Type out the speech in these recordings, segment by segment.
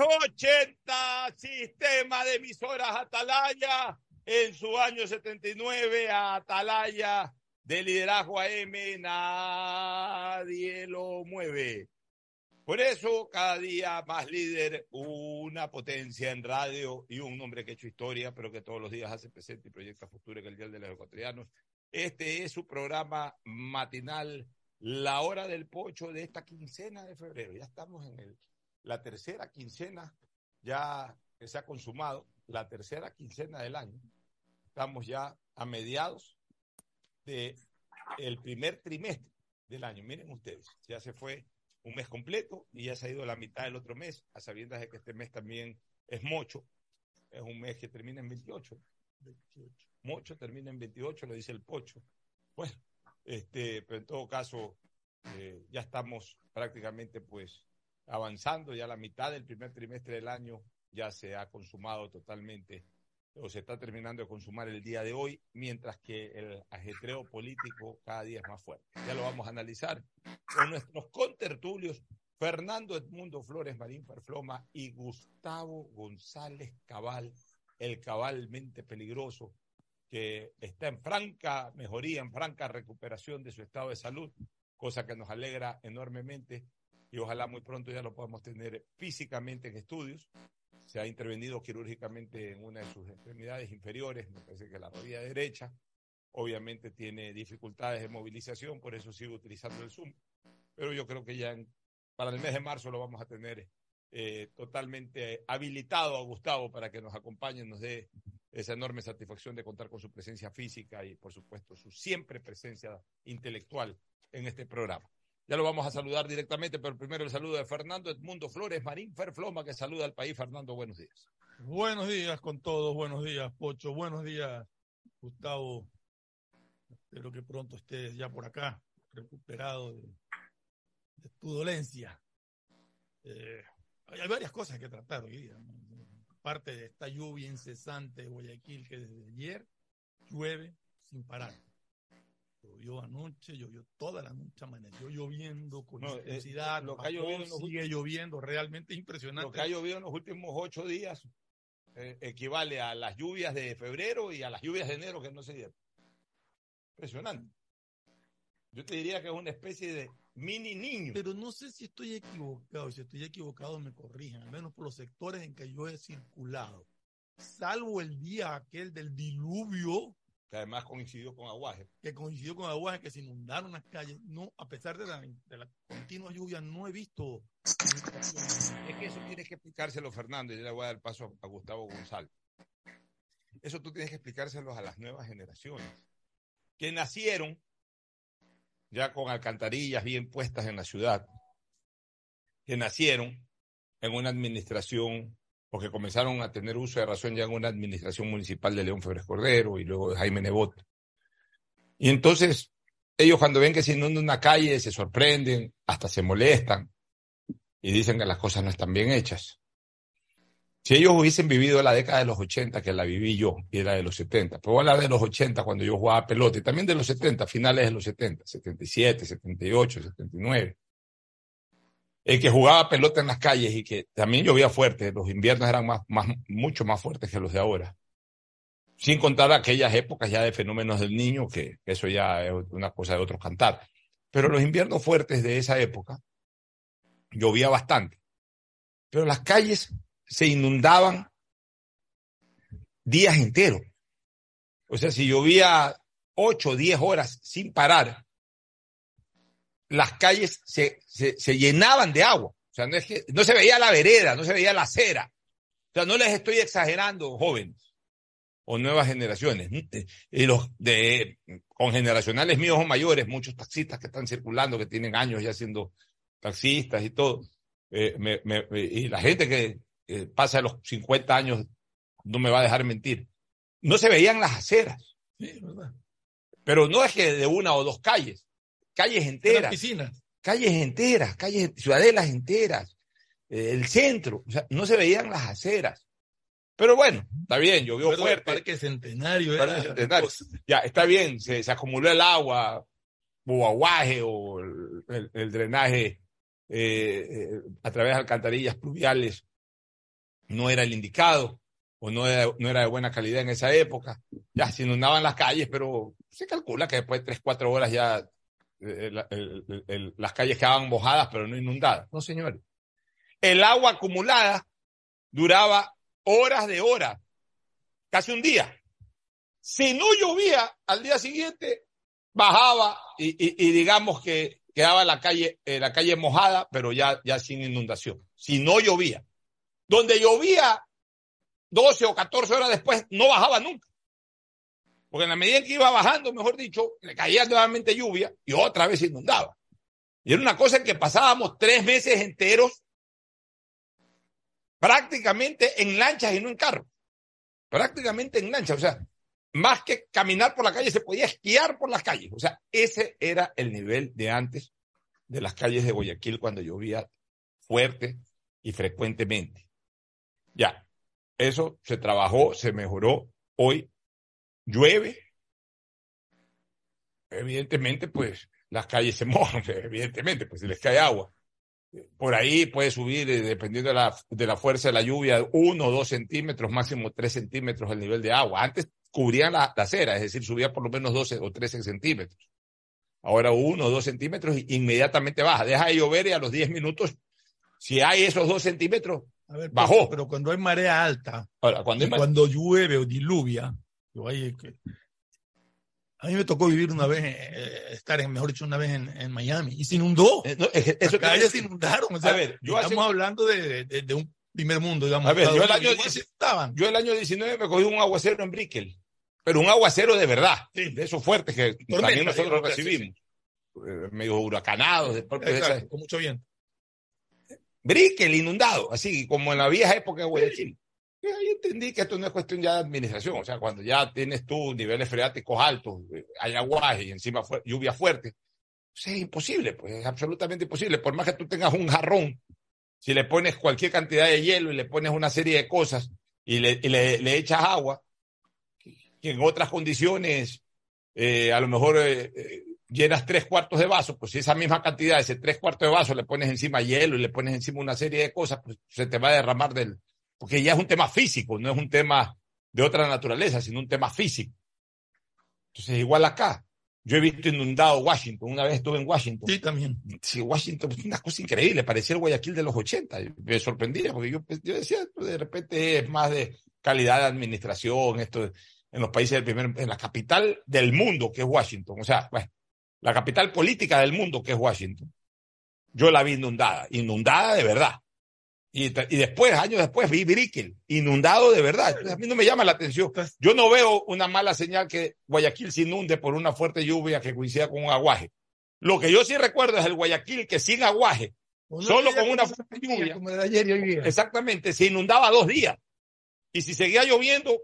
80, sistema de emisoras Atalaya, en su año 79, Atalaya de liderazgo AM, nadie lo mueve. Por eso, cada día más líder, una potencia en radio y un hombre que ha hecho historia, pero que todos los días hace presente y proyecta futuro en el Día de los Ecuatorianos. Este es su programa matinal, La Hora del Pocho de esta quincena de febrero. Ya estamos en el, la tercera quincena, ya que se ha consumado, la tercera quincena del año. Estamos ya a mediados del el primer trimestre del año. Miren ustedes, ya se fue un mes completo y ya se ha ido la mitad del otro mes, a sabiendas de que este mes también es mocho, es un mes que termina en 28. 28. Mocho termina en 28, lo dice el pocho. Bueno, este, pero en todo caso, eh, ya estamos prácticamente pues avanzando, ya la mitad del primer trimestre del año ya se ha consumado totalmente o se está terminando de consumar el día de hoy, mientras que el ajetreo político cada día es más fuerte. Ya lo vamos a analizar con nuestros contertulios Fernando Edmundo Flores Marín Perfloma y Gustavo González Cabal, el cabalmente peligroso, que está en franca mejoría, en franca recuperación de su estado de salud, cosa que nos alegra enormemente y ojalá muy pronto ya lo podamos tener físicamente en estudios se ha intervenido quirúrgicamente en una de sus extremidades inferiores, me parece que la rodilla derecha. Obviamente tiene dificultades de movilización, por eso sigo utilizando el Zoom. Pero yo creo que ya para el mes de marzo lo vamos a tener eh, totalmente habilitado a Gustavo para que nos acompañe, nos dé esa enorme satisfacción de contar con su presencia física y, por supuesto, su siempre presencia intelectual en este programa. Ya lo vamos a saludar directamente, pero primero el saludo de Fernando Edmundo Flores Marín Ferfloma, que saluda al país. Fernando, buenos días. Buenos días con todos, buenos días, Pocho, buenos días, Gustavo. Espero que pronto estés ya por acá, recuperado de, tu dolencia. Eh, hay varias cosas que tratar hoy día. Parte de esta lluvia incesante de Guayaquil que desde ayer llueve sin parar. Llovió anoche, llovió toda la noche, amaneció lloviendo con No, eh, intensidad. lo que ha llovido sigue lloviendo, realmente impresionante. Lo que ha llovido en los últimos ocho días eh, equivale a las lluvias de febrero y a las lluvias de enero que no se dieron. Impresionante. Yo te diría que es una especie de mini niño. Pero no sé si estoy equivocado, si estoy equivocado me corrijan, al menos por los sectores en que yo he circulado. Salvo el día aquel del diluvio, que además coincidió con Aguaje. que coincidió con Aguaje, que se inundaron las calles, no, a pesar de la, de la continua lluvia, no he visto. Es que eso tienes que explicárselo, Fernando, y yo le voy a dar paso a, a Gustavo González. Eso tú tienes que explicárselos a las nuevas generaciones, que nacieron ya con alcantarillas bien puestas en la ciudad, que nacieron en una administración, porque comenzaron a tener uso de razón ya en una administración municipal de León Febres Cordero y luego de Jaime Nebot. Y entonces, ellos cuando ven que se inunda una calle, se sorprenden, hasta se molestan y dicen que las cosas no están bien hechas. Si ellos hubiesen vivido la década de los 80, que la viví yo, y era de los 70, pero voy a hablar de los 80 cuando yo jugaba pelota, y también de los 70, finales de los 70, 77, 78, 79. El que jugaba pelota en las calles y que también llovía fuerte, los inviernos eran más, mucho más fuertes que los de ahora. Sin contar aquellas épocas ya de fenómenos del niño, que eso ya es una cosa de otro cantar. Pero los inviernos fuertes de esa época, llovía bastante. Pero las calles se inundaban días enteros. O sea, si llovía ocho o diez horas sin parar, las calles se, se, llenaban de agua. O sea, no, es que, no se veía la vereda, no se veía la acera. O sea, no les estoy exagerando, jóvenes o nuevas generaciones. Y los de con generacionales míos o mayores, muchos taxistas que están circulando, que tienen años ya siendo taxistas y todo. Eh, y la gente que, eh, pasa los 50 años, no me va a dejar mentir. No se veían las aceras. Sí, ¿verdad? Pero no es que de una o dos calles, calles enteras. piscinas. Calles enteras, calles, ciudadelas enteras, eh, el centro, o sea, no se veían las aceras. Pero bueno, está bien, llovió Pero fuerte. El parque centenario. Parque era- Centenario. Ya, está bien, se, se acumuló el agua, o aguaje, o el, el- el drenaje eh, a través de alcantarillas pluviales no era el indicado o no era, no era de buena calidad en esa época. Ya se inundaban las calles, pero se calcula que después de tres, cuatro horas ya las calles quedaban mojadas, pero no inundadas. No, señores. El agua acumulada duraba horas de horas, casi un día. Si no llovía, al día siguiente bajaba y, digamos que quedaba la calle, eh, la calle mojada, pero ya, ya sin inundación. Si no llovía. Donde llovía 12 o 14 horas después, no bajaba nunca. Porque en la medida en que iba bajando, mejor dicho, le caía nuevamente lluvia y otra vez inundaba. Y era una cosa en que pasábamos tres meses enteros prácticamente en lanchas y no en carro. Prácticamente en lanchas. O sea, más que caminar por la calle, se podía esquiar por las calles. O sea, ese era el nivel de antes de las calles de Guayaquil cuando llovía fuerte y frecuentemente. Ya, eso se trabajó, se mejoró. Hoy llueve. Evidentemente, pues las calles se mojan, evidentemente, pues se les cae agua por ahí puede subir, eh, dependiendo de la, de la fuerza de la lluvia, uno o dos centímetros, máximo tres centímetros el nivel de agua. Antes cubrían la, acera, es decir, subía por lo menos 12 o 13 centímetros. Ahora uno o dos centímetros inmediatamente baja. Deja de llover y a los 10 minutos, si hay esos dos centímetros, bajó. Pero cuando hay marea alta, cuando, cuando llueve o diluvia, yo hay que a mí me tocó vivir una vez, eh, estar, en, mejor dicho, una vez en, Miami y se inundó. Eh, eso Las calles se inundaron. a ver, yo estamos hablando de, de, un primer mundo, digamos. A ver, yo el, año, yo el año 19 me cogí un aguacero en Brickell, pero un aguacero de verdad, de esos fuertes que también nosotros recibimos. Eh, medio huracanados, Exacto, con mucho viento. Brickell inundado, así como en la vieja época de Guayaquil ahí entendí que esto no es cuestión ya de administración, o sea, cuando ya tienes tú niveles freáticos altos, eh, hay aguaje y encima lluvia fuerte, pues es imposible, pues es absolutamente imposible. Por más que tú tengas un jarrón, si le pones cualquier cantidad de hielo y le pones una serie de cosas y le, le, echas agua, que en otras condiciones eh, a lo mejor eh, llenas tres cuartos de vaso, pues si esa misma cantidad, ese tres cuartos de vaso, le pones encima hielo y le pones encima una serie de cosas, pues se te va a derramar del, porque ya es un tema físico, no es un tema de otra naturaleza, sino un tema físico. Entonces, igual acá. Yo he visto inundado Washington, una vez estuve en Washington. Sí, también. Sí, Washington es una cosa increíble, parecía el Guayaquil de los 80. Me sorprendía, porque yo, yo decía, de repente es más de calidad de administración, esto en los países del primer, en la capital del mundo, que es Washington. O sea, bueno, la capital política del mundo, que es Washington. Yo la vi inundada, inundada de verdad. Y, después, años después, vi Brickell, inundado de verdad. a mí no me llama la atención. Yo no veo una mala señal que Guayaquil se inunde por una fuerte lluvia que coincida con un aguaje. Lo que yo sí recuerdo es el Guayaquil que sin aguaje, solo con una fuerte lluvia, exactamente, se inundaba dos días. Y si seguía lloviendo,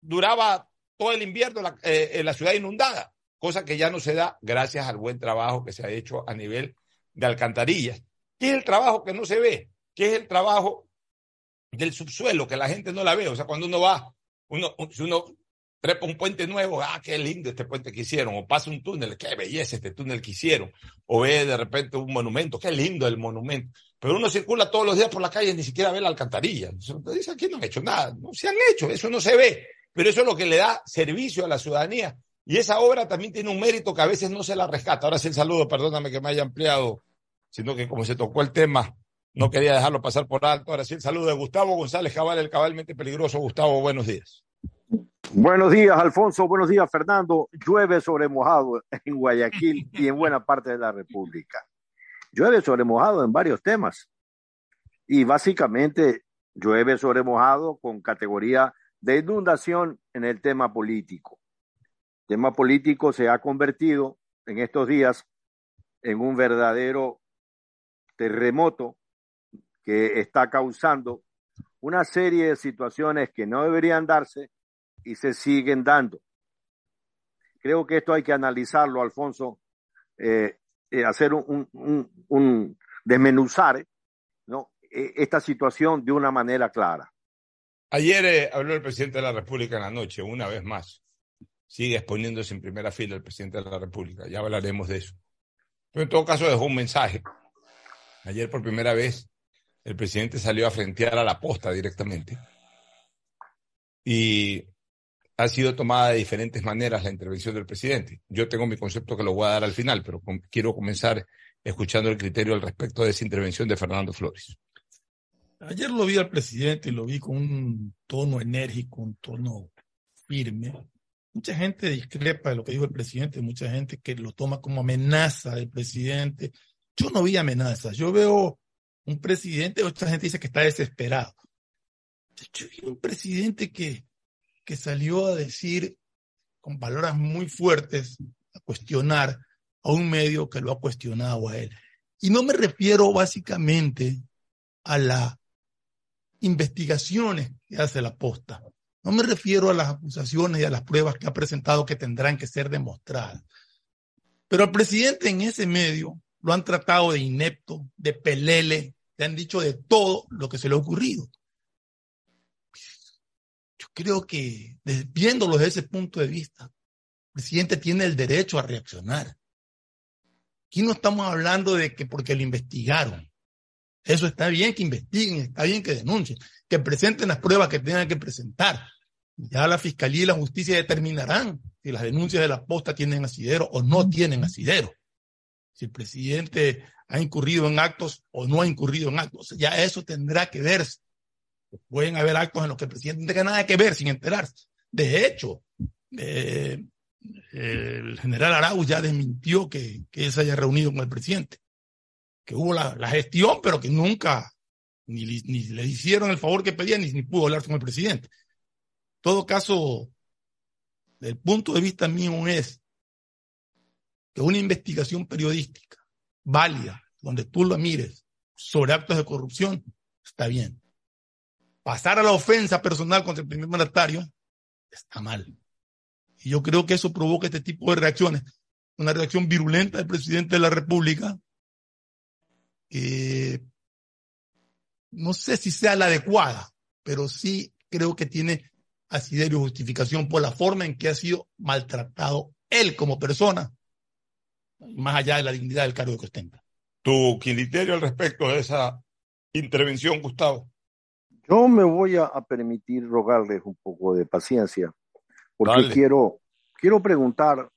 duraba todo el invierno la, eh, en la ciudad inundada, cosa que ya no se da gracias al buen trabajo que se ha hecho a nivel de alcantarillas. ¿Qué es el trabajo que no se ve? que es el trabajo del subsuelo, que la gente no la ve. O sea, cuando uno va, uno, si uno trepa un puente nuevo, ah, qué lindo este puente que hicieron, o pasa un túnel, qué belleza este túnel que hicieron, o ve de repente un monumento, qué lindo el monumento. Pero uno circula todos los días por la calle y ni siquiera ve la alcantarilla. Entonces, dice, aquí no han hecho nada, no se han hecho, eso no se ve, pero eso es lo que le da servicio a la ciudadanía. Y esa obra también tiene un mérito que a veces no se la rescata. Ahora sí el saludo, perdóname que me haya ampliado, sino que como se tocó el tema, no quería dejarlo pasar por alto. Ahora sí, el saludo de Gustavo González Cabal, el cabalmente peligroso. Gustavo, buenos días. Buenos días, Alfonso. Buenos días, Fernando. Llueve sobre mojado en Guayaquil y en buena parte de la República. Llueve sobre mojado en varios temas. Y básicamente llueve sobre mojado con categoría de inundación en el tema político. Tema político se ha convertido en estos días en un verdadero terremoto que está causando una serie de situaciones que no deberían darse y se siguen dando. Creo que esto hay que analizarlo, Alfonso, eh, eh, hacer un, un, desmenuzar ¿no? E, esta situación de una manera clara. Ayer eh, habló el presidente de la República en la noche, una vez más. Sigue exponiéndose en primera fila el presidente de la República, ya hablaremos de eso. Pero en todo caso dejó un mensaje Ayer por primera vez el presidente salió a frentear a la posta directamente. Y ha sido tomada de diferentes maneras la intervención del presidente. Yo tengo mi concepto que lo voy a dar al final, pero quiero comenzar escuchando el criterio al respecto de esa intervención de Fernando Flores. Ayer lo vi al presidente y lo vi con un tono enérgico, un tono firme. Mucha gente discrepa de lo que dijo el presidente, mucha gente que lo toma como amenaza del presidente. Yo no vi amenazas, yo veo un presidente, otra gente dice que está desesperado. Yo vi un presidente que, que salió a decir con palabras muy fuertes, a cuestionar a un medio que lo ha cuestionado a él. Y no me refiero básicamente a las investigaciones que hace la posta. No me refiero a las acusaciones y a las pruebas que ha presentado que tendrán que ser demostradas. Pero al presidente en ese medio lo han tratado de inepto, de pelele, le han dicho de todo lo que se le ha ocurrido. Yo creo que viéndolo desde ese punto de vista, el presidente tiene el derecho a reaccionar. Aquí no estamos hablando de que porque lo investigaron. Eso está bien que investiguen, está bien que denuncien, que presenten las pruebas que tengan que presentar. Ya la fiscalía y la justicia determinarán si las denuncias de la posta tienen asidero o no tienen asidero. Si el presidente ha incurrido en actos o no ha incurrido en actos. Ya eso tendrá que verse. Pueden haber actos en los que el presidente no tenga nada que ver sin enterarse. De hecho, eh, el general Arauz ya desmintió que, que, se haya reunido con el presidente, que hubo la, la gestión, pero que nunca ni, ni, le hicieron el favor que pedían ni, ni pudo hablar con el presidente. Todo caso, el punto de vista mío es que una investigación periodística válida, donde tú lo mires sobre actos de corrupción, está bien. Pasar a la ofensa personal contra el primer mandatario está mal. Y yo creo que eso provoca este tipo de reacciones. Una reacción virulenta del presidente de la República, que no sé si sea la adecuada, pero sí creo que tiene asiderio justificación por la forma en que ha sido maltratado él como persona, más allá de la dignidad del cargo que ostenta. ¿Tu criterio al respecto de esa intervención, Gustavo? Yo me voy a, permitir rogarles un poco de paciencia porque quiero, quiero preguntar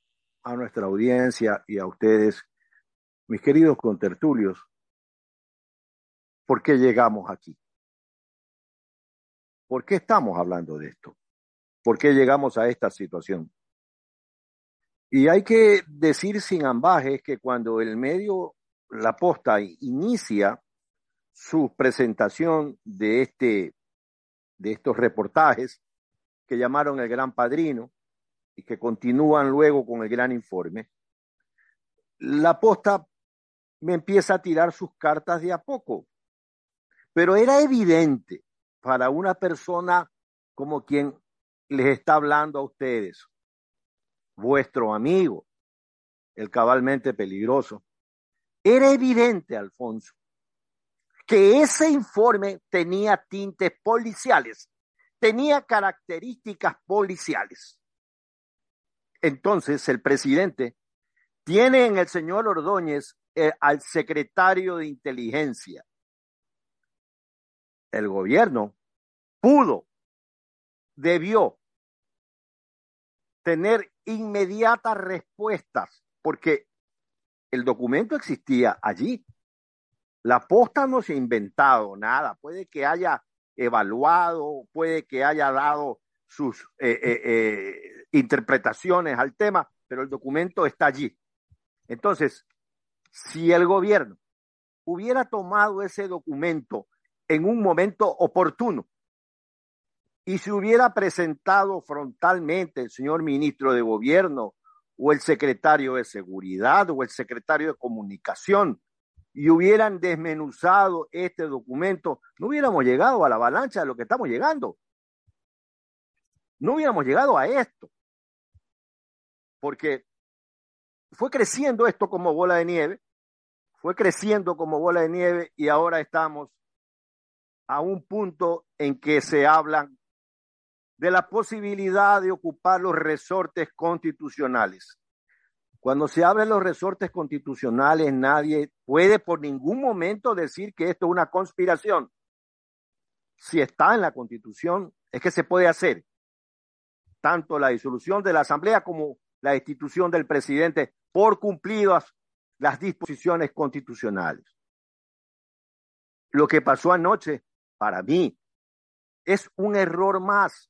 a nuestra audiencia y a ustedes, mis queridos contertulios, ¿por qué llegamos aquí? ¿Por qué estamos hablando de esto? ¿Por qué llegamos a esta situación? Y hay que decir sin ambajes que cuando el medio La Posta inicia su presentación de, este, de estos reportajes, que llamaron el Gran Padrino y que continúan luego con el Gran Informe, la posta me empieza a tirar sus cartas de a poco. Pero era evidente para una persona como quien les está hablando a ustedes, vuestro amigo, el cabalmente peligroso, era evidente, Alfonso, que ese informe tenía tintes policiales tenía características policiales. Entonces el presidente tiene en el señor Ordóñez eh, al secretario de inteligencia. El gobierno pudo, debió tener inmediatas respuestas porque el documento existía allí. La posta no se ha inventado nada. Puede que haya evaluado, puede que haya dado sus eh, eh, eh, interpretaciones al tema, pero el documento está allí. Entonces, si el gobierno hubiera tomado ese documento en un momento oportuno y se hubiera presentado frontalmente el señor ministro de gobierno o el secretario de seguridad o el secretario de comunicación y hubieran desmenuzado este documento, no hubiéramos llegado a la avalancha de lo que estamos llegando. No hubiéramos llegado a esto. Porque fue creciendo esto como bola de nieve, fue creciendo como bola de nieve y ahora estamos a un punto en que se hablan de la posibilidad de ocupar los resortes constitucionales. Cuando se abren los resortes constitucionales, nadie puede por ningún momento decir que esto es una conspiración. Si está en la constitución, es que se puede hacer tanto la disolución de la Asamblea como la destitución del presidente por cumplidas las disposiciones constitucionales. Lo que pasó anoche, para mí, es un error más,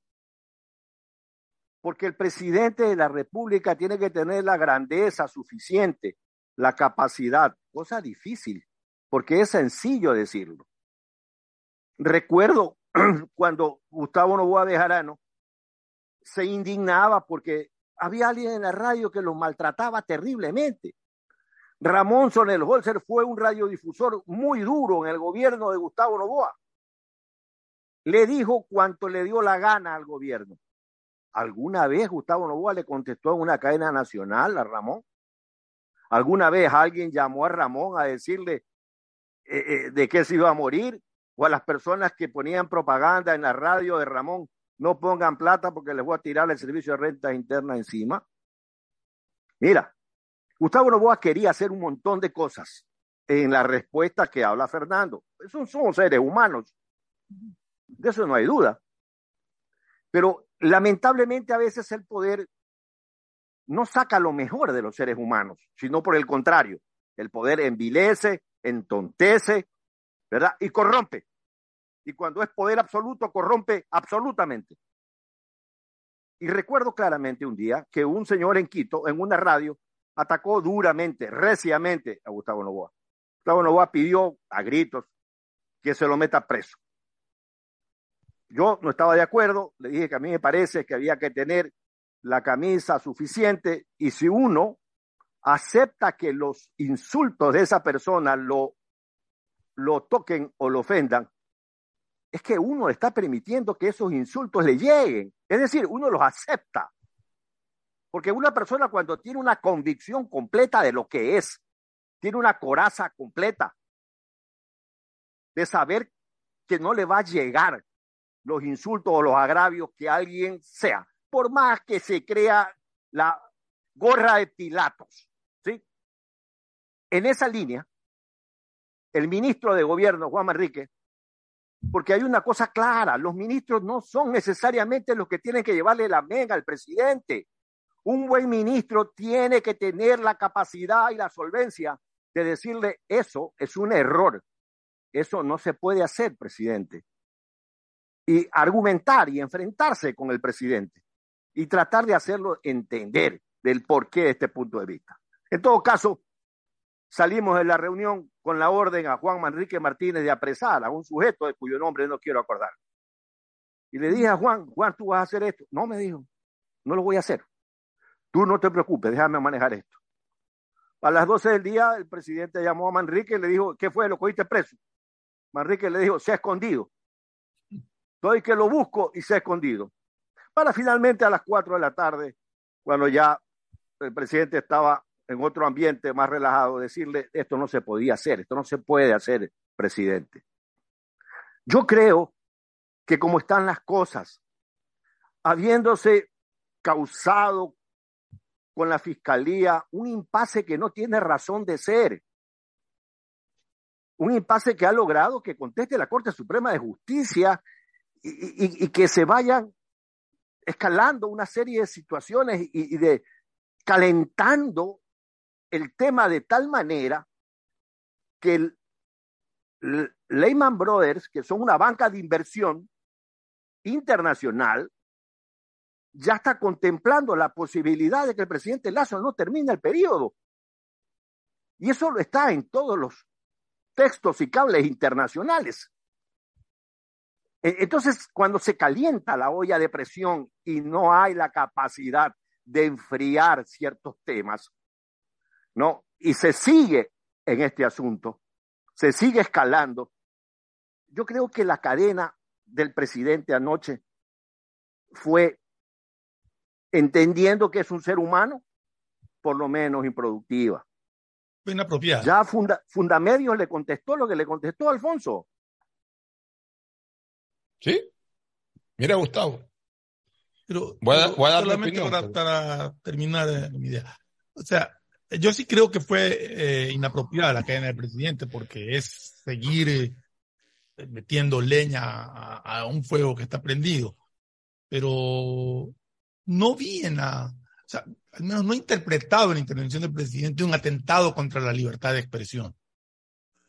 porque el presidente de la República tiene que tener la grandeza suficiente, la capacidad, cosa difícil, porque es sencillo decirlo. Recuerdo cuando Gustavo Novoa de Jarano se indignaba porque había alguien en la radio que los maltrataba terriblemente. Ramón Sonel-Holzer fue un radiodifusor muy duro en el gobierno de Gustavo Novoa. Le dijo cuanto le dio la gana al gobierno. ¿Alguna vez Gustavo Novoa le contestó en una cadena nacional a Ramón? ¿Alguna vez alguien llamó a Ramón a decirle eh, eh, de qué se iba a morir? ¿O a las personas que ponían propaganda en la radio de Ramón, no pongan plata porque les voy a tirar el servicio de renta interna encima? Mira, Gustavo Novoa quería hacer un montón de cosas en la respuesta que habla Fernando. Somos seres humanos. De eso no hay duda. Pero lamentablemente a veces el poder no saca lo mejor de los seres humanos, sino por el contrario. El poder envilece, entontece, ¿verdad? Y corrompe. Y cuando es poder absoluto, corrompe absolutamente. Y recuerdo claramente un día que un señor en Quito, en una radio, atacó duramente, reciamente a Gustavo Novoa. Gustavo Novoa pidió a gritos que se lo meta preso. Yo no estaba de acuerdo, le dije que a mí me parece que había que tener la camisa suficiente y si uno acepta que los insultos de esa persona lo, lo toquen o lo ofendan, es que uno está permitiendo que esos insultos le lleguen. Es decir, uno los acepta. Porque una persona cuando tiene una convicción completa de lo que es, tiene una coraza completa de saber que no le va a llegar los insultos o los agravios que alguien sea, por más que se crea la gorra de Pilatos. ¿sí? En esa línea, el ministro de Gobierno, Juan Manrique, porque hay una cosa clara, los ministros no son necesariamente los que tienen que llevarle la mega al presidente. Un buen ministro tiene que tener la capacidad y la solvencia de decirle eso es un error. Eso no se puede hacer, presidente. Y argumentar y enfrentarse con el presidente y tratar de hacerlo entender del porqué de este punto de vista. En todo caso, salimos de la reunión con la orden a Juan Manrique Martínez de apresar a un sujeto de cuyo nombre no quiero acordar. Y le dije a Juan, Juan, tú vas a hacer esto. No, me dijo, no lo voy a hacer. Tú no te preocupes, déjame manejar esto. A las 12 del día, el presidente llamó a Manrique y le dijo, ¿qué fue? ¿Lo cogiste preso? Manrique le dijo, se ha escondido. Estoy que lo busco y se ha escondido. Para finalmente a las 4 de la tarde, cuando ya el presidente estaba en otro ambiente más relajado, decirle, esto no se podía hacer, esto no se puede hacer, presidente. Yo creo que como están las cosas, habiéndose causado con la fiscalía un impasse que no tiene razón de ser. Un impasse que ha logrado que conteste la Corte Suprema de Justicia y, que se vayan escalando una serie de situaciones y, y de calentando el tema de tal manera que el Lehman Brothers, que son una banca de inversión internacional, ya está contemplando la posibilidad de que el presidente Lazo no termine el periodo. Y eso está en todos los textos y cables internacionales. E, entonces, cuando se calienta la olla de presión y no hay la capacidad de enfriar ciertos temas, ¿no? Y se sigue en este asunto, se sigue escalando. Yo creo que la cadena del presidente anoche fue entendiendo que es un ser humano, por lo menos improductiva. Inapropiada. Ya Funda, Fundamedios le contestó lo que le contestó Alfonso. ¿Sí? Mira, Gustavo. Pero, solamente para, terminar eh, mi idea. O sea, yo sí creo que fue eh, inapropiada la cadena del presidente porque es seguir eh, metiendo leña a, a, un fuego que está prendido. Pero no vi en la, o sea, al menos no he interpretado en la intervención del presidente un atentado contra la libertad de expresión.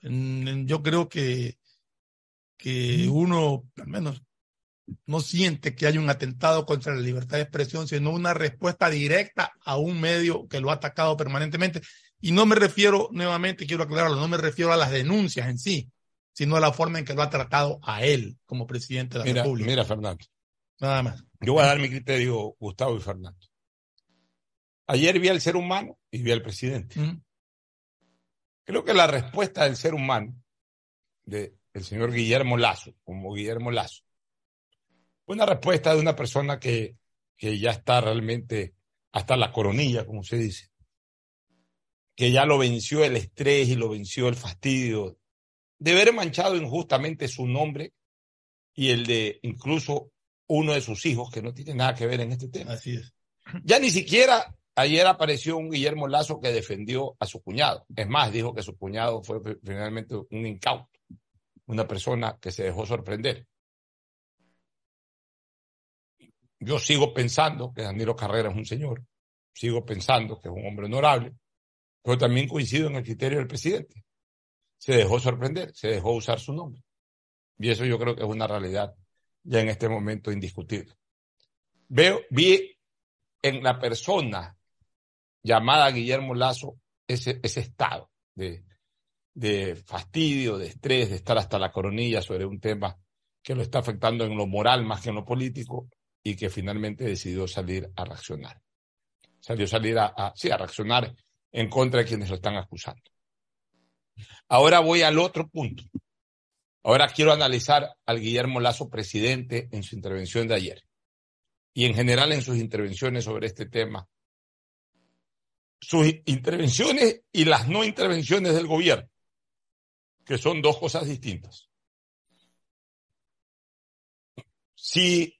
En, en, yo creo que, que uno, al menos no siente que haya un atentado contra la libertad de expresión, sino una respuesta directa a un medio que lo ha atacado permanentemente. Y no me refiero, nuevamente, quiero aclararlo, no me refiero a las denuncias en sí, sino a la forma en que lo ha tratado a él como presidente de la mira, República. Mira, Fernando. Nada más. Yo voy a dar mi criterio, Gustavo y Fernando. Ayer vi al ser humano y vi al presidente. Uh -huh. Creo que la respuesta del ser humano, del de señor Guillermo Lazo, como Guillermo Lazo, una respuesta de una persona que, que ya está realmente hasta la coronilla, como se dice, que ya lo venció el estrés y lo venció el fastidio de haber manchado injustamente su nombre y el de incluso uno de sus hijos, que no tiene nada que ver en este tema. Así es. Ya ni siquiera ayer apareció un Guillermo Lazo que defendió a su cuñado. Es más, dijo que su cuñado fue finalmente un incauto, una persona que se dejó sorprender. Yo sigo pensando que Danilo Carrera es un señor, sigo pensando que es un hombre honorable, pero también coincido en el criterio del presidente. Se dejó sorprender, se dejó usar su nombre. Y eso yo creo que es una realidad ya en este momento indiscutible. Veo, vi en la persona llamada Guillermo Lazo ese, ese estado de, de fastidio, de estrés, de estar hasta la coronilla sobre un tema que lo está afectando en lo moral más que en lo político y que finalmente decidió salir a reaccionar. Salió a salir a, a, sí, a reaccionar en contra de quienes lo están acusando. Ahora voy al otro punto. Ahora quiero analizar al Guillermo Lazo presidente en su intervención de ayer y en general en sus intervenciones sobre este tema. Sus intervenciones y las no intervenciones del gobierno, que son dos cosas distintas. Si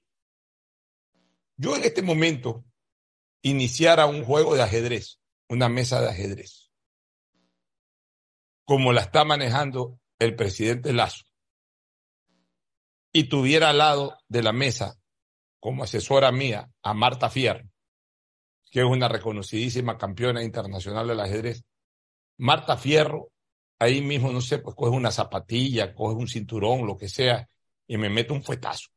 yo en este momento iniciara un juego de ajedrez, una mesa de ajedrez, como la está manejando el presidente Lazo, y tuviera al lado de la mesa como asesora mía a Marta Fierro, que es una reconocidísima campeona internacional del ajedrez. Marta Fierro, ahí mismo, no sé, pues coge una zapatilla, coge un cinturón, lo que sea, y me mete un fuetazo.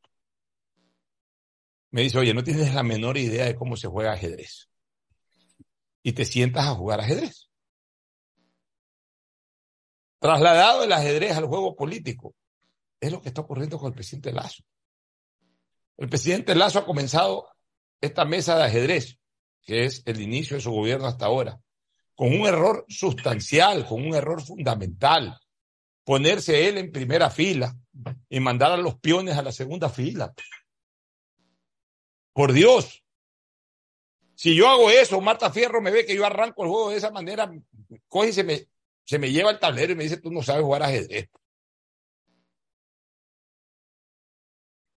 Me dice, oye, no tienes la menor idea de cómo se juega ajedrez. Y te sientas a jugar ajedrez. Trasladado el ajedrez al juego político, es lo que está ocurriendo con el presidente Lazo. El presidente Lazo ha comenzado esta mesa de ajedrez, que es el inicio de su gobierno hasta ahora, con un error sustancial, con un error fundamental. Ponerse él en primera fila y mandar a los peones a la segunda fila. Por Dios. Si yo hago eso, Marta Fierro me ve que yo arranco el juego de esa manera, coge y se me, se me lleva el tablero y me dice, tú no sabes jugar ajedrez.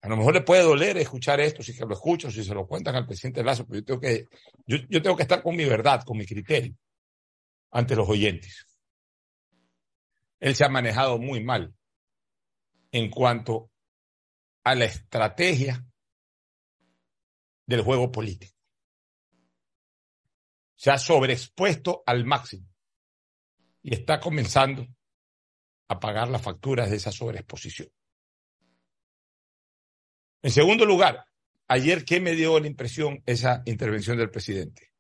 A lo mejor le puede doler escuchar esto, si se lo escucho, si se lo cuentan al presidente Lazo, pero yo tengo que, yo, yo tengo que estar con mi verdad, con mi criterio, ante los oyentes. Él se ha manejado muy mal en cuanto a la estrategia del juego político. Se ha sobreexpuesto al máximo y está comenzando a pagar las facturas de esa sobreexposición. En segundo lugar, ayer, ¿qué me dio la impresión esa intervención del presidente?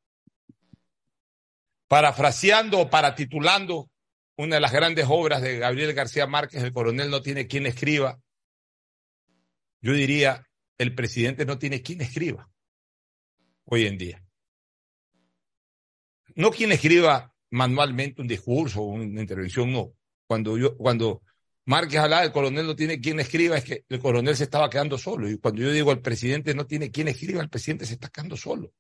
Parafraseando o paratitulando una de las grandes obras de Gabriel García Márquez, El coronel no tiene quien escriba, yo diría, el presidente no tiene quien escriba hoy en día. No quien escriba manualmente un discurso o una intervención, no. Cuando yo, cuando Márquez hablaba, el coronel no tiene quien escriba, es que el coronel se estaba quedando solo. Y cuando yo digo el presidente no tiene quien escriba, el presidente se está quedando solo.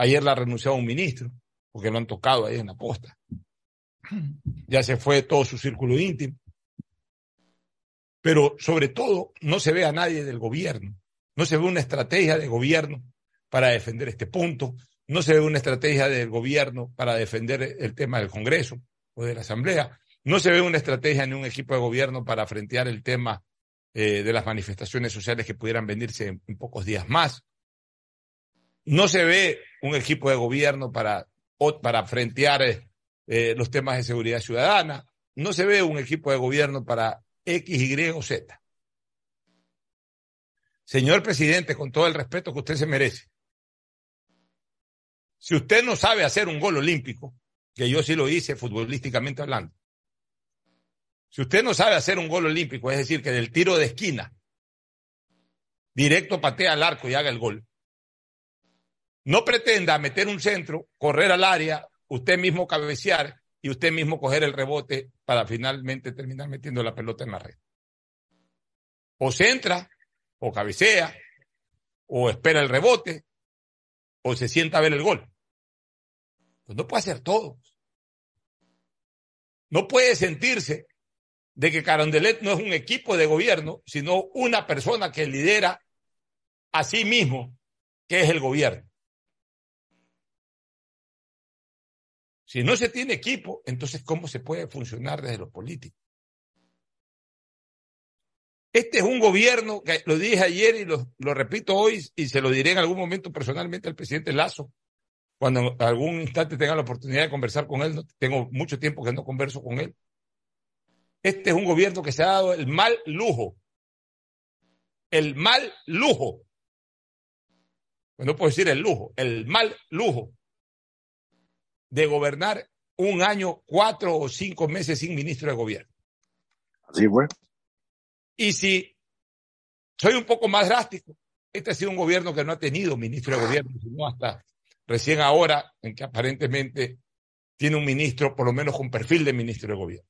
Ayer la renunció a un ministro, porque lo han tocado ahí en la posta. Ya se fue todo su círculo íntimo. Pero sobre todo, no se ve a nadie del gobierno. No se ve una estrategia de gobierno para defender este punto. no se ve una estrategia del gobierno para defender el tema del Congreso o de la Asamblea, no se ve una estrategia ni un equipo de gobierno para frentear el tema eh, de las manifestaciones sociales que pudieran venirse en, en, pocos días más. No se ve un equipo de gobierno para, para frentear eh, los temas de seguridad ciudadana. No se ve un equipo de gobierno para X, Y o Z. Señor presidente, con todo el respeto que usted se merece, si usted no sabe hacer un gol olímpico, que yo sí lo hice futbolísticamente hablando, si usted no sabe hacer un gol olímpico, es decir, que del tiro de esquina, directo patea al arco y haga el gol, no pretenda meter un centro, correr al área, usted mismo cabecear y usted mismo coger el rebote para finalmente terminar metiendo la pelota en la red. O centra, o cabecea, o espera el rebote, o se sienta a ver el gol. Pues no puede hacer todo. No puede sentirse de que Carondelet no es un equipo de gobierno, sino una persona que lidera a sí mismo, que es el gobierno. Si no se tiene equipo, entonces ¿cómo se puede funcionar desde los políticos? Este es un gobierno que lo dije ayer y lo, repito hoy y se lo diré en algún momento personalmente al presidente Lazo, cuando en algún instante tenga la oportunidad de conversar con él. tengo mucho tiempo que no converso con él. Este es un gobierno que se ha dado el mal lujo, el mal lujo, no puedo decir el lujo, el mal lujo de gobernar un año, cuatro o cinco meses sin ministro de gobierno. Así fue. Y si soy un poco más drástico, este ha sido un gobierno que no ha tenido ministro de gobierno, sino hasta recién ahora, en que aparentemente tiene un ministro, por lo menos con perfil de ministro de gobierno.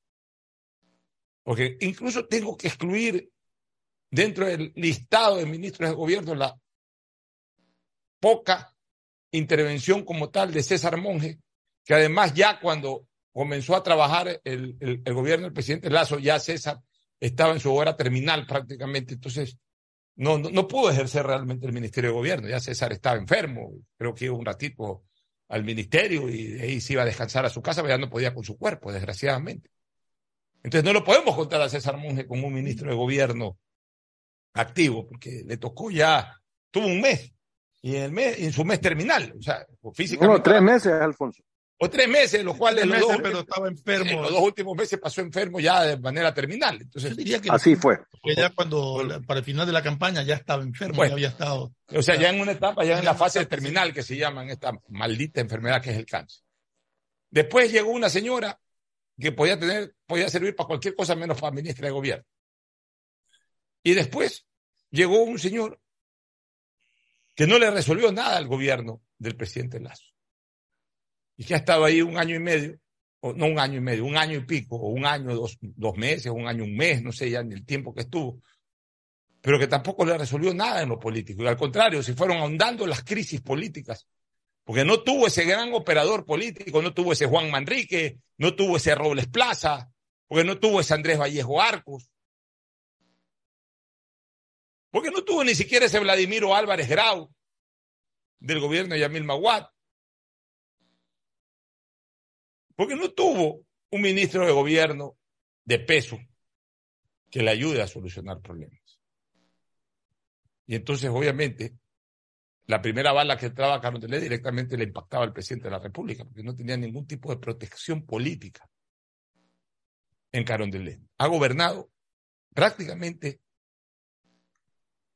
Porque incluso tengo que excluir dentro del listado de ministros de gobierno la poca intervención como tal de César Monge, que además ya cuando comenzó a trabajar el, el, el gobierno del presidente Lazo, ya César estaba en su hora terminal prácticamente, entonces no, no, no, pudo ejercer realmente el Ministerio de Gobierno, ya César estaba enfermo, creo que iba un ratito al ministerio y de ahí se iba a descansar a su casa, pero ya no podía con su cuerpo, desgraciadamente. Entonces no lo podemos contar a César Monge como un ministro de gobierno activo, porque le tocó ya, tuvo un mes, y en, el mes, en su mes terminal, o sea, físicamente. No, tres meses, Alfonso. O tres meses, los cuales los, dos, pero estaba enfermo. en los dos últimos meses pasó enfermo ya de manera terminal. Entonces, diría que, Así fue. que ya cuando, para el final de la campaña, ya estaba enfermo, Bueno. ya había estado. o sea, ya en una etapa, ya en la fase terminal que se llama en esta maldita enfermedad que es el cáncer. Después llegó una señora que podía tener, podía servir para cualquier cosa menos para ministra de gobierno. Y después llegó un señor que no le resolvió nada al gobierno del presidente Lazo. Y que ha estado ahí un año y medio, o no un año y medio, un año y pico, o un año, dos, dos meses, un año, un mes, no sé ya ni el tiempo que estuvo, pero que tampoco le resolvió nada en lo político. Y al contrario, se fueron ahondando las crisis políticas porque no tuvo ese gran operador político, no tuvo ese Juan Manrique, no tuvo ese Robles Plaza, porque no tuvo ese Andrés Vallejo Arcos, porque no tuvo ni siquiera ese Vladimiro Álvarez Grau del gobierno de Yamil Maguad, porque no tuvo un ministro de gobierno de peso que le ayude a solucionar problemas. Y entonces, obviamente, la primera bala que entraba a Carondelet directamente le impactaba al presidente de la República, porque no tenía ningún tipo de protección política en Carondelet. Ha gobernado prácticamente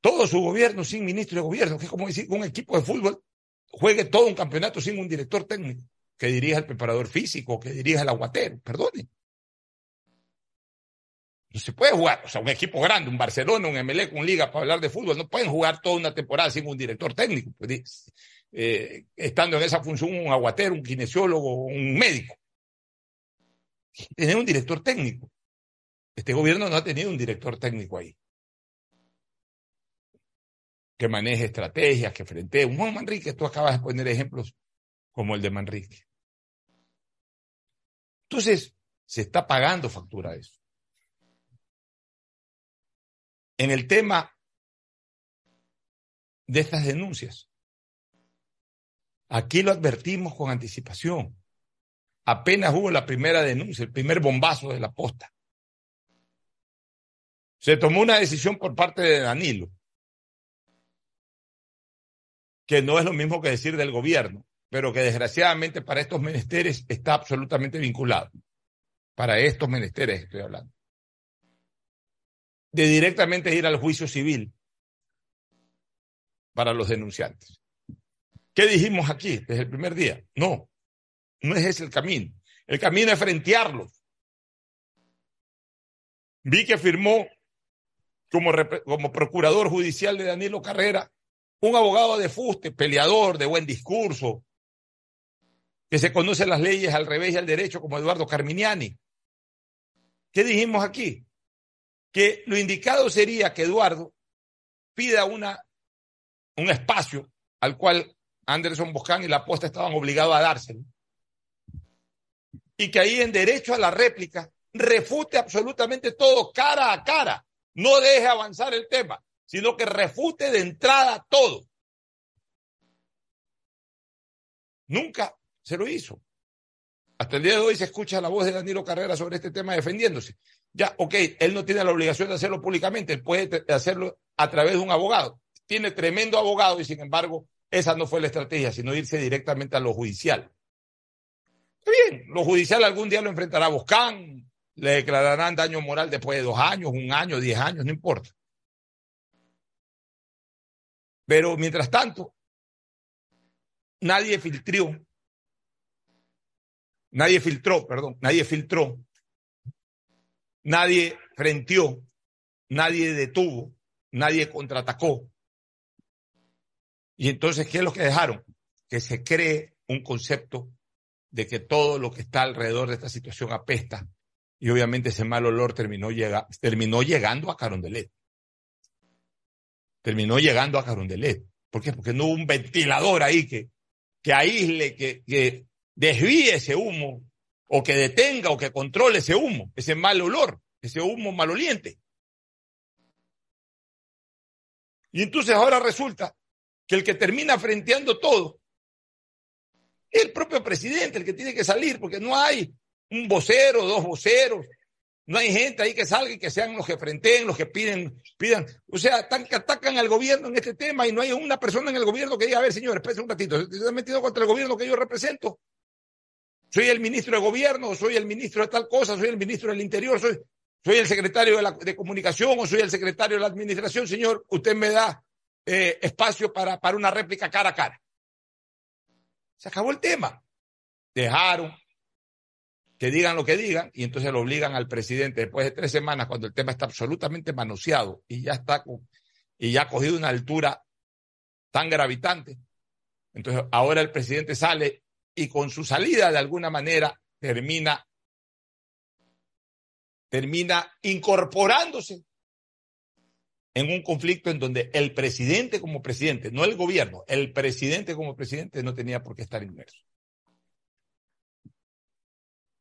todo su gobierno sin ministro de gobierno, que es como decir que un equipo de fútbol juegue todo un campeonato sin un director técnico que dirija el preparador físico, que dirija el aguatero, perdone. No se puede jugar, o sea, un equipo grande, un Barcelona, un MLE, un Liga para hablar de fútbol, no pueden jugar toda una temporada sin un director técnico, pues, eh, estando en esa función un aguatero, un kinesiólogo, un médico. Tener un director técnico. Este gobierno no ha tenido un director técnico ahí. Que maneje estrategias, que frente. Un Juan Manrique, tú acabas de poner ejemplos como el de Manrique. Entonces, se está pagando factura eso. En el tema de estas denuncias, Aquí lo advertimos con anticipación. Apenas hubo la primera denuncia, el primer bombazo de la posta. Se tomó una decisión por parte de Danilo, que no es lo mismo que decir del gobierno, pero que desgraciadamente para estos menesteres está absolutamente vinculado. Para estos menesteres estoy hablando. De directamente ir al juicio civil para los denunciantes. ¿Qué dijimos aquí desde el primer día? No, no es ese el camino. El camino es frentearlos. Vi que firmó como, como procurador judicial de Danilo Carrera un abogado de fuste, peleador, de buen discurso, que se conoce las leyes al revés y al derecho, como Eduardo Carminiani. ¿Qué dijimos aquí? Que lo indicado sería que Eduardo pida una, un espacio al cual Anderson Boscán y la posta estaban obligados a dárselo. Y que ahí en derecho a la réplica refute absolutamente todo cara a cara. No deje avanzar el tema, sino que refute de entrada todo. Nunca se lo hizo. Hasta el día de hoy se escucha la voz de Danilo Carrera sobre este tema defendiéndose. Ya, ok, él no tiene la obligación de hacerlo públicamente, él puede hacerlo a través de un abogado. Tiene tremendo abogado y sin embargo esa no fue la estrategia, sino irse directamente a lo judicial. Bien, lo judicial algún día lo enfrentará Boscán, le declararán daño moral después de dos años, un año, diez años, no importa. Pero mientras tanto, nadie filtró, nadie filtró, perdón, nadie filtró, nadie frenteó, nadie detuvo, nadie contraatacó, y entonces, ¿qué es lo que dejaron? Que se cree un concepto de que todo lo que está alrededor de esta situación apesta. Y obviamente ese mal olor terminó, llega, terminó llegando a Carondelet. Terminó llegando a Carondelet. ¿Por qué? Porque no hubo un ventilador ahí que, que aísle, que, que desvíe ese humo, o que detenga o que controle ese humo, ese mal olor, ese humo maloliente. Y entonces ahora resulta que el que termina frenteando todo es el propio presidente, el que tiene que salir, porque no hay un vocero, dos voceros, no hay gente ahí que salga y que sean los que frenteen, los que piden, pidan. O sea, tan, que atacan al gobierno en este tema y no hay una persona en el gobierno que diga, a ver, señor, espérense un ratito, ¿se han metido contra el gobierno que yo represento? Soy el ministro de gobierno, soy el ministro de tal cosa, soy el ministro del interior, soy, soy el secretario de, comunicación o soy el secretario de la administración, señor, usted me da eh, espacio para, para una réplica cara a cara. Se acabó el tema. Dejaron que digan lo que digan y entonces lo obligan al presidente después de tres semanas cuando el tema está absolutamente manoseado y ya está con, y ya ha cogido una altura tan gravitante. Entonces ahora el presidente sale y con su salida de alguna manera termina termina incorporándose en un conflicto en donde el presidente como presidente, no el gobierno, el presidente como presidente no tenía por qué estar inmerso.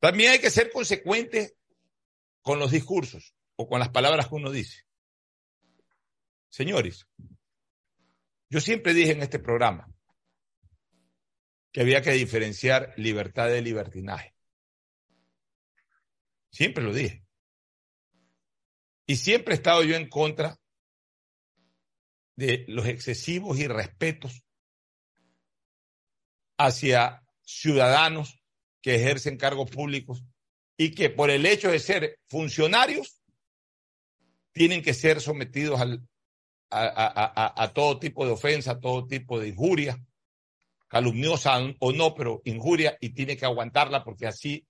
También hay que ser consecuente con los discursos o con las palabras que uno dice. Señores, yo siempre dije en este programa que había que diferenciar libertad de libertinaje. Siempre lo dije. Y siempre he estado yo en contra de los excesivos irrespetos hacia ciudadanos que ejercen cargos públicos y que por el hecho de ser funcionarios tienen que ser sometidos al, a, a, todo tipo de ofensa, a todo tipo de injuria, calumniosa o no, pero injuria y tiene que aguantarla porque así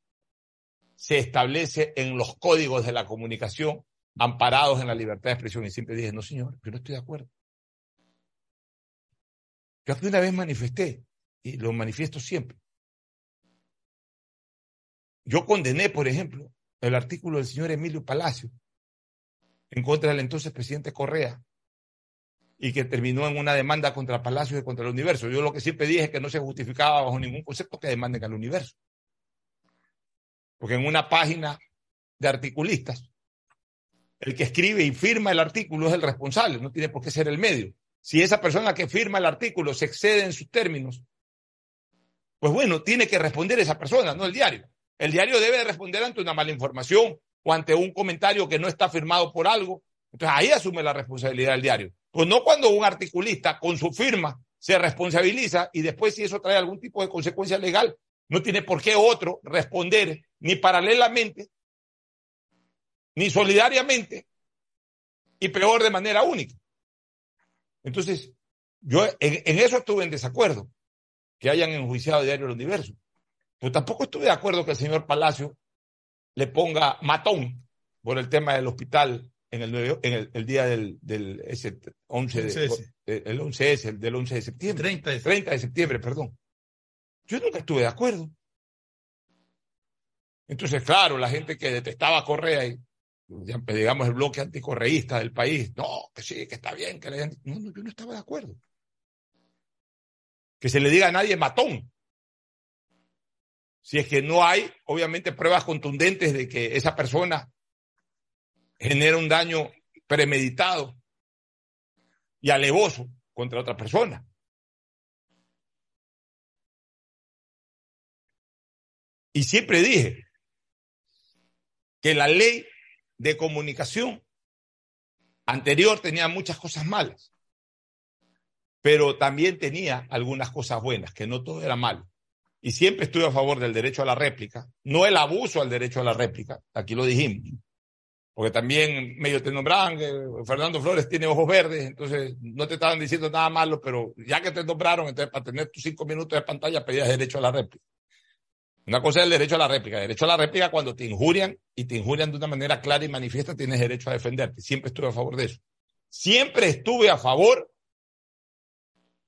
se establece en los códigos de la comunicación amparados en la libertad de expresión. Y siempre dije, no señor, yo no estoy de acuerdo. Yo aquí una vez manifesté, y lo manifiesto siempre. Yo condené, por ejemplo, el artículo del señor Emilio Palacio en contra del entonces presidente Correa y que terminó en una demanda contra Palacio y contra el universo. Yo lo que siempre dije es que no se justificaba bajo ningún concepto que demanden al universo. Porque en una página de articulistas, el que escribe y firma el artículo es el responsable, no tiene por qué ser el medio. Si esa persona que firma el artículo se excede en sus términos pues bueno, tiene que responder esa persona, no el diario. El diario debe responder ante una mala información o ante un comentario que no está firmado por algo. Entonces ahí asume la responsabilidad del diario. Pues no cuando un articulista con su firma se responsabiliza y después si eso trae algún tipo de consecuencia legal, no tiene por qué otro responder ni paralelamente, ni solidariamente, y peor de manera única. Entonces, yo en, eso estuve en desacuerdo, que hayan enjuiciado diario El Universo. Pero tampoco estuve de acuerdo que el señor Palacio le ponga matón por el tema del hospital en el, en el, día del, del ese 11 de, el 11S, el del 11 de septiembre. 30 de, 30 de septiembre, perdón. Yo nunca estuve de acuerdo. Entonces, claro, la gente que detestaba a Correa y digamos el bloque anticorreísta del país, no, que sí, que está bien, que le No, no, yo no estaba de acuerdo. Que se le diga a nadie matón. Si es que no hay, obviamente, pruebas contundentes de que esa persona genera un daño premeditado y alevoso contra otra persona. Y siempre dije que la ley de comunicación anterior tenía muchas cosas malas, pero también tenía algunas cosas buenas, que no todo era malo. Y siempre estuve a favor del derecho a la réplica, no el abuso al derecho a la réplica, aquí lo dijimos, porque también medio te nombraban, Fernando Flores tiene ojos verdes, entonces no te estaban diciendo nada malo, pero ya que te nombraron, entonces para tener tus cinco minutos de pantalla pedías derecho a la réplica. Una cosa es el derecho a la réplica. Derecho a la réplica cuando te injurian y te injurian de una manera clara y manifiesta, tienes derecho a defenderte. Siempre estuve a favor de eso. Siempre estuve a favor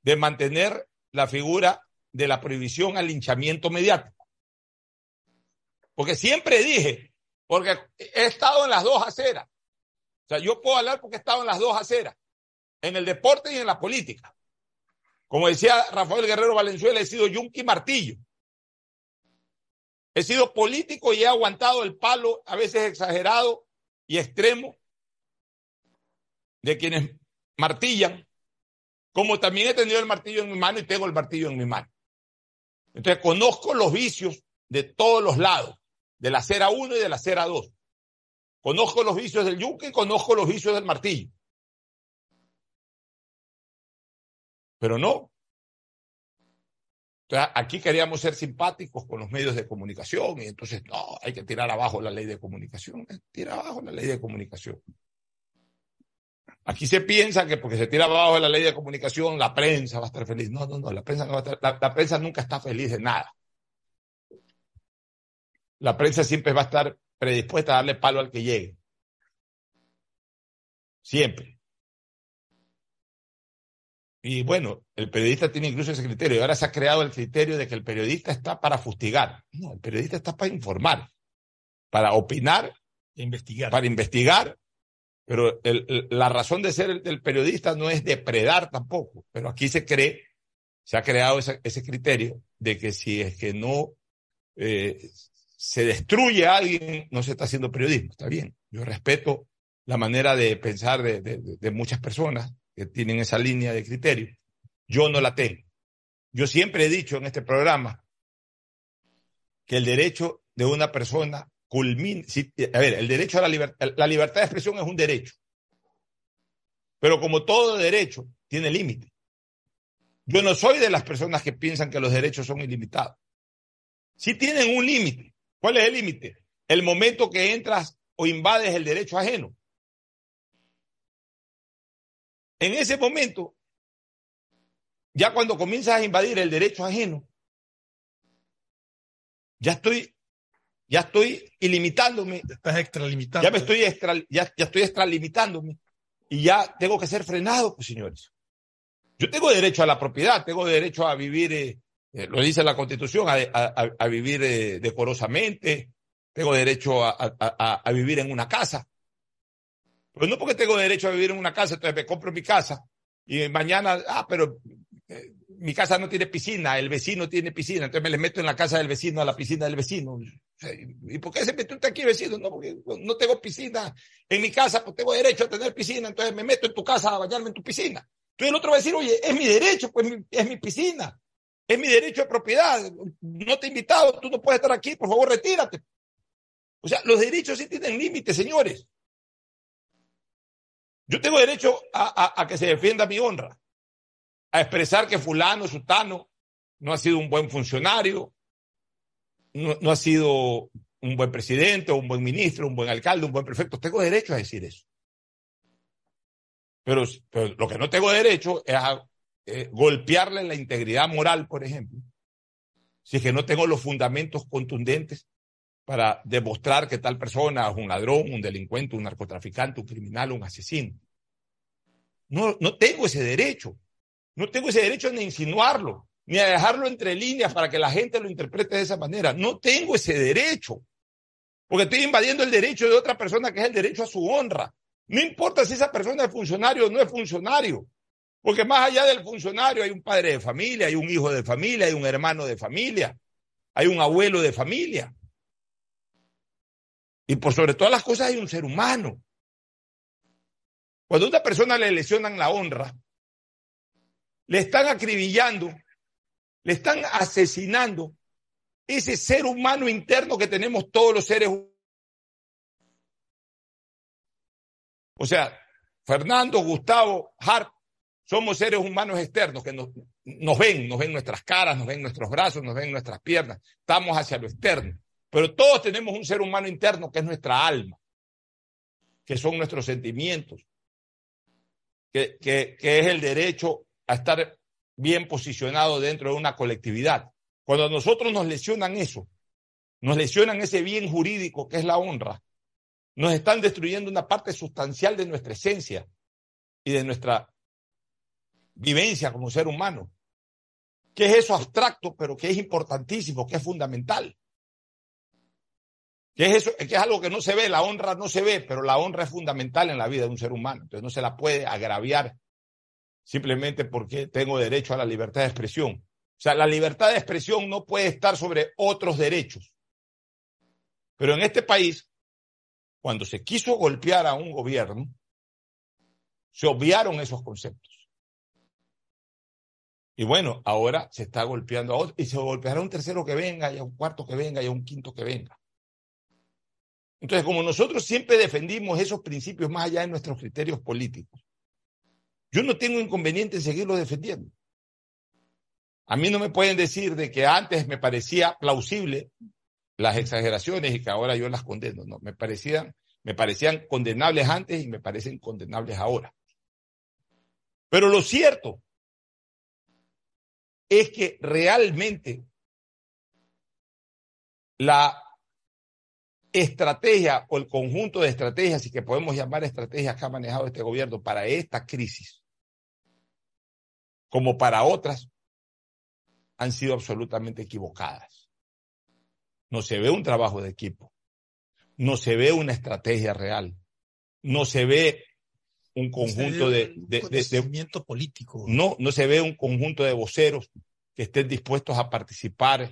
de mantener la figura de la prohibición al linchamiento mediático. Porque siempre dije, porque he estado en las dos aceras. O sea, yo puedo hablar porque he estado en las dos aceras, en el deporte y en la política. Como decía Rafael Guerrero Valenzuela, he sido yunque martillo. He sido político y he aguantado el palo, a veces exagerado y extremo, de quienes martillan, como también he tenido el martillo en mi mano y tengo el martillo en mi mano. Entonces conozco los vicios de todos los lados, de la cera 1 y de la cera 2. Conozco los vicios del yunque y conozco los vicios del martillo. Pero no, aquí queríamos ser simpáticos con los medios de comunicación y entonces, no, hay que tirar abajo la ley de comunicación. Tirar abajo la ley de comunicación. Aquí se piensa que porque se tira abajo la ley de comunicación, la prensa va a estar feliz. No, no, no, la prensa, no va a estar, la prensa nunca está feliz de nada. La prensa siempre va a estar predispuesta a darle palo al que llegue. Siempre. Y bueno, el periodista tiene incluso ese criterio. Y ahora se ha creado el criterio de que el periodista está para fustigar. No, el periodista está para informar, para opinar, investigar. para investigar. Pero la razón de ser del periodista no es depredar tampoco. Pero aquí se cree, se ha creado ese, criterio de que si es que no eh, se destruye a alguien, no se está haciendo periodismo. Está bien. Yo respeto la manera de pensar de muchas personas que tienen esa línea de criterio. Yo no la tengo. Yo siempre he dicho en este programa que el derecho de una persona culmina. a ver, el derecho a la libertad, la libertad de expresión es un derecho. Pero como todo derecho, tiene límite. Yo no soy de las personas que piensan que los derechos son ilimitados. Si tienen un límite. ¿Cuál es el límite? El momento que entras o invades el derecho ajeno. En ese momento, ya cuando comienzas a invadir el derecho ajeno, ya estoy, ya estoy ilimitándome. Estás extralimitando. Ya me estoy extra, ya, ya estoy extralimitándome y ya tengo que ser frenado, pues señores. Yo tengo derecho a la propiedad, tengo derecho a vivir, eh, eh, lo dice la Constitución, a, vivir eh, decorosamente, tengo derecho a, vivir en una casa. Pero no porque tengo derecho a vivir en una casa, entonces me compro mi casa y mañana, ah, pero eh, mi casa no tiene piscina, el vecino tiene piscina, entonces me le meto en la casa del vecino, a la piscina del vecino. ¿Y por qué se mete usted aquí, vecino? No, porque no tengo piscina en mi casa, pues tengo derecho a tener piscina, entonces me meto en tu casa a bañarme en tu piscina. Entonces el otro va a decir, oye, es mi derecho, pues es mi piscina. Es mi derecho de propiedad. No te he invitado, tú no puedes estar aquí, por favor, retírate. O sea, los derechos sí tienen límites, señores. Yo tengo derecho a, a, que se defienda mi honra, a expresar que fulano, sutano, no ha sido un buen funcionario, no, no ha sido un buen presidente, un buen ministro, un buen alcalde, un buen prefecto. Tengo derecho a decir eso. Pero, lo que no tengo derecho es a eh, golpearle la integridad moral, por ejemplo, si es que no tengo los fundamentos contundentes para demostrar que tal persona es un ladrón, un delincuente, un narcotraficante, un criminal, un asesino. No, no tengo ese derecho. No tengo ese derecho ni a insinuarlo, ni a dejarlo entre líneas para que la gente lo interprete de esa manera. No tengo ese derecho. Porque estoy invadiendo el derecho de otra persona que es el derecho a su honra. No importa si esa persona es funcionario o no es funcionario. Porque más allá del funcionario hay un padre de familia, hay un hijo de familia, hay un hermano de familia, hay un abuelo de familia. Y por sobre todas las cosas hay un ser humano. Cuando a una persona le lesionan la honra, le están acribillando, le están asesinando ese ser humano interno que tenemos todos los seres humanos. O sea, Fernando, Gustavo, Hart, somos seres humanos externos que nos, ven, nos ven nuestras caras, nos ven nuestros brazos, nos ven nuestras piernas, estamos hacia lo externo. Pero todos tenemos un ser humano interno que es nuestra alma, que son nuestros sentimientos, que, que, que es el derecho a estar bien posicionado dentro de una colectividad. Cuando a nosotros nos lesionan eso, nos lesionan ese bien jurídico que es la honra, nos están destruyendo una parte sustancial de nuestra esencia y de nuestra vivencia como ser humano. Que es eso abstracto, pero que es importantísimo, que es fundamental. Que es eso, que es algo que no se ve, la honra no se ve, pero la honra es fundamental en la vida de un ser humano. Entonces no se la puede agraviar simplemente porque tengo derecho a la libertad de expresión. O sea, la libertad de expresión no puede estar sobre otros derechos. Pero en este país, cuando se quiso golpear a un gobierno, se obviaron esos conceptos. Y bueno, ahora se está golpeando a otro y se golpeará un tercero que venga y a un cuarto que venga y a un quinto que venga. Entonces, como nosotros siempre defendimos esos principios más allá de nuestros criterios políticos, yo no tengo inconveniente en seguirlos defendiendo. A mí no me pueden decir de que antes me parecía plausible las exageraciones y que ahora yo las condeno. No, me parecían, me parecían condenables antes y me parecen condenables ahora. Pero lo cierto es que realmente la estrategia o el conjunto de estrategias, y que podemos llamar estrategias que ha manejado este gobierno para esta crisis, como para otras, han sido absolutamente equivocadas. No se ve un trabajo de equipo, no se ve una estrategia real, no se ve un conjunto de, de, político. No, no se ve un conjunto de voceros que estén dispuestos a participar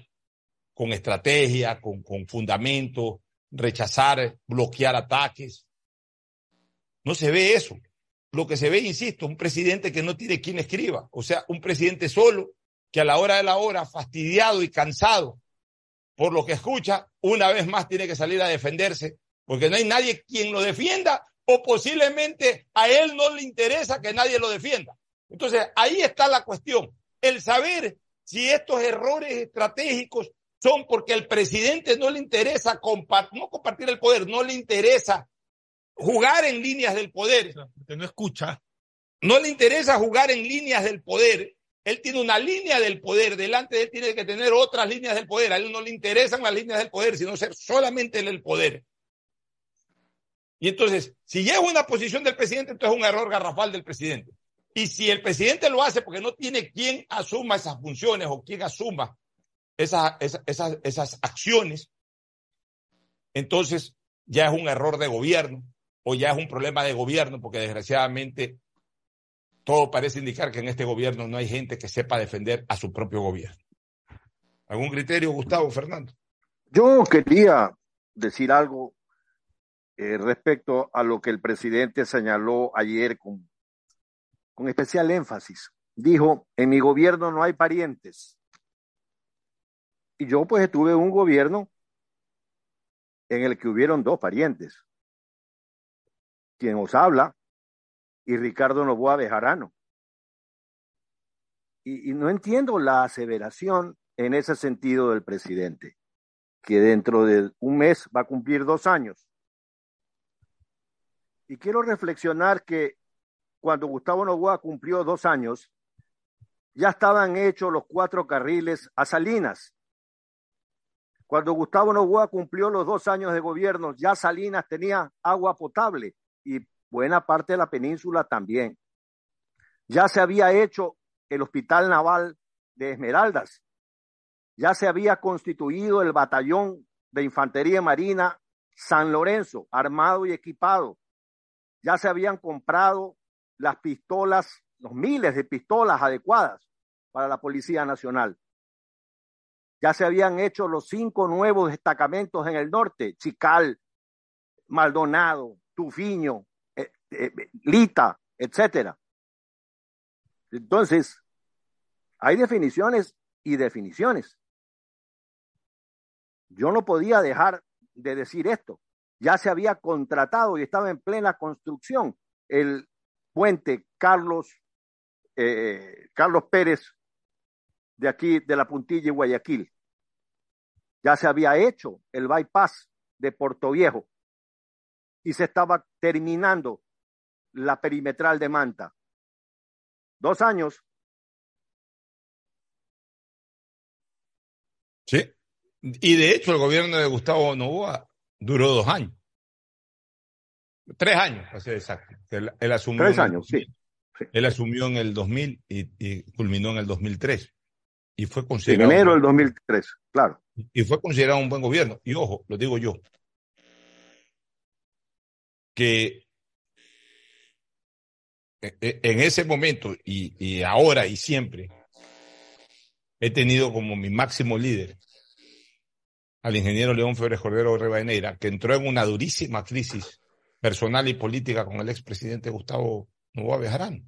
con estrategia, con, con fundamento, rechazar, bloquear ataques. No se ve eso. Lo que se ve, insisto, un presidente que no tiene quien escriba, o sea, un presidente solo que a la hora de la hora, fastidiado y cansado por lo que escucha, una vez más tiene que salir a defenderse, porque no hay nadie quien lo defienda o posiblemente a él no le interesa que nadie lo defienda. Entonces, ahí está la cuestión, el saber si estos errores estratégicos son porque al presidente no le interesa no compartir el poder, no le interesa jugar en líneas del poder. Porque no escucha. No le interesa jugar en líneas del poder él tiene una línea del poder, delante de él tiene que tener otras líneas del poder. A él no le interesan las líneas del poder, sino ser solamente el poder. Y entonces, si llega una posición del presidente, entonces es un error garrafal del presidente. Y si el presidente lo hace porque no tiene quien asuma esas funciones o quien asuma esas acciones, entonces ya es un error de gobierno o ya es un problema de gobierno, porque desgraciadamente todo parece indicar que en este gobierno no hay gente que sepa defender a su propio gobierno. ¿Algún criterio, Gustavo, Fernando? Yo quería decir algo eh, respecto a lo que el presidente señaló ayer con, con especial énfasis. Dijo, en mi gobierno no hay parientes, Y yo pues estuve en un gobierno en el que hubieron dos parientes, quien os habla y Ricardo Novoa Bejarano. Y, y no entiendo la aseveración en ese sentido del presidente, que dentro de un mes va a cumplir dos años. Y quiero reflexionar que cuando Gustavo Novoa cumplió dos años, ya estaban hechos los cuatro carriles a Salinas. Cuando Gustavo Novoa cumplió los dos años de gobierno, ya Salinas tenía agua potable y buena parte de la península también. Ya se había hecho el Hospital Naval de Esmeraldas. Ya se había constituido el Batallón de Infantería Marina San Lorenzo, armado y equipado. Ya se habían comprado las pistolas, los miles de pistolas adecuadas para la Policía Nacional. Ya se habían hecho los cinco nuevos destacamentos en el norte, Chical, Maldonado, Tufiño, eh, eh, Lita, etcétera. Entonces, hay definiciones y definiciones. Yo no podía dejar de decir esto. Ya se había contratado y estaba en plena construcción el puente Carlos, eh, Carlos Pérez de aquí, de la puntilla y Guayaquil. Ya se había hecho el bypass de Puerto Viejo y se estaba terminando la perimetral de Manta. Dos años. Sí. Y de hecho el gobierno de Gustavo Novoa duró dos años. Tres años, para ser exacto. Él, él asumió Tres en años, sí. 2000. Él asumió en el 2000 y, y culminó en el 2003. Y fue En considerado, enero del 2003, claro. y fue considerado un buen gobierno. Y ojo, lo digo yo, que e- e- en ese momento y, y ahora y siempre he tenido como mi máximo líder al ingeniero León Febres Cordero Rivadeneira, que entró en una durísima crisis personal y política con el expresidente Gustavo Novoa Bejarano.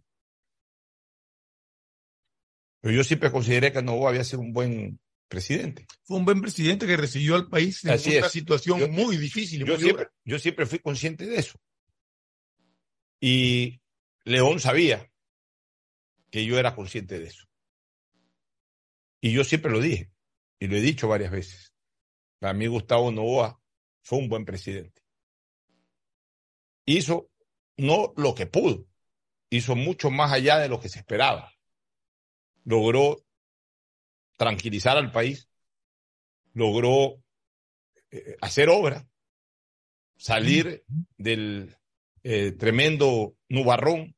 Pero yo siempre consideré que Novoa había sido un buen presidente. Fue un buen presidente que recibió al país en Así una es. situación Yo- muy difícil y Yo muy siempre, yo siempre fui consciente de eso. Y León sabía que yo era consciente de eso. Y yo siempre lo dije, y lo he dicho varias veces. Para mí Gustavo Novoa fue un buen presidente. Hizo no lo que pudo, hizo mucho más allá de lo que se esperaba. Logró tranquilizar al país, logró eh, hacer obra, salir del eh, tremendo nubarrón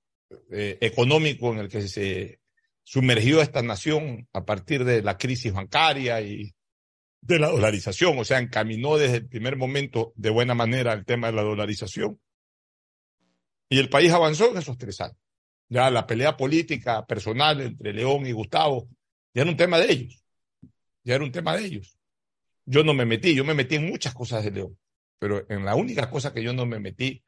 eh, económico en el que se sumergió esta nación a partir de la crisis bancaria y de la dolarización, o sea, encaminó desde el primer momento de buena manera el tema de la dolarización. Y el país avanzó en esos tres años. Ya la pelea política personal entre León y Gustavo ya era un tema de ellos. Ya era un tema de ellos. Yo no me metí, yo me metí en muchas cosas de León, pero en la única cosa que yo no me metí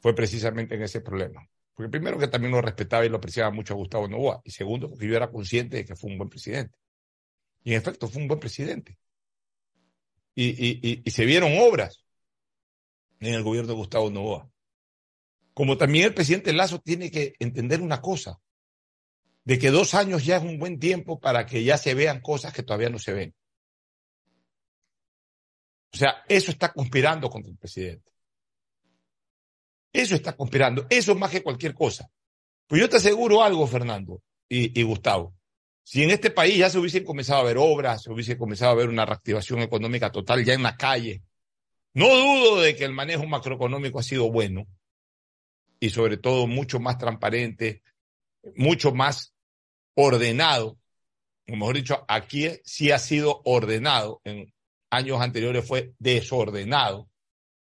fue precisamente en ese problema. Porque primero que también lo respetaba y lo apreciaba mucho a Gustavo Novoa, y segundo porque yo era consciente de que fue un buen presidente. Y en efecto fue un buen presidente. Y, y, y, se vieron obras en el gobierno de Gustavo Novoa. Como también el presidente Lazo tiene que entender una cosa, de que dos años ya es un buen tiempo para que ya se vean cosas que todavía no se ven. O sea, eso está conspirando contra el presidente. Eso está conspirando. Eso más que cualquier cosa. Pues yo te aseguro algo, Fernando y, y, Gustavo. Si en este país ya se hubiesen comenzado a ver obras, se hubiese comenzado a ver una reactivación económica total ya en la calle, no dudo de que el manejo macroeconómico ha sido bueno y sobre todo mucho más transparente, mucho más ordenado. O mejor dicho, aquí sí ha sido ordenado. En años anteriores fue desordenado,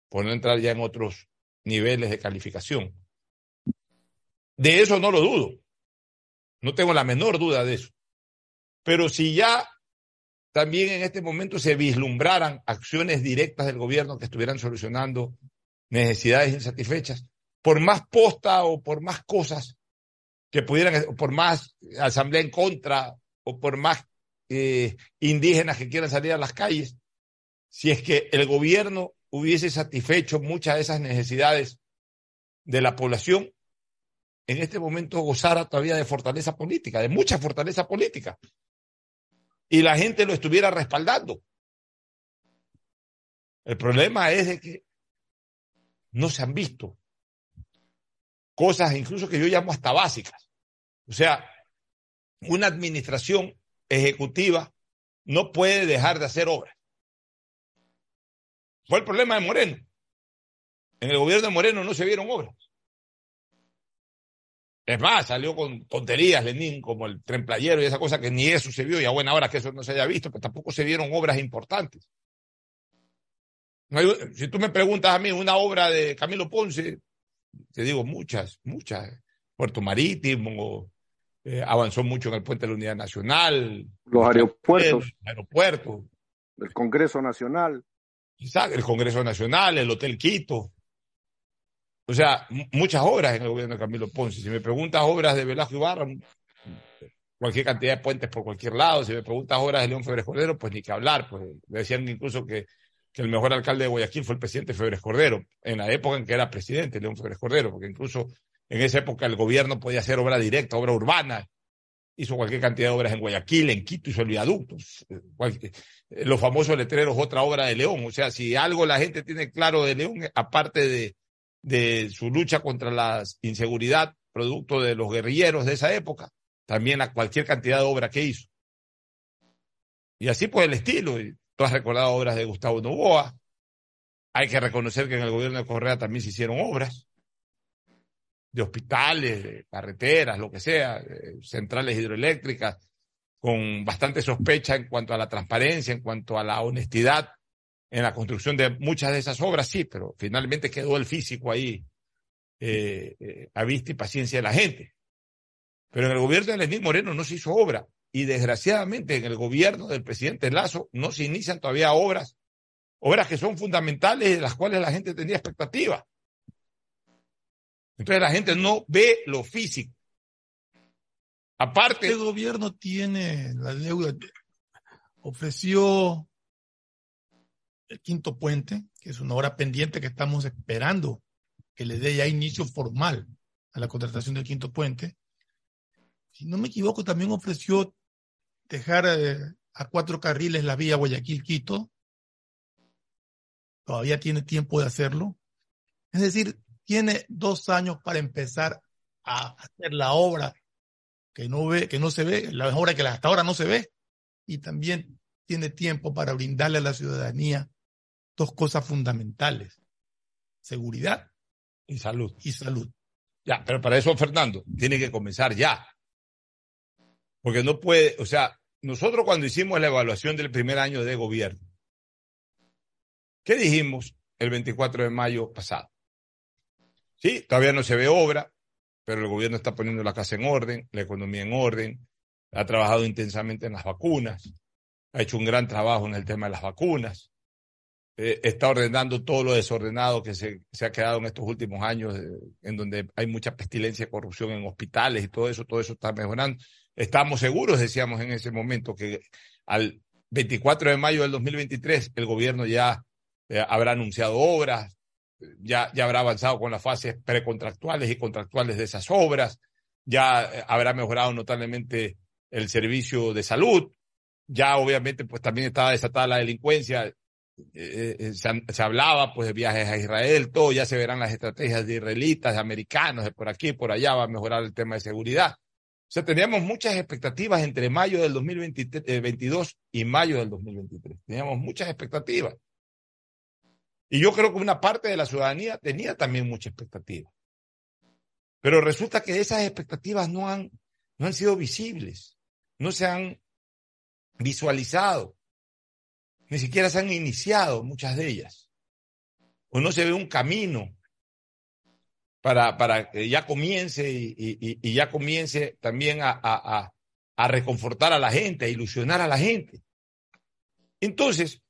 por no entrar ya en otros niveles de calificación. De eso no lo dudo. No tengo la menor duda de eso. Pero si ya también en este momento se vislumbraran acciones directas del gobierno que estuvieran solucionando necesidades insatisfechas, por más posta o por más cosas que pudieran, por más asamblea en contra o por más eh, indígenas que quieran salir a las calles, si es que el gobierno hubiese satisfecho muchas de esas necesidades de la población, en este momento gozara todavía de fortaleza política, de mucha fortaleza política. Y la gente lo estuviera respaldando. El problema es de que no se han visto cosas incluso que yo llamo hasta básicas. O sea, una administración ejecutiva no puede dejar de hacer obras. Fue el problema de Moreno. En el gobierno de Moreno no se vieron obras. Es más, salió con tonterías Lenín, como el tren playero y esa cosa que ni eso se vio, y a buena hora que eso no se haya visto, pero tampoco se vieron obras importantes. Si tú me preguntas a mí una obra de Camilo Ponce, te digo muchas, muchas. Puerto Marítimo, eh, avanzó mucho en el puente de la Unidad Nacional. Los aeropuertos. aeropuertos. El Congreso Nacional. el Congreso Nacional, el Hotel Quito. O sea, muchas obras en el gobierno de Camilo Ponce. Si me preguntas obras de Velasco Ibarra, cualquier cantidad de puentes por cualquier lado. Si me preguntas obras de León Febres Cordero, pues ni que hablar. Pues decían incluso que, que, el mejor alcalde de Guayaquil fue el presidente Febres Cordero, en la época en que era presidente León Febres Cordero, porque incluso en esa época el gobierno podía hacer obra directa, obra urbana. Hizo cualquier cantidad de obras en Guayaquil, en Quito, hizo el viaducto. Los famosos letreros, otra obra de León. O sea, si algo la gente tiene claro de León, aparte de de su lucha contra la inseguridad, producto de los guerrilleros de esa época, también a cualquier cantidad de obra que hizo. Y así pues el estilo. Y tú has recordado obras de Gustavo Novoa. Hay que reconocer que en el gobierno de Correa también se hicieron obras de hospitales, de carreteras, lo que sea, centrales hidroeléctricas, con bastante sospecha en cuanto a la transparencia, en cuanto a la honestidad en la construcción de muchas de esas obras, sí, pero finalmente quedó el físico ahí eh, eh, a vista y paciencia de la gente. Pero en el gobierno de Lenín Moreno no se hizo obra y desgraciadamente en el gobierno del presidente Lazo no se inician todavía obras, obras que son fundamentales y de las cuales la gente tenía expectativa. Entonces la gente no ve lo físico. Aparte. El gobierno tiene la deuda, ofreció el quinto puente, que es una obra pendiente que estamos esperando que le dé ya inicio formal a la contratación del quinto puente. Si no me equivoco, también ofreció dejar eh, a cuatro carriles la vía Guayaquil-Quito. Todavía tiene tiempo de hacerlo. Es decir, tiene dos años para empezar a hacer la obra que no ve, que no se ve, la obra que hasta ahora no se ve, y también tiene tiempo para brindarle a la ciudadanía dos cosas fundamentales, seguridad y salud. Y salud. Ya, pero para eso, Fernando, tiene que comenzar ya. Porque no puede, o sea, nosotros cuando hicimos la evaluación del primer año de gobierno, ¿qué dijimos el 24 de mayo pasado? Sí, todavía no se ve obra, pero el gobierno está poniendo la casa en orden, la economía en orden, ha trabajado intensamente en las vacunas, ha hecho un gran trabajo en el tema de las vacunas, eh, está ordenando todo lo desordenado que se, se, ha quedado en estos últimos años, eh, en donde hay mucha pestilencia y corrupción en hospitales y todo eso, todo eso está mejorando. Estamos seguros, decíamos en ese momento, que al 24 de mayo del 2023 el gobierno ya eh, habrá anunciado obras, ya, ya habrá avanzado con las fases precontractuales y contractuales de esas obras, ya habrá mejorado notablemente el servicio de salud, ya obviamente pues también está desatada la delincuencia, eh, eh, se, hablaba pues de viajes a Israel, todo, ya se verán las estrategias de israelitas, de americanos, de por aquí, por allá, va a mejorar el tema de seguridad. O sea, teníamos muchas expectativas entre mayo del 2022 eh, y mayo del 2023. Teníamos muchas expectativas. Y yo creo que una parte de la ciudadanía tenía también mucha expectativa. Pero resulta que esas expectativas no han, no han sido visibles, no se han visualizado ni siquiera se han iniciado muchas de ellas. O no se ve un camino para, para que ya comience y, ya comience también a, a, a reconfortar a la gente, a ilusionar a la gente. Entonces,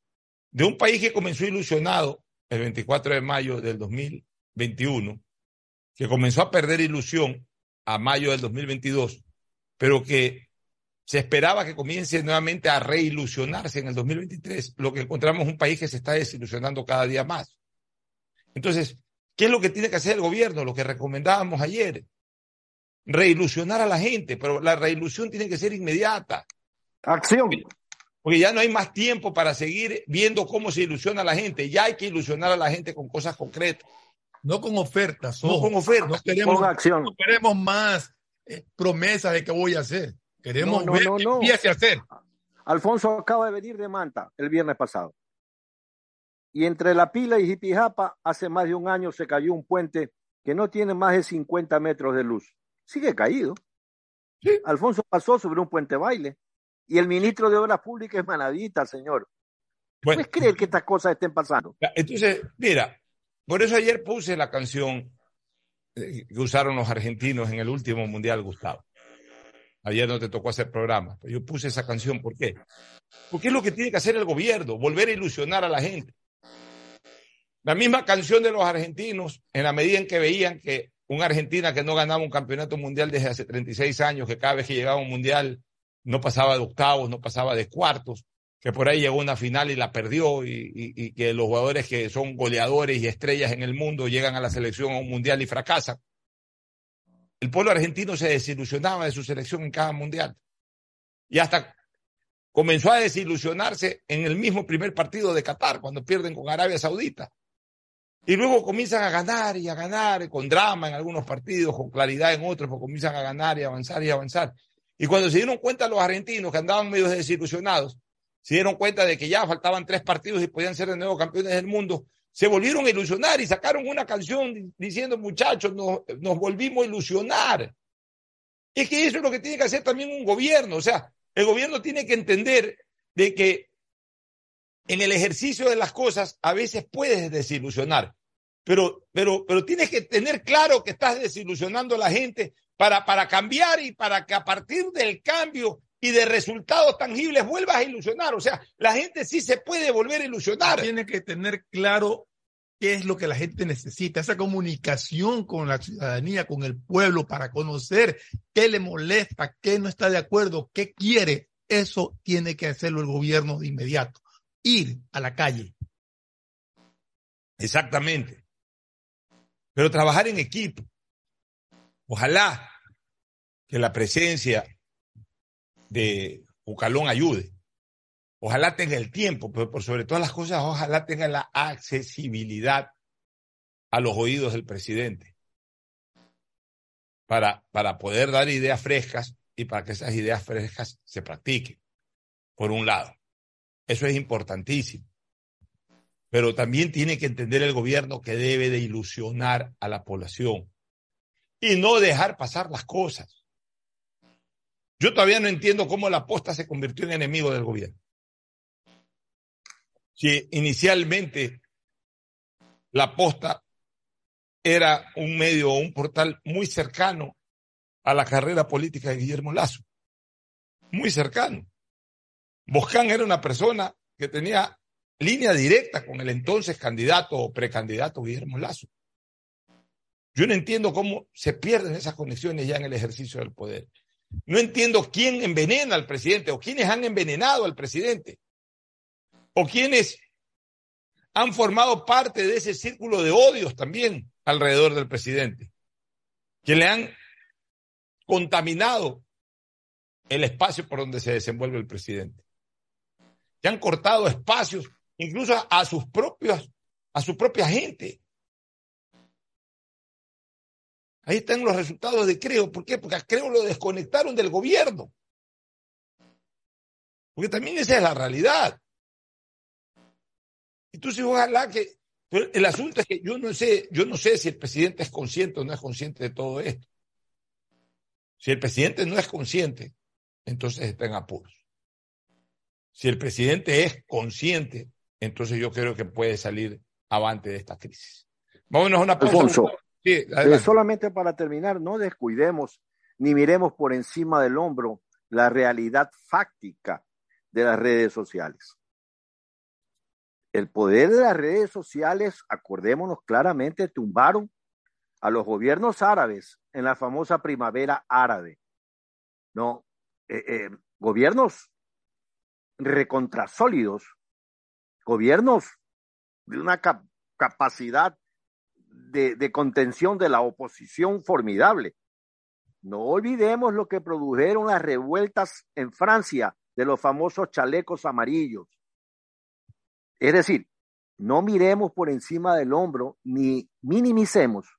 de un país que comenzó ilusionado el 24 de mayo del 2021, que comenzó a perder ilusión a mayo del 2022, pero que se esperaba que comience nuevamente a reilusionarse en el 2023. Lo que encontramos es un país que se está desilusionando cada día más. Entonces, ¿qué es lo que tiene que hacer el gobierno? Lo que recomendábamos ayer. Reilusionar a la gente, pero la reilusión tiene que ser inmediata. Acción. Porque ya no hay más tiempo para seguir viendo cómo se ilusiona a la gente. Ya hay que ilusionar a la gente con cosas concretas. No con ofertas. No con ofertas. No queremos, Con acción. no queremos más eh, promesas de qué voy a hacer. Queremos No, no, ver no, qué no. empiece a hacer. Alfonso acaba de venir de Manta el viernes pasado. Y entre La Pila y Jipijapa, hace más de un año se cayó un puente que no tiene más de 50 metros de luz. Sigue caído. Sí. Alfonso pasó sobre un puente baile. Y el ministro de Obras Públicas es manadita, señor. Bueno, ¿Puedes creer que estas cosas estén pasando? entonces, mira, por eso ayer puse la canción eh, que usaron los argentinos en el último mundial, Gustavo. Ayer no te tocó hacer programa, pero yo puse esa canción, ¿por qué? Porque es lo que tiene que hacer el gobierno, volver a ilusionar a la gente. La misma canción de los argentinos, en la medida en que veían que una Argentina que no ganaba un campeonato mundial desde hace 36 años, que cada vez que llegaba a un mundial no pasaba de octavos, no pasaba de cuartos, que por ahí llegó a una final y la perdió, y, y- y que los jugadores que son goleadores y estrellas en el mundo llegan a la selección a un mundial y fracasan. El pueblo argentino se desilusionaba de su selección en cada mundial. Y hasta comenzó a desilusionarse en el mismo primer partido de Qatar, cuando pierden con Arabia Saudita. Y luego comienzan a ganar y a ganar, con drama en algunos partidos, con claridad en otros, pues comienzan a ganar y avanzar y avanzar. Y cuando se dieron cuenta los argentinos que andaban medio desilusionados, se dieron cuenta de que ya faltaban tres partidos y podían ser de nuevo campeones del mundo, se volvieron a ilusionar y sacaron una canción diciendo, muchachos, nos, nos volvimos a ilusionar. Es que eso es lo que tiene que hacer también un gobierno. O sea, el gobierno tiene que entender de que en el ejercicio de las cosas a veces puedes desilusionar, pero, pero, pero tienes que tener claro que estás desilusionando a la gente para, para cambiar y para que a partir del cambio y de resultados tangibles vuelvas a ilusionar. O sea, la gente sí se puede volver a ilusionar. Tiene que tener claro qué es lo que la gente necesita, esa comunicación con la ciudadanía, con el pueblo, para conocer qué le molesta, qué no está de acuerdo, qué quiere. Eso tiene que hacerlo el gobierno de inmediato. Ir a la calle. Exactamente. Pero trabajar en equipo. Ojalá que la presencia de Ucalón ayude. Ojalá tenga el tiempo, pero por sobre todas las cosas, ojalá tenga la accesibilidad a los oídos del presidente para, para poder dar ideas frescas y para que esas ideas frescas se practiquen, por un lado. Eso es importantísimo. Pero también tiene que entender el gobierno que debe de ilusionar a la población y no dejar pasar las cosas. Yo todavía no entiendo cómo la posta se convirtió en enemigo del gobierno. Si inicialmente la posta era un medio o un portal muy cercano a la carrera política de Guillermo Lazo. Muy cercano. Boscán era una persona que tenía línea directa con el entonces candidato o precandidato Guillermo Lazo. Yo no entiendo cómo se pierden esas conexiones ya en el ejercicio del poder. No entiendo quién envenena al presidente o quiénes han envenenado al presidente o quienes han formado parte de ese círculo de odios también alrededor del presidente, que le han contaminado el espacio por donde se desenvuelve el presidente, que han cortado espacios incluso a, sus propios, a su propia gente. Ahí están los resultados de Creo. ¿Por qué? Porque a Creo lo desconectaron del gobierno. Porque también esa es la realidad. Entonces, ojalá que. Pero el asunto es que yo no sé, yo no sé si el presidente es consciente o no es consciente de todo esto. Si el presidente no es consciente, entonces está en apuros. Si el presidente es consciente, entonces yo creo que puede salir avante de esta crisis. Vámonos a una pausa. Alfonso, Sí, eh, solamente para terminar, no descuidemos ni miremos por encima del hombro la realidad fáctica de las redes sociales. El poder de las redes sociales, acordémonos claramente, tumbaron a los gobiernos árabes en la famosa primavera árabe. No, eh, eh, gobiernos recontrasólidos, gobiernos de una capacidad de, de contención de la oposición formidable. No olvidemos lo que produjeron las revueltas en Francia de los famosos chalecos amarillos. Es decir, no miremos por encima del hombro ni minimicemos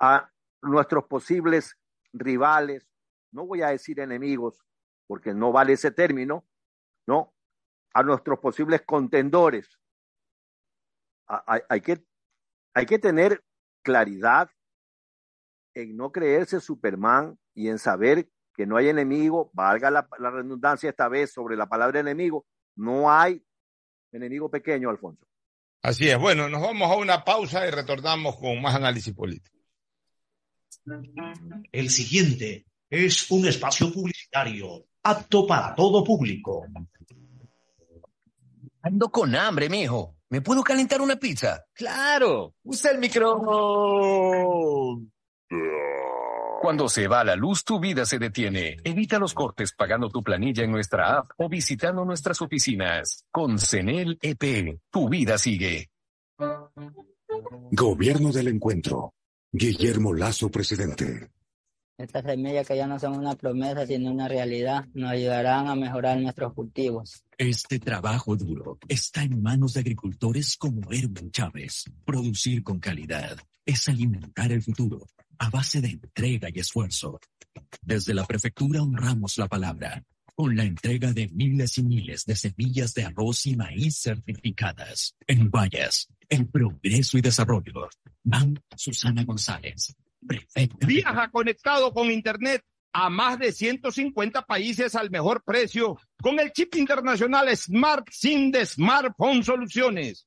a nuestros posibles rivales, no voy a decir enemigos, porque no vale ese término, ¿no? A nuestros posibles contendores. Hay, que, hay que tener claridad en no creerse Superman y en saber que no hay enemigo, valga la, la redundancia esta vez sobre la palabra enemigo, no hay enemigo pequeño, Alfonso. Así es. Bueno, nos vamos a una pausa y retornamos con más análisis político. El siguiente es un espacio publicitario apto para todo público. Ando con hambre, mijo. ¿Me puedo calentar una pizza? Claro. Usa el micro. Cuando se va la luz, tu vida se detiene. Evita los cortes pagando tu planilla en nuestra app o visitando nuestras oficinas. Con CENEL EP, tu vida sigue. Gobierno del Encuentro. Guillermo Lazo, presidente. Estas semillas que ya no son una promesa, sino una realidad, nos ayudarán a mejorar nuestros cultivos. Este trabajo duro está en manos de agricultores como Erwin Chávez. Producir con calidad es alimentar el futuro a base de entrega y esfuerzo. Desde la prefectura honramos la palabra con la entrega de miles y miles de semillas de arroz y maíz certificadas. En Guayas, el progreso y desarrollo. Van Susana González, prefecta. Viaja conectado con Internet a más de 150 países al mejor precio con el chip internacional Smart SIM de Smartphone Soluciones.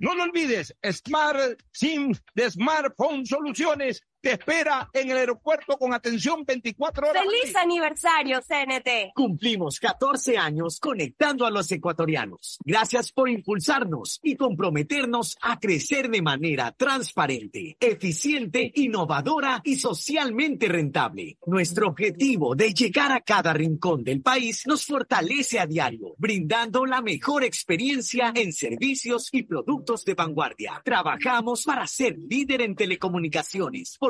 No lo olvides, Smart SIM de Smartphone Soluciones te espera en el aeropuerto con atención 24 horas. ¡Feliz aniversario, CNT! Cumplimos 14 años conectando a los ecuatorianos. Gracias por impulsarnos y comprometernos a crecer de manera transparente, eficiente, innovadora y socialmente rentable. Nuestro objetivo de llegar a cada rincón del país nos fortalece a diario, brindando la mejor experiencia en servicios y productos de vanguardia. Trabajamos para ser líder en telecomunicaciones por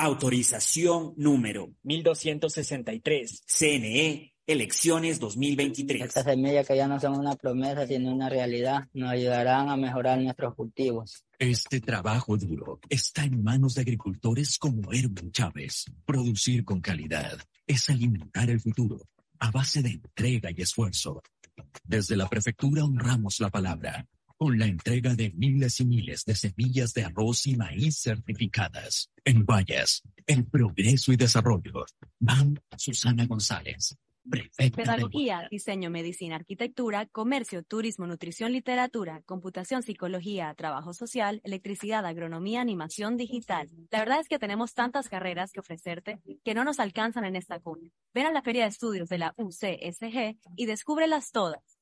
Autorización número 1263. CNE, elecciones 2023. Estas semillas que ya no son una promesa, sino una realidad, nos ayudarán a mejorar nuestros cultivos. Este trabajo duro está en manos de agricultores como Erwin Chávez. Producir con calidad es alimentar el futuro a base de entrega y esfuerzo. Desde la prefectura honramos la palabra con la entrega de miles y miles de semillas de arroz y maíz certificadas. En Guayas, el progreso y desarrollo. Van Susana González. Prefecta Pedagogía, de... diseño, medicina, arquitectura, comercio, turismo, nutrición, literatura, computación, psicología, trabajo social, electricidad, agronomía, animación digital. La verdad es que tenemos tantas carreras que ofrecerte que no nos alcanzan en esta cuna. Ven a la Feria de Estudios de la UCSG y descúbrelas todas.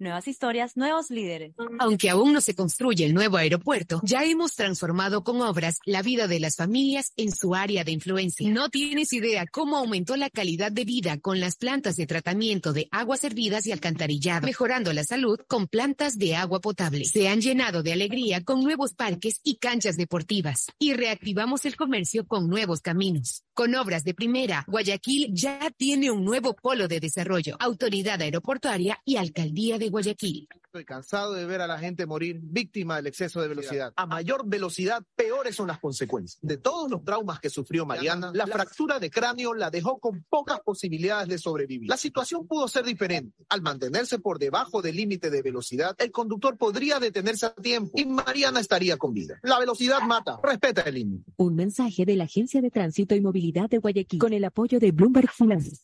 Nuevas historias, nuevos líderes. Aunque aún no se construye el nuevo aeropuerto, ya hemos transformado con obras la vida de las familias en su área de influencia. No tienes idea cómo aumentó la calidad de vida con las plantas de tratamiento de aguas hervidas y alcantarillado, mejorando la salud con plantas de agua potable. Se han llenado de alegría con nuevos parques y canchas deportivas y reactivamos el comercio con nuevos caminos. Con obras de primera, Guayaquil ya tiene un nuevo polo de desarrollo, autoridad aeroportuaria y alcaldía de Guayaquil. Estoy cansado de ver a la gente morir víctima del exceso de velocidad. A mayor velocidad, peores son las consecuencias. De todos los traumas que sufrió Mariana, la fractura de cráneo la dejó con pocas posibilidades de sobrevivir. La situación pudo ser diferente. Al mantenerse por debajo del límite de velocidad, el conductor podría detenerse a tiempo y Mariana estaría con vida. La velocidad mata. Respeta el límite. Un mensaje de la Agencia de Tránsito y Movilidad de con el apoyo de Bloomberg Finance.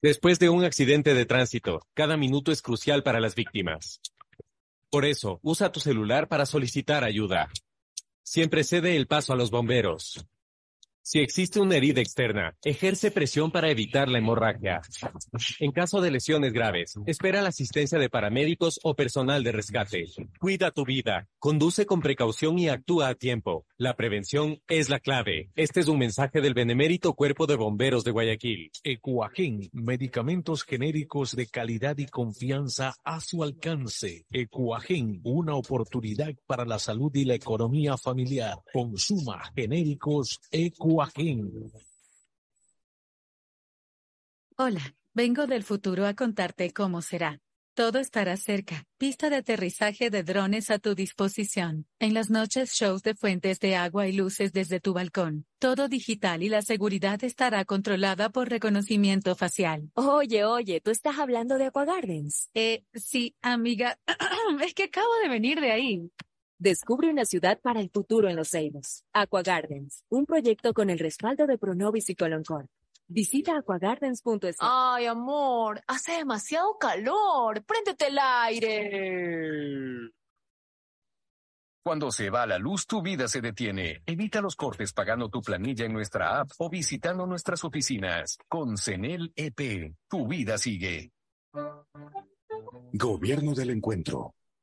Después de un accidente de tránsito, cada minuto es crucial para las víctimas. Por eso, usa tu celular para solicitar ayuda. Siempre cede el paso a los bomberos. Si existe una herida externa, ejerce presión para evitar la hemorragia. En caso de lesiones graves, espera la asistencia de paramédicos o personal de rescate. Cuida tu vida, conduce con precaución y actúa a tiempo. La prevención es la clave. Este es un mensaje del benemérito Cuerpo de Bomberos de Guayaquil. Ecuagen, medicamentos genéricos de calidad y confianza a su alcance. Ecuagen, una oportunidad para la salud y la economía familiar. Consuma genéricos Ecuagen. Hola, vengo del futuro a contarte cómo será. Todo estará cerca. Pista de aterrizaje de drones a tu disposición. En las noches, shows de fuentes de agua y luces desde tu balcón. Todo digital y la seguridad estará controlada por reconocimiento facial. Oye, oye, ¿tú estás hablando de Aqua Gardens? Eh, sí, amiga. es que acabo de venir de ahí. Descubre una ciudad para el futuro en Los Ceibos. Aqua Gardens, un proyecto con el respaldo de Pronovis y Coloncor. Visita aquagardens.es. Ay, amor, hace demasiado calor. Préndete el aire. Cuando se va la luz, tu vida se detiene. Evita los cortes pagando tu planilla en nuestra app o visitando nuestras oficinas. Con CENEL EP, tu vida sigue. Gobierno del Encuentro.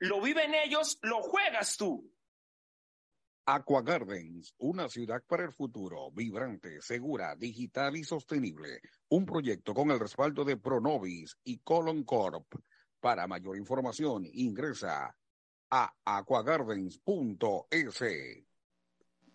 Lo viven ellos, lo juegas tú. Aqua Gardens, una ciudad para el futuro, vibrante, segura, digital y sostenible. Un proyecto con el respaldo de Pronovis y Colon Corp. Para mayor información, ingresa a aquagardens.es.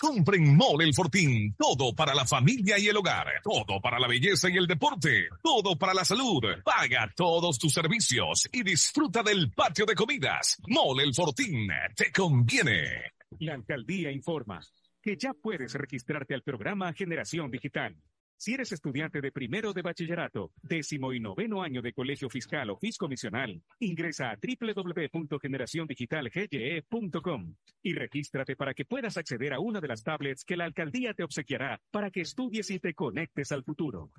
Compren Mole El Fortín. Todo para la familia y el hogar. Todo para la belleza y el deporte. Todo para la salud. Paga todos tus servicios y disfruta del patio de comidas. Mole El Fortín. Te conviene. La alcaldía informa que ya puedes registrarte al programa Generación Digital. Si eres estudiante de primero de bachillerato, décimo y noveno año de colegio fiscal o fiscomisional, ingresa a www.generaciondigitalgye.com y regístrate para que puedas acceder a una de las tablets que la alcaldía te obsequiará para que estudies y te conectes al futuro.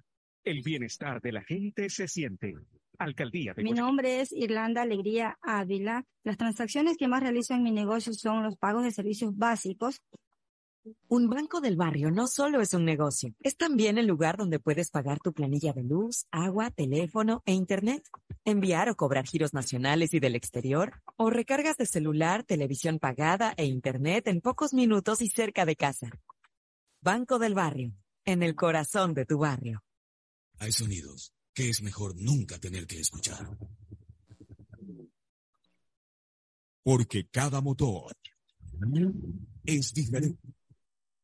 El bienestar de la gente se siente. Alcaldía de Mi nombre es Irlanda Alegría Ávila. Las transacciones que más realizo en mi negocio son los pagos de servicios básicos. Un banco del barrio no solo es un negocio, es también el lugar donde puedes pagar tu planilla de luz, agua, teléfono e internet, enviar o cobrar giros nacionales y del exterior, o recargas de celular, televisión pagada e internet en pocos minutos y cerca de casa. Banco del barrio, en el corazón de tu barrio. Hay sonidos que es mejor nunca tener que escuchar. Porque cada motor es diferente.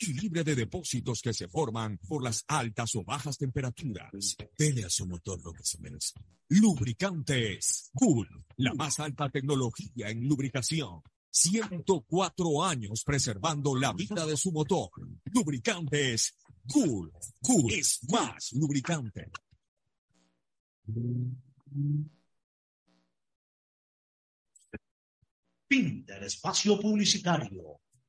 y libre de depósitos que se forman por las altas o bajas temperaturas. Dele a su motor lo que se merece. Lubricantes Cool, la más alta tecnología en lubricación. 104 años preservando la vida de su motor. Lubricantes Cool. Cool es más lubricante. Fin del espacio publicitario.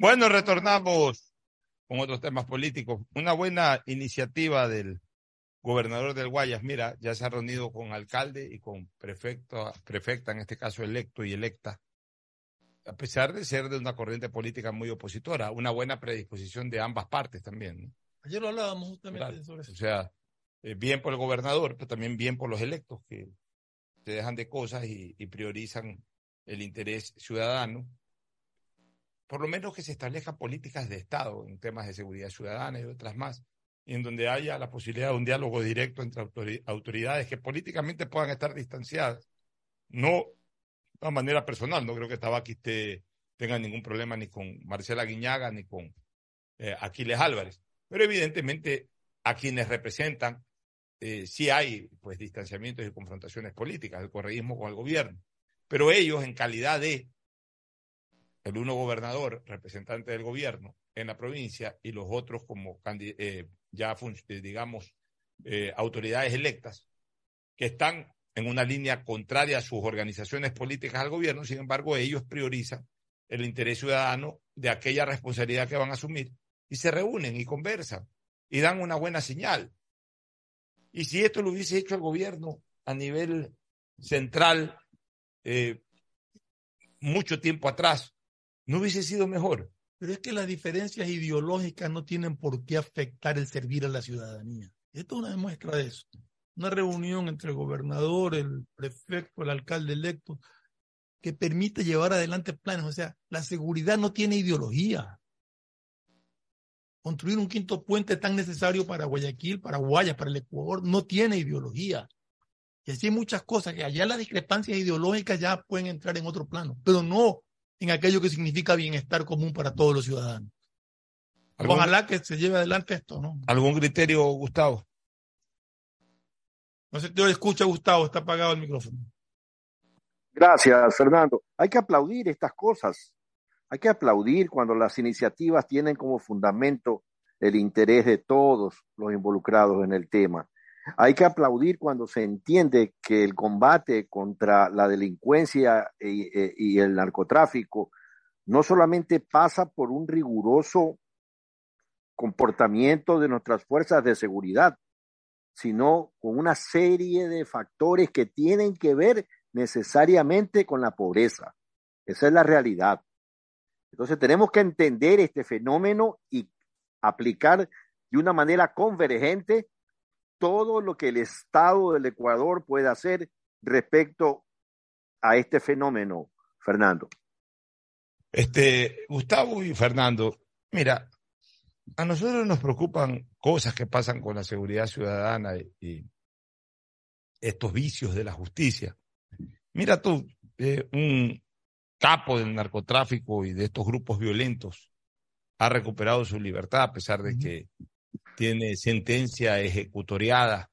Bueno, retornamos con otros temas políticos. Una buena iniciativa del gobernador del Guayas. Mira, ya se ha reunido con alcalde y con prefecto, prefecta, en este caso electo y electa, a pesar de ser de una corriente política muy opositora. Una buena predisposición de ambas partes también. ¿no? Ayer lo hablábamos justamente sobre eso. O sea, eh, bien por el gobernador, pero también bien por los electos que se dejan de cosas y, y priorizan el interés ciudadano por lo menos que se establezcan políticas de Estado en temas de seguridad ciudadana y otras más, y en donde haya la posibilidad de un diálogo directo entre autoridades que políticamente puedan estar distanciadas. No de manera personal, no creo que Tabaquiste tenga ningún problema ni con Marcela Guiñaga ni con eh, Aquiles Álvarez, pero evidentemente a quienes representan eh, sí hay pues distanciamientos y confrontaciones políticas, el correísmo con el gobierno, pero ellos en calidad de el uno gobernador, representante del gobierno en la provincia, y los otros como eh, ya, eh, digamos, eh, autoridades electas, que están en una línea contraria a sus organizaciones políticas al gobierno, sin embargo, ellos priorizan el interés ciudadano de aquella responsabilidad que van a asumir y se reúnen y conversan y dan una buena señal. Y si esto lo hubiese hecho el gobierno a nivel central mucho tiempo atrás, ¿No hubiese sido mejor? Pero es que las diferencias ideológicas no tienen por qué afectar el servir a la ciudadanía. Esto es una demuestra de eso. Una reunión entre el gobernador, el prefecto, el alcalde electo, que permite llevar adelante planes. O sea, la seguridad no tiene ideología. Construir un quinto puente tan necesario para Guayaquil, para Guayas, para el Ecuador, no tiene ideología. Y así hay muchas cosas que allá las discrepancias ideológicas ya pueden entrar en otro plano, pero no en aquello que significa bienestar común para todos los ciudadanos. Ojalá que se lleve adelante esto, ¿no? ¿Algún criterio, Gustavo? No sé, te escucha, Gustavo, está apagado el micrófono. Gracias, Fernando. Hay que aplaudir estas cosas. Hay que aplaudir cuando las iniciativas tienen como fundamento el interés de todos los involucrados en el tema. Hay que aplaudir cuando se entiende que el combate contra la delincuencia y, el narcotráfico no solamente pasa por un riguroso comportamiento de nuestras fuerzas de seguridad, sino con una serie de factores que tienen que ver necesariamente con la pobreza. Esa es la realidad. Entonces tenemos que entender este fenómeno y aplicar de una manera convergente todo lo que el Estado del Ecuador puede hacer respecto a este fenómeno, Fernando. Este, Gustavo y Fernando, mira, a nosotros nos preocupan cosas que pasan con la seguridad ciudadana y, estos vicios de la justicia. Mira tú, eh, un capo del narcotráfico y de estos grupos violentos ha recuperado su libertad a pesar de que tiene sentencia ejecutoriada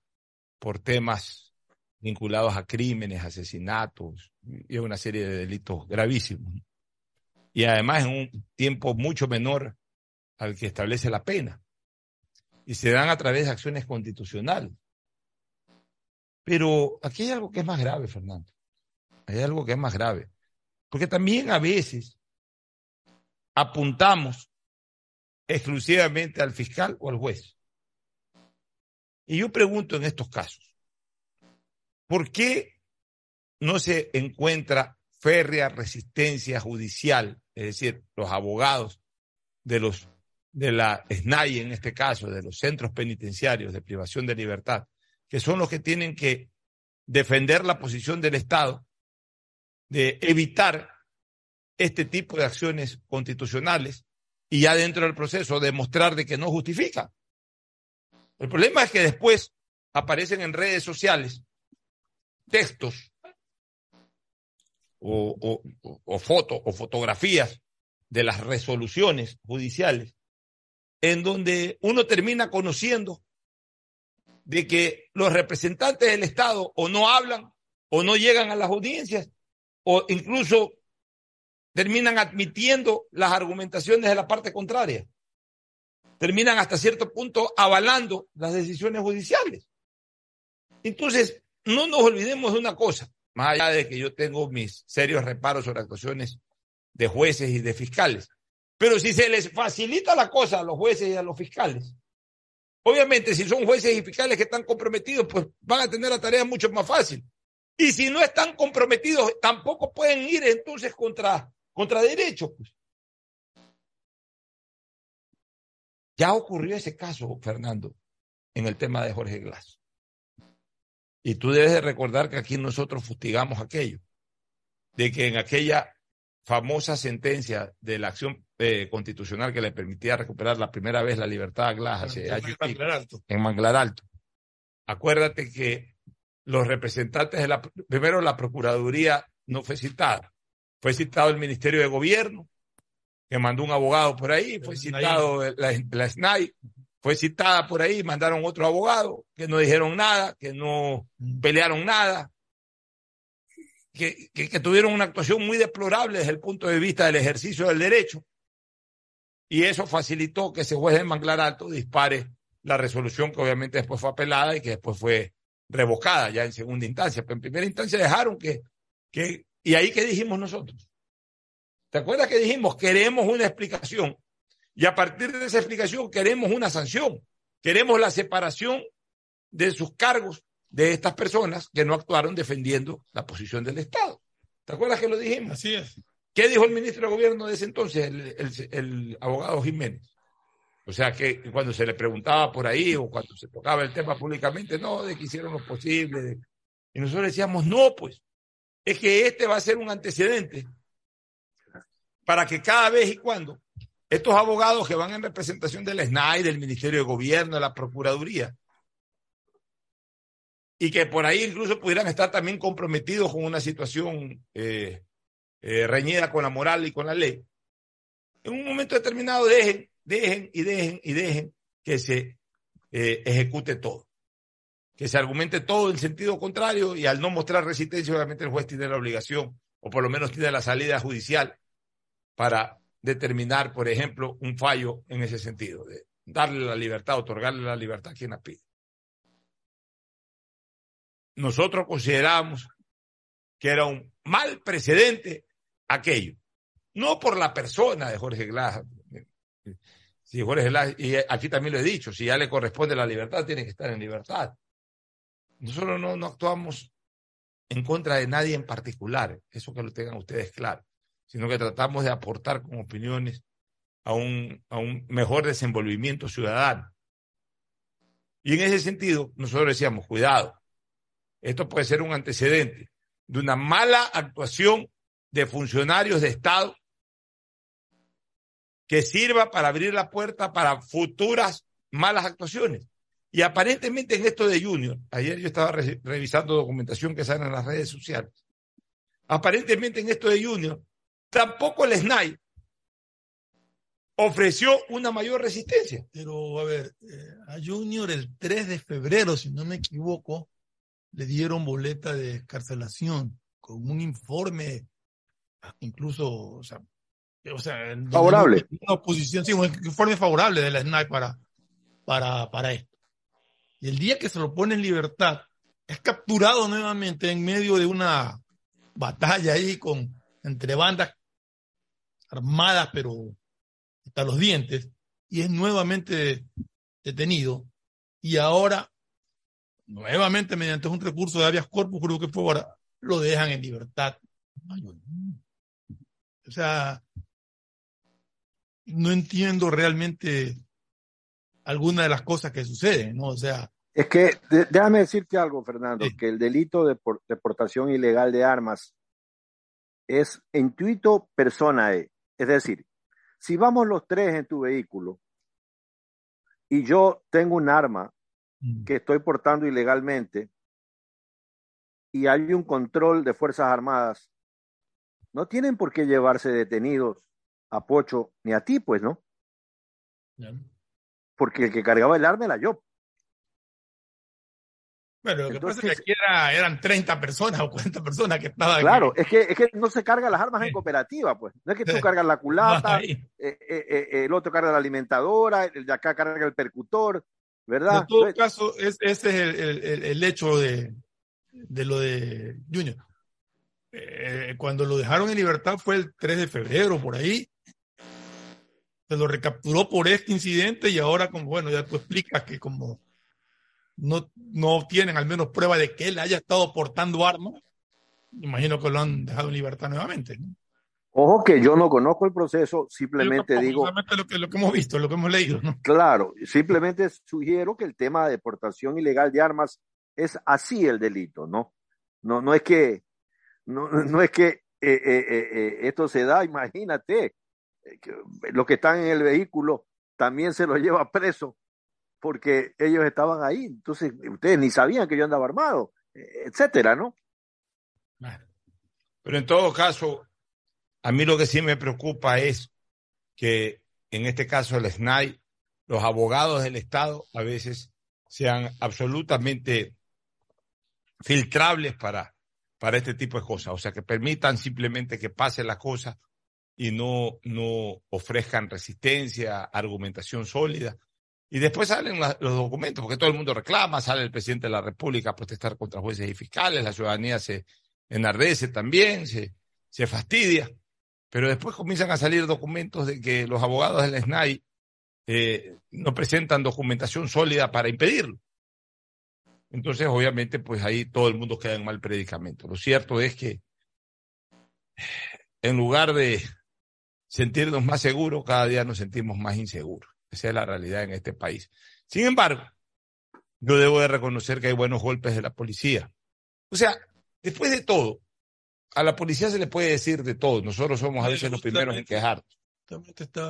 por temas vinculados a crímenes, asesinatos y una serie de delitos gravísimos. Y además en un tiempo mucho menor al que establece la pena. Y se dan a través de acciones constitucionales. Pero aquí hay algo que es más grave, Fernando. Hay algo que es más grave. Porque también a veces apuntamos exclusivamente al fiscal o al juez. Y yo pregunto en estos casos, ¿por qué no se encuentra férrea resistencia judicial, es decir, los abogados de los de la SNAI en este caso, de los centros penitenciarios de privación de libertad, que son los que tienen que defender la posición del Estado, de evitar este tipo de acciones constitucionales y ya dentro del proceso demostrar de que no justifica. El problema es que después aparecen en redes sociales textos o, fotos o fotografías de las resoluciones judiciales en donde uno termina conociendo de que los representantes del Estado o no hablan o no llegan a las audiencias o incluso terminan admitiendo las argumentaciones de la parte contraria. Terminan hasta cierto punto avalando las decisiones judiciales. Entonces, no nos olvidemos de una cosa, más allá de que yo tengo mis serios reparos sobre actuaciones de jueces y de fiscales. Pero si se les facilita la cosa a los jueces y a los fiscales, obviamente si son jueces y fiscales que están comprometidos, pues van a tener la tarea mucho más fácil. Y si no están comprometidos, tampoco pueden ir entonces contra, contra derechos. Pues. Ya ocurrió ese caso, Fernando, en el tema de Jorge Glass. Y tú debes de recordar que aquí nosotros fustigamos aquello, de que en aquella famosa sentencia de la acción eh, constitucional que le permitía recuperar la primera vez la libertad a Glass en Manglar Alto. Acuérdate que los representantes de la, primero la Procuraduría no fue citada, fue citado el Ministerio de Gobierno, que mandó un abogado por ahí, fue citado la, la SNAI, fue citada por ahí, mandaron otro abogado, que no dijeron nada, que no pelearon nada, que, que, tuvieron una actuación muy deplorable desde el punto de vista del ejercicio del derecho. Y eso facilitó que ese juez de Manglar Alto dispare la resolución que obviamente después fue apelada y que después fue revocada ya en segunda instancia. Pero en primera instancia dejaron que, que y ahí que dijimos nosotros. ¿Te acuerdas que dijimos queremos una explicación? Y a partir de esa explicación queremos una sanción. Queremos la separación de sus cargos de estas personas que no actuaron defendiendo la posición del Estado. ¿Te acuerdas que lo dijimos? Así es. ¿Qué dijo el ministro de Gobierno de ese entonces, el, el, abogado Jiménez? O sea, que cuando se le preguntaba por ahí o cuando se tocaba el tema públicamente, no, de que hicieron lo posible. Y nosotros decíamos, no, pues, es que este va a ser un antecedente para que cada vez y cuando estos abogados que van en representación del SNAI, del Ministerio de Gobierno, de la Procuraduría, y que por ahí incluso pudieran estar también comprometidos con una situación eh, eh, reñida con la moral y con la ley, en un momento determinado dejen, dejen y dejen y dejen que se eh, ejecute todo, que se argumente todo en sentido contrario y al no mostrar resistencia, obviamente el juez tiene la obligación, o por lo menos tiene la salida judicial para determinar, por ejemplo, un fallo en ese sentido, de darle la libertad, otorgarle la libertad a quien la pide nosotros consideramos que era un mal precedente aquello. No por la persona de Jorge Glass. Si Jorge Glass, y aquí también lo he dicho, si ya le corresponde la libertad, tiene que estar en libertad. Nosotros no, actuamos en contra de nadie en particular, eso que lo tengan ustedes claro, sino que tratamos de aportar con opiniones a un, a un mejor desenvolvimiento ciudadano. Y en ese sentido, nosotros decíamos, cuidado, esto puede ser un antecedente de una mala actuación de funcionarios de Estado que sirva para abrir la puerta para futuras malas actuaciones. Y aparentemente en esto de Junior, ayer yo estaba revisando documentación que sale en las redes sociales, aparentemente en esto de Junior, tampoco el SNAI ofreció una mayor resistencia. Pero, a ver, eh, a Junior el 3 de febrero, si no me equivoco, le dieron boleta de escarcelación con un informe, incluso, o sea, o sea favorable. Una oposición, sí, un informe favorable de la SNAI para, para, para esto. Y el día que se lo pone en libertad, es capturado nuevamente en medio de una batalla ahí con, entre bandas armadas, pero hasta los dientes, y es nuevamente detenido. Y ahora nuevamente mediante un recurso de habeas corpus, creo que fue ahora, lo dejan en libertad. O sea, no entiendo realmente alguna de las cosas que suceden, ¿no? O sea, Es que, de- déjame decirte algo, Fernando, que el delito de por- deportación ilegal de armas es intuito personae. Es decir, si vamos los tres en tu vehículo y yo tengo un arma que estoy portando ilegalmente y hay un control de Fuerzas Armadas, no tienen por qué llevarse detenidos a Pocho ni a ti, pues, ¿no? Porque el que cargaba el arma era yo. Bueno, lo que Entonces- pasa es que aquí era- eran 30 personas o 40 personas que estaban. Claro, es que, es que no se cargan las armas en cooperativa, pues. No es que tú cargas la culata, eh, eh, eh, el otro carga la alimentadora, el de acá carga el percutor, ¿verdad? En todo caso, es, ese es el, el- hecho de, de lo de Junior. Cuando lo dejaron en libertad fue el 3 de febrero, por ahí. Se lo recapturó por este incidente y ahora, como bueno, ya tú explicas que como no, no tienen al menos prueba de que él haya estado portando armas, imagino que lo han dejado en libertad nuevamente. ¿no? Ojo que yo no conozco el proceso, simplemente Tampoco, digo, solamente lo que, lo que hemos visto, lo que hemos leído. ¿no? claro, simplemente sugiero que el tema de deportación ilegal de armas es así el delito, ¿no? No, no es que, no, no es que eh, eh, eh, esto se da, imagínate, que los que están en el vehículo también se los lleva preso porque ellos estaban ahí, entonces ustedes ni sabían que yo andaba armado, etcétera, ¿no? Pero en todo caso, a mí lo que sí me preocupa es que en este caso el SNAI, los abogados del Estado a veces sean absolutamente filtrables para, para este tipo de cosas. O sea, que permitan simplemente que pase la cosa y no, no ofrezcan resistencia, argumentación sólida. Y después salen los documentos, porque todo el mundo reclama, sale el presidente de la República a protestar contra jueces y fiscales, la ciudadanía se enardece también, se, se fastidia, pero después comienzan a salir documentos de que los abogados del SNAI eh, no presentan documentación sólida para impedirlo. Entonces, obviamente, pues ahí todo el mundo queda en mal predicamento. Lo cierto es que en lugar de sentirnos más seguros, cada día nos sentimos más inseguros. Esa es la realidad en este país. Sin embargo, yo debo de reconocer que hay buenos golpes de la policía. O sea, después de todo, a la policía se le puede decir de todo. Nosotros somos a veces los primeros en quejarnos.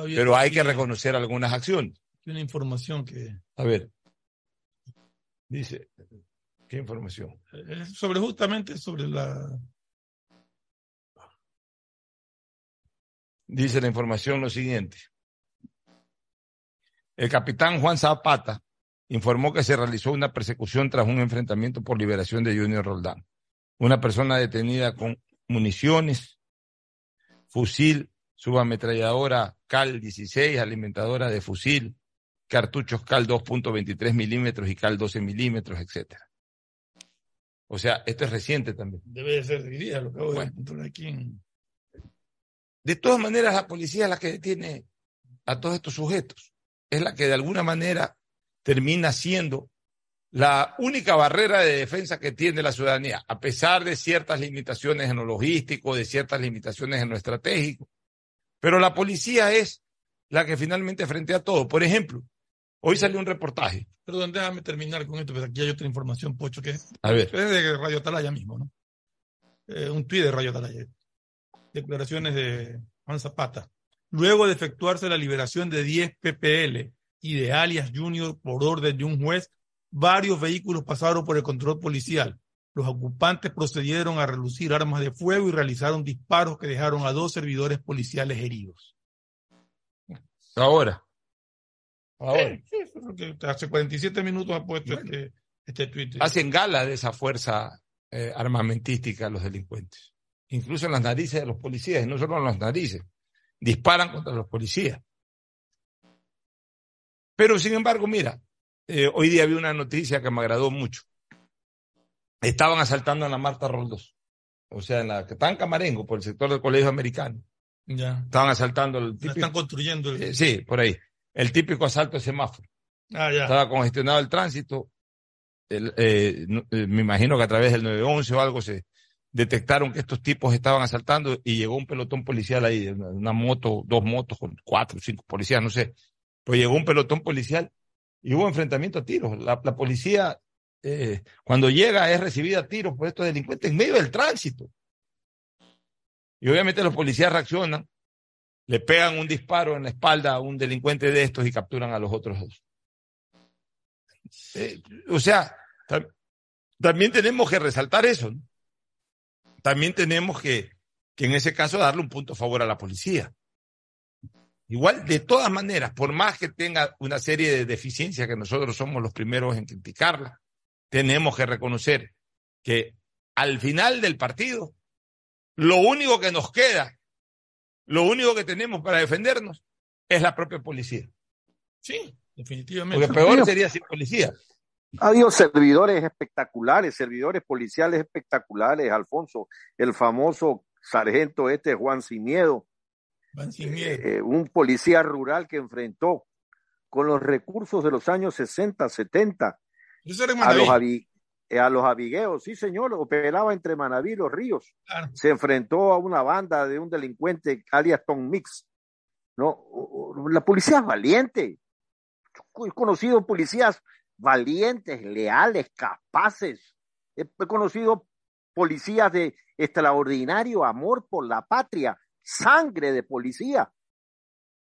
Pero hay que reconocer algunas acciones. una información que A ver. Dice, ¿qué información? es sobre justamente sobre la Dice la información lo siguiente. El capitán Juan Zapata informó que se realizó una persecución tras un enfrentamiento por liberación de Junior Roldán. Una persona detenida con municiones, fusil, subametralladora CAL 16, alimentadora de fusil, cartuchos CAL 2.23 milímetros y CAL 12 milímetros, etcétera. O sea, esto es reciente también. debe de ser diría lo acabo de encontrar aquí en De todas maneras, la policía es la que detiene a todos estos sujetos. Es la que de alguna manera termina siendo la única barrera de defensa que tiene la ciudadanía, a pesar de ciertas limitaciones en lo logístico, de ciertas limitaciones en lo estratégico. Pero la policía es la que finalmente frente a todo. Por ejemplo, hoy salió un reportaje. Perdón, déjame terminar con esto, porque aquí hay otra información, Pocho, que es A ver. es de Radio Atalaya mismo, ¿no? Eh, un tuit de Radio Atalaya. Declaraciones de Juan Zapata. Luego de efectuarse la liberación de 10 PPL y de alias Junior por orden de un juez, varios vehículos pasaron por el control policial. Los ocupantes procedieron a relucir armas de fuego y realizaron disparos que dejaron a dos servidores policiales heridos. Ahora. Ahora. Sí, sí, que hace 47 minutos ha puesto este, este tuit. Hacen gala de esa fuerza eh, armamentística los delincuentes. Incluso en las narices de los policías, y no solo en las narices. Disparan contra los policías. Pero sin embargo, mira, eh, hoy día vi una noticia que me agradó mucho. Estaban asaltando a la Marta Roldós. O sea, en la que está en Camarengo, por el sector del colegio americano. Ya. Estaban asaltando el típico. están construyendo. el- eh, sí, por ahí. El típico asalto de semáforo. Ah, ya. Estaba congestionado el tránsito. El, eh, me imagino que a través del 911 o algo se detectaron que estos tipos estaban asaltando y llegó un pelotón policial ahí, una, moto, dos motos con cuatro, cinco policías, no sé. Pues llegó un pelotón policial y hubo enfrentamiento a tiros. La, policía, eh, cuando llega, es recibida a tiros por estos delincuentes en medio del tránsito. Y obviamente los policías reaccionan, le pegan un disparo en la espalda a un delincuente de estos y capturan a los otros dos. Eh, o sea, tam- también tenemos que resaltar eso. ¿no? También tenemos que, que en ese caso darle un punto a favor a la policía. Igual, de todas maneras, por más que tenga una serie de deficiencias que nosotros somos los primeros en criticarla, tenemos que reconocer que al final del partido, lo único que nos queda, lo único que tenemos para defendernos es la propia policía. Sí, definitivamente. Porque peor sería sin policía. Ha habido servidores espectaculares, servidores policiales espectaculares, Alfonso, el famoso sargento este Juan Sin Miedo, miedo. eh, un policía rural que enfrentó con los recursos de los años 60, 70 Eso era en a los, eh, a los avigueos, sí señor, operaba entre Manaví y Los Ríos. Claro. Se enfrentó a una banda de un delincuente alias Tom Mix. ¿no? La policía es valiente. He conocido policías valientes, leales, capaces. He conocido policías de extraordinario amor por la patria, sangre de policía.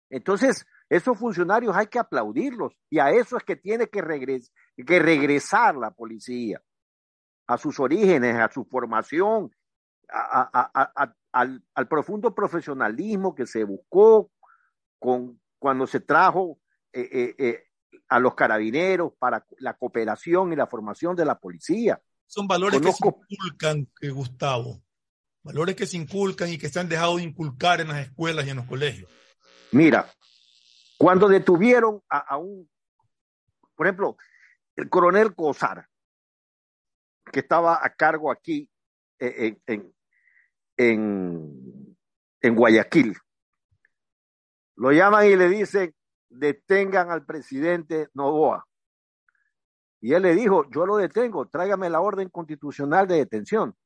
Entonces, esos funcionarios hay que aplaudirlos y a eso es que tiene que, regres- que regresar la policía, a sus orígenes, a su formación, al profundo profesionalismo que se buscó con, cuando se trajo eh, eh, eh, a los carabineros para la cooperación y la formación de la policía. Son valores Conozco- que se inculcan, que Gustavo. Valores que se inculcan y que se han dejado de inculcar en las escuelas y en los colegios. Mira, cuando detuvieron a, a un, por ejemplo, el coronel Cosar, que estaba a cargo aquí eh, en, en, en, en Guayaquil, lo llaman y le dicen, detengan al presidente Novoa. Y él le dijo, yo lo detengo, tráigame la orden constitucional de detención.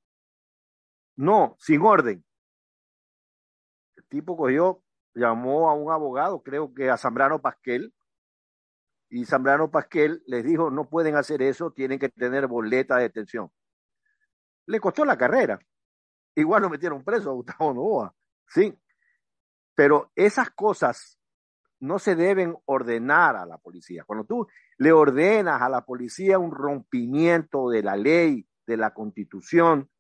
No, sin orden. El tipo cogió, llamó a un abogado, creo que a Zambrano Pasquel, y Zambrano Pasquel les dijo, no pueden hacer eso, tienen que tener boleta de detención. Le costó la carrera. Igual lo metieron preso a Gustavo Novoa, sí. Pero esas cosas no se deben ordenar a la policía. Cuando tú le ordenas a la policía un rompimiento de la ley, de la constitución,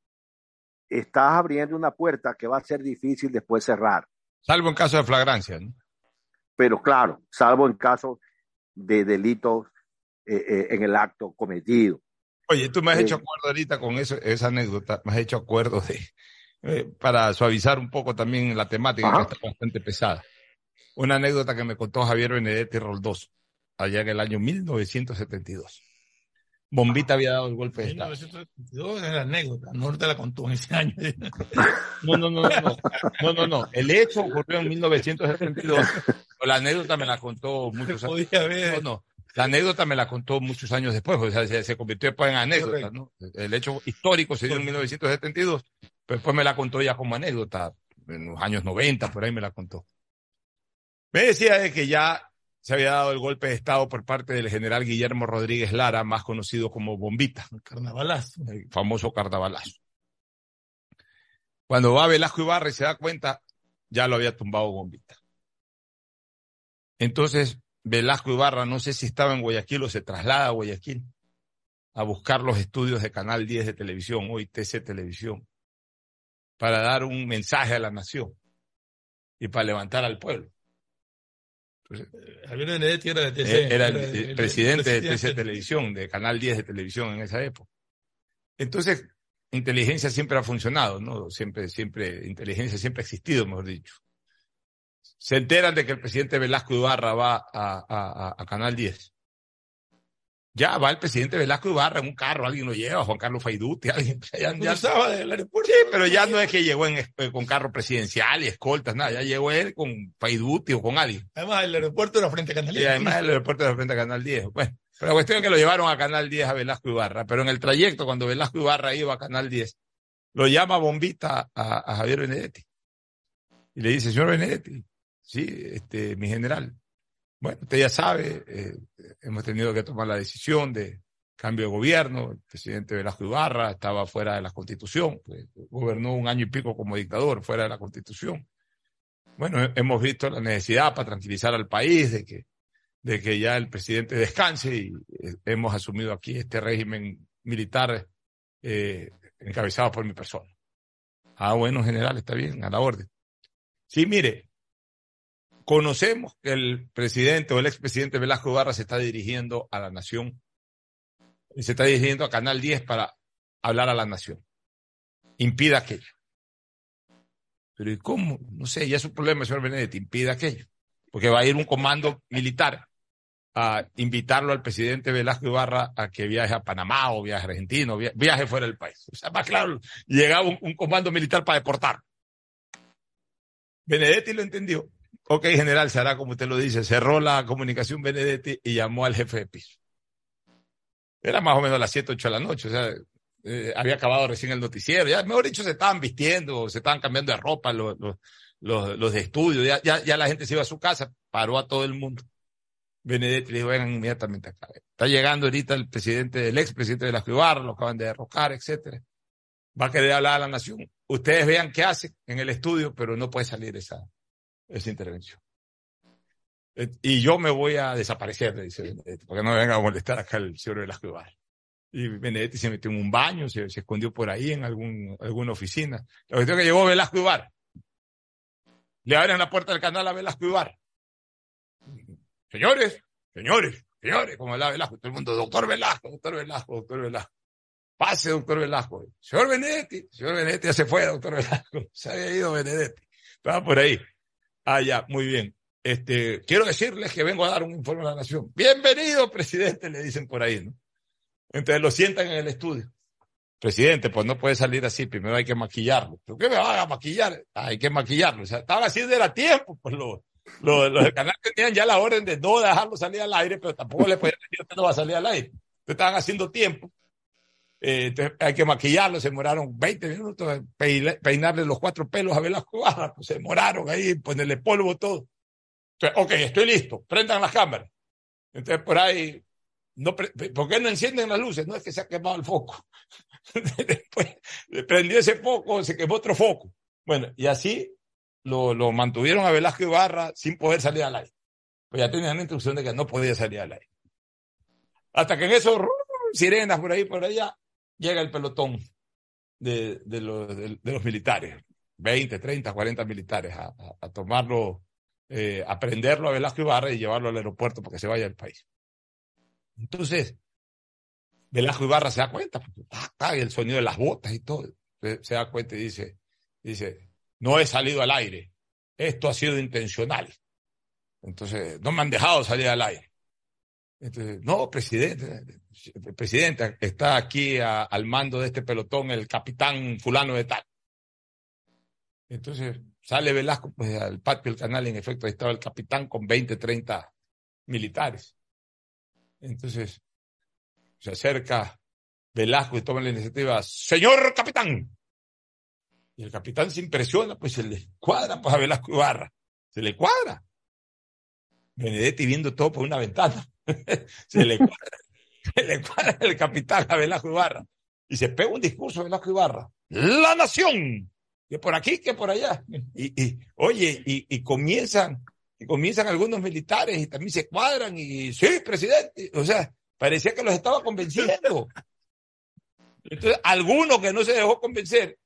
estás abriendo una puerta que va a ser difícil después cerrar. Salvo en caso de flagrancia. ¿no? Pero claro, salvo en caso de delitos eh, eh, en el acto cometido. Oye, tú me has Eh, hecho acuerdo ahorita con eso, esa anécdota, me has hecho acuerdo de, para suavizar un poco también la temática Ajá. que está bastante pesada. Una anécdota que me contó Javier Benedetti Roldós, allá en el año 1972. Bombita había dado el golpe de Estado. 1972 es la anécdota, no te la contó en ese año. No, no, no, no, no, no, no. El hecho ocurrió en 1972. pero La anécdota me la contó muchos años. No, no. La anécdota me la contó muchos años después, o sea, se, se convirtió después en anécdota, ¿no? El hecho histórico se dio en 1972, pero después me la contó ya como anécdota, en los años 90, por ahí me la contó. Me decía de que ya se había dado el golpe de Estado por parte del general Guillermo Rodríguez Lara, más conocido como Bombita. El carnavalazo. El famoso carnavalazo. Cuando va Velasco Ibarra y se da cuenta, ya lo había tumbado Bombita. Entonces, Velasco Ibarra, no sé si estaba en Guayaquil o se traslada a Guayaquil a buscar los estudios de Canal 10 de televisión, hoy TC Televisión, para dar un mensaje a la nación y para levantar al pueblo. Javier Benedetti era de TC. Eh, Era el, de- el de- presidente de. TC Televisión, de Canal 10 de televisión en esa época. Entonces, inteligencia siempre ha funcionado, ¿no? Siempre, siempre, inteligencia siempre ha existido, mejor dicho. Se enteran de que el presidente Velasco Ibarra va a, a- a- a Canal 10. Ya va el presidente Velasco Ibarra en un carro, alguien lo lleva, Juan Carlos Faiduti, alguien. Ya, ya- Cruzaba del aeropuerto. Sí, pero ya no es que llegó en, eh, con carro presidencial y escoltas, nada, ya llegó él con Faiduti o con alguien. Además, el aeropuerto era frente a Canal Y 10. además el aeropuerto de frente a Canal 10. Bueno, pero la cuestión es que lo llevaron a Canal 10 a Velasco Ibarra, pero en el trayecto, cuando Velasco Ibarra iba a Canal 10, lo llama bombita a, a Javier Benedetti. Y le dice, señor Benedetti, sí, este, mi general. Bueno, usted ya sabe, eh, hemos tenido que tomar la decisión de cambio de gobierno. El presidente Velasco Ibarra estaba fuera de la constitución, pues, gobernó un año y pico como dictador fuera de la constitución. Bueno, hemos visto la necesidad para tranquilizar al país de que, de que ya el presidente descanse y eh, hemos asumido aquí este régimen militar eh, encabezado por mi persona. Ah, bueno, general, está bien, a la orden. Sí, mire, conocemos que el presidente o el expresidente Velasco Ibarra se está dirigiendo a la nación y se está dirigiendo a Canal 10 para hablar a la nación. Impida aquello. Pero ¿y cómo? No sé, ya es un problema, señor Benedetti, impida aquello. Porque va a ir un comando militar a invitarlo al presidente Velasco Ibarra a que viaje a Panamá o viaje a Argentina o viaje fuera del país. O sea, más claro, llegaba un, un comando militar para deportar. Benedetti lo entendió. Ok, general, se como usted lo dice. Cerró la comunicación Benedetti y llamó al jefe de piso. Era más o menos las 7, 8 de la noche. O sea, eh, había acabado recién el noticiero. Ya, mejor dicho, se estaban vistiendo, se estaban cambiando de ropa los, los, los, los de estudio. Ya, ya, ya la gente se iba a su casa, paró a todo el mundo. Benedetti le dijo, vengan inmediatamente acá. Está llegando ahorita el presidente, el expresidente de la Ibarra, lo acaban de derrocar, etcétera. Va a querer hablar a la nación. Ustedes vean qué hace en el estudio, pero no puede salir esa, esa intervención. Eh, Y yo me voy a desaparecer, le dice Benedetti, porque no me venga a molestar acá el señor Velasco Ibarra. Y Benedetti se metió en un baño, se, escondió por ahí en algún, alguna oficina. La cuestión es que llegó Velasco Ibarra. Le abren la puerta del canal a Velasco Ibarra. Señores, señores, señores, como hablaba Velasco, todo el mundo, doctor Velasco, doctor Velasco, doctor Velasco. Pase, doctor Velasco. Señor Benedetti, señor Benedetti ya se fue, doctor Velasco. Se había ido Benedetti. Estaba por ahí. Ah, ya, muy bien. Este, quiero decirles que vengo a dar un informe a la nación. Bienvenido, presidente, le dicen por ahí, ¿no? Entonces lo sientan en el estudio. Presidente, pues no puede salir así, primero hay que maquillarlo. ¿Por qué me van a maquillar? Ah, hay que maquillarlo. O sea, estaba haciendo era tiempo, pues lo, los, los del canal tenían ya la orden de no dejarlo salir al aire, pero tampoco le podían decir que no va a salir al aire. Entonces estaban haciendo tiempo. Eh, hay que maquillarlo, se demoraron 20 minutos peinarle los cuatro pelos a Velasco Ibarra, pues se demoraron ahí, ponerle polvo, todo. Entonces, ok, estoy listo, prendan las cámaras. Entonces por ahí, no, ¿por qué no encienden las luces? No es que se ha quemado el foco. Después prendió ese foco, se quemó otro foco. Bueno, y así lo, mantuvieron a Velasco Ibarra sin poder salir al aire. Pues ya tenían la instrucción de que no podía salir al aire. Hasta que en esos ru- sirenas por ahí, por allá, llega el pelotón de, de, los, de, los militares. 20, 30, 40 militares a, tomarlo, eh, a prenderlo a Velasco Ibarra y llevarlo al aeropuerto para que se vaya del país. Entonces, Velasco Ibarra se da cuenta, y el sonido de las botas y todo. Se, se da cuenta y dice, dice, no he salido al aire. Esto ha sido intencional. Entonces, no me han dejado salir al aire. Entonces, no, presidente, presidente, está aquí al mando de este pelotón el capitán fulano de tal. Entonces, sale Velasco pues, al patio del canal, en efecto, ahí estaba el capitán con 20, 30 militares. Entonces, se acerca Velasco y toma la iniciativa, señor capitán. Y el capitán se impresiona, pues se le cuadra pues, a Velasco Ibarra. Se le cuadra. Benedetti viendo todo por una ventana. se le cuadra, se le cuadra el capitán a Velasco Ibarra. Y se pega un discurso a Velasco Ibarra. La nación. Que por aquí, que por allá. Y, y oye, y, y comienzan, y comienzan algunos militares y también se cuadran y sí, presidente. O sea, parecía que los estaba convenciendo. Entonces, alguno que no se dejó convencer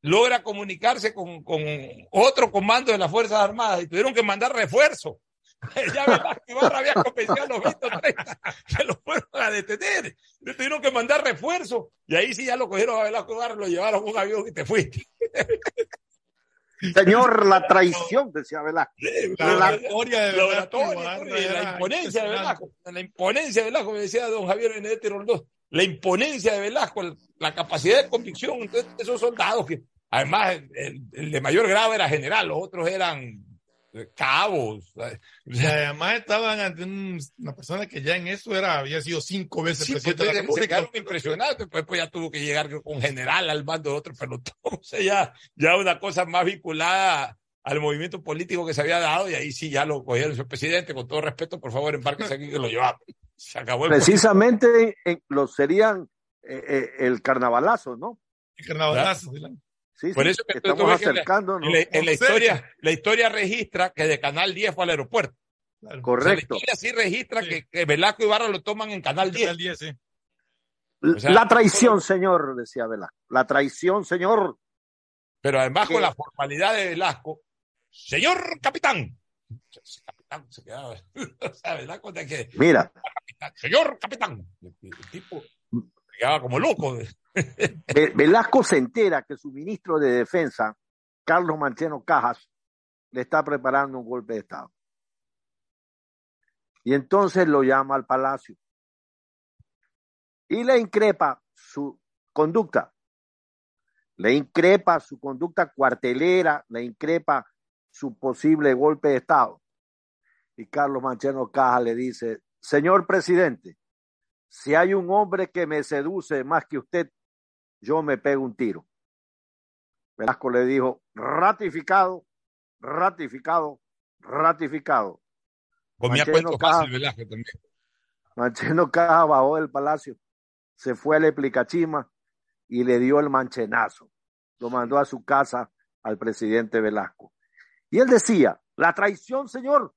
logra comunicarse con, con otro comando de las Fuerzas Armadas y tuvieron que mandar refuerzo. ya Velasco Ibarra había convencido a los 20 o 30 que lo fueron a detener. Le tuvieron que mandar refuerzo y ahí sí ya lo cogieron a Velasco Ibarra, lo llevaron a un avión y te fuiste. Señor, la traición, decía Velasco. La, La- oratoria de Velasco la, oratoria, Ibarra la imponencia de. Velasco, la imponencia de Velasco, me decía don Javier Benedetti Roldós, la imponencia de Velasco, el- la capacidad de convicción, entonces esos soldados que, además, el, el de mayor grado era general, los otros eran cabos. Y además estaban ante un- una persona que ya en eso era, había sido cinco veces Sí, pues, presidente de la República. quedaron impresionados, después pues, ya tuvo que llegar con general al mando de otro pelotón, o sea, ya, ya una cosa más vinculada al movimiento político que se había dado y ahí sí ya lo cogieron, señor presidente, con todo respeto, por favor, embarquese aquí que lo llevamos. Se acabó el Precisamente en, lo serían eh, eh, el carnavalazo, ¿no? El carnavalazo. Sí, Por sí, eso que estamos acercándonos. En la, en la historia, la historia registra que de Canal 10 fue al aeropuerto. O sea, la Correcto. historia sí registra que, que Velasco Ibarra lo toman en Canal 10. O sea, la traición, señor, decía Velasco. La traición, señor. Pero además Que- con la formalidad de Velasco, señor capitán. Capitán se quedaba. O sea, Velasco de que. Mira, Señor capitán. El, el tipo se quedaba como loco. Velasco se entera que su ministro de Defensa, Carlos Mancheno Cajas, le está preparando un golpe de Estado. Y entonces lo llama al palacio y le increpa su conducta. Le increpa su conducta cuartelera, le increpa su posible golpe de Estado. Y Carlos Mancheno Cajas le dice, señor presidente, si hay un hombre que me seduce más que usted, yo me pego un tiro. Velasco le dijo, ratificado, ratificado, ratificado. Comía cuentos fácil Velasco también. Mancheno Caja bajó del palacio, se fue al Eplicachima y le dio el manchenazo. Lo mandó a su casa al presidente Velasco. Y él decía, la traición, señor.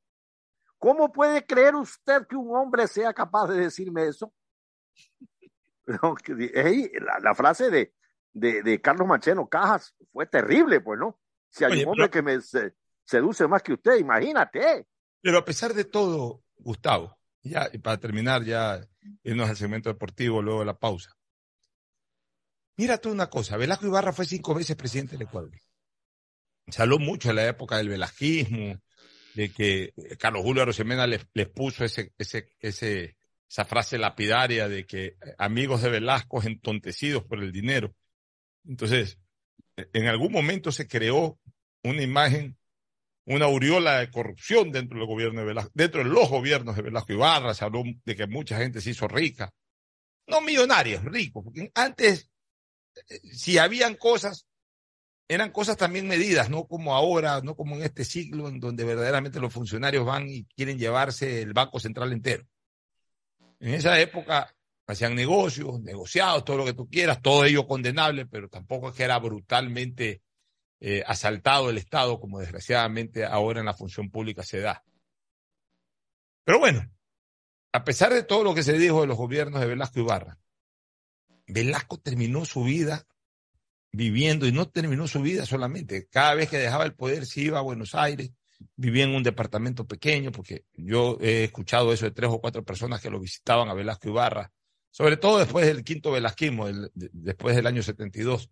¿Cómo puede creer usted que un hombre sea capaz de decirme eso? No, la, la frase de, de, de Carlos Mancheno Cajas fue terrible, pues, ¿no? Si hay Oye, un hombre pero- que me se- seduce más que usted, imagínate. Pero a pesar de todo, Gustavo, ya, y para terminar, ya irnos al segmento deportivo, luego de la pausa. Mira tú una cosa, Velasco Ibarra fue cinco veces presidente del Ecuador. Se habló mucho en la época del velasquismo, de que Carlos Julio Arosemena les, les puso ese, ese, ese, esa frase lapidaria de que eh, amigos de Velasco entontecidos por el dinero. Entonces, en algún momento se creó una imagen una aureola de corrupción dentro del gobierno de Velasco, dentro de los gobiernos de Velasco Ibarra, se habló de que mucha gente se hizo rica. No millonarios, ricos, porque antes, eh, si habían cosas, eran cosas también medidas, no como ahora, no como en este siglo en donde verdaderamente los funcionarios van y quieren llevarse el Banco Central entero. En esa época hacían negocios, negociados, todo lo que tú quieras, todo ello condenable, pero tampoco es que era brutalmente eh, asaltado el Estado, como desgraciadamente ahora en la función pública se da. Pero bueno, a pesar de todo lo que se dijo de los gobiernos de Velasco Ibarra, Velasco terminó su vida viviendo, y no terminó su vida solamente, cada vez que dejaba el poder se iba a Buenos Aires, vivía en un departamento pequeño, porque yo he escuchado eso de tres o cuatro personas que lo visitaban a Velasco Ibarra, sobre todo después del quinto velasquismo, el- de- después del año 72.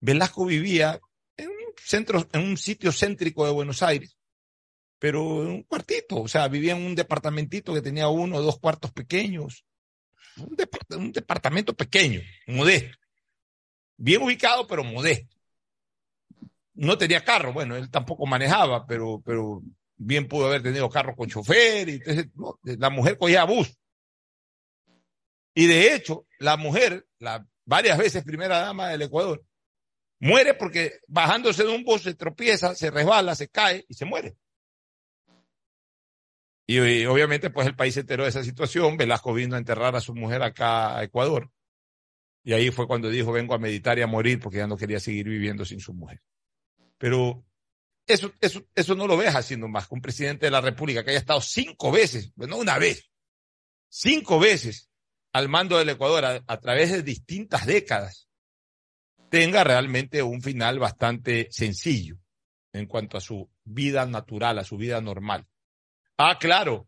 Velasco vivía en un centro, en un sitio céntrico de Buenos Aires, pero en un cuartito, o sea, vivía en un departamentito que tenía uno o dos cuartos pequeños, un, un departamento pequeño, modesto, bien ubicado, pero modesto. No tenía carro, bueno, él tampoco manejaba, pero, pero bien pudo haber tenido carro con chofer, y entonces, la mujer cogía bus. Y de hecho, la mujer, la varias veces primera dama del Ecuador, muere porque bajándose de un bus se tropieza, se resbala, se cae y se muere. Y, y obviamente pues el país se enteró de esa situación, Velasco vino a enterrar a su mujer acá a Ecuador. Y ahí fue cuando dijo, vengo a meditar y a morir porque ya no quería seguir viviendo sin su mujer. Pero eso, eso, eso no lo ves haciendo más que un presidente de la República que haya estado cinco veces, no una vez, cinco veces al mando del Ecuador a, a través de distintas décadas, tenga realmente un final bastante sencillo en cuanto a su vida natural, a su vida normal. Ah, claro,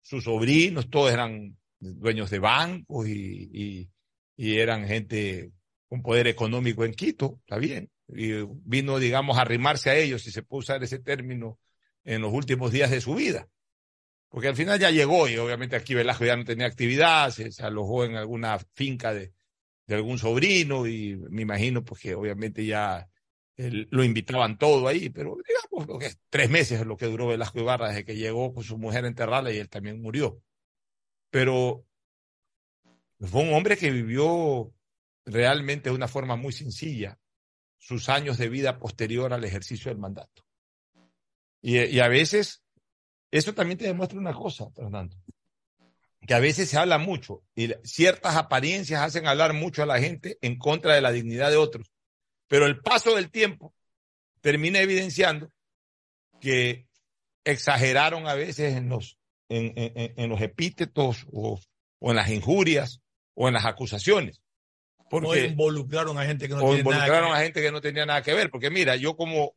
sus sobrinos, todos eran dueños de bancos y, y, y eran gente con poder económico en Quito, está bien. Y vino, digamos, a arrimarse a ellos, si se puede usar ese término, en los últimos días de su vida. Porque al final ya llegó y obviamente aquí Velasco ya no tenía actividad, se, alojó en alguna finca de, de algún sobrino y me imagino pues que obviamente ya lo invitaban todo ahí, pero digamos tres meses es lo que duró Velasco Ibarra desde que llegó con su mujer a enterrarla y él también murió. Pero fue un hombre que vivió realmente de una forma muy sencilla sus años de vida posterior al ejercicio del mandato. Y, a veces, eso también te demuestra una cosa, Fernando, que a veces se habla mucho y ciertas apariencias hacen hablar mucho a la gente en contra de la dignidad de otros. Pero el paso del tiempo termina evidenciando que exageraron a veces en los, en- en los epítetos o, o en las injurias o en las acusaciones. No Porque, involucraron a gente que no o tiene nada que involucraron a gente que no tenía nada que ver. Porque mira, yo como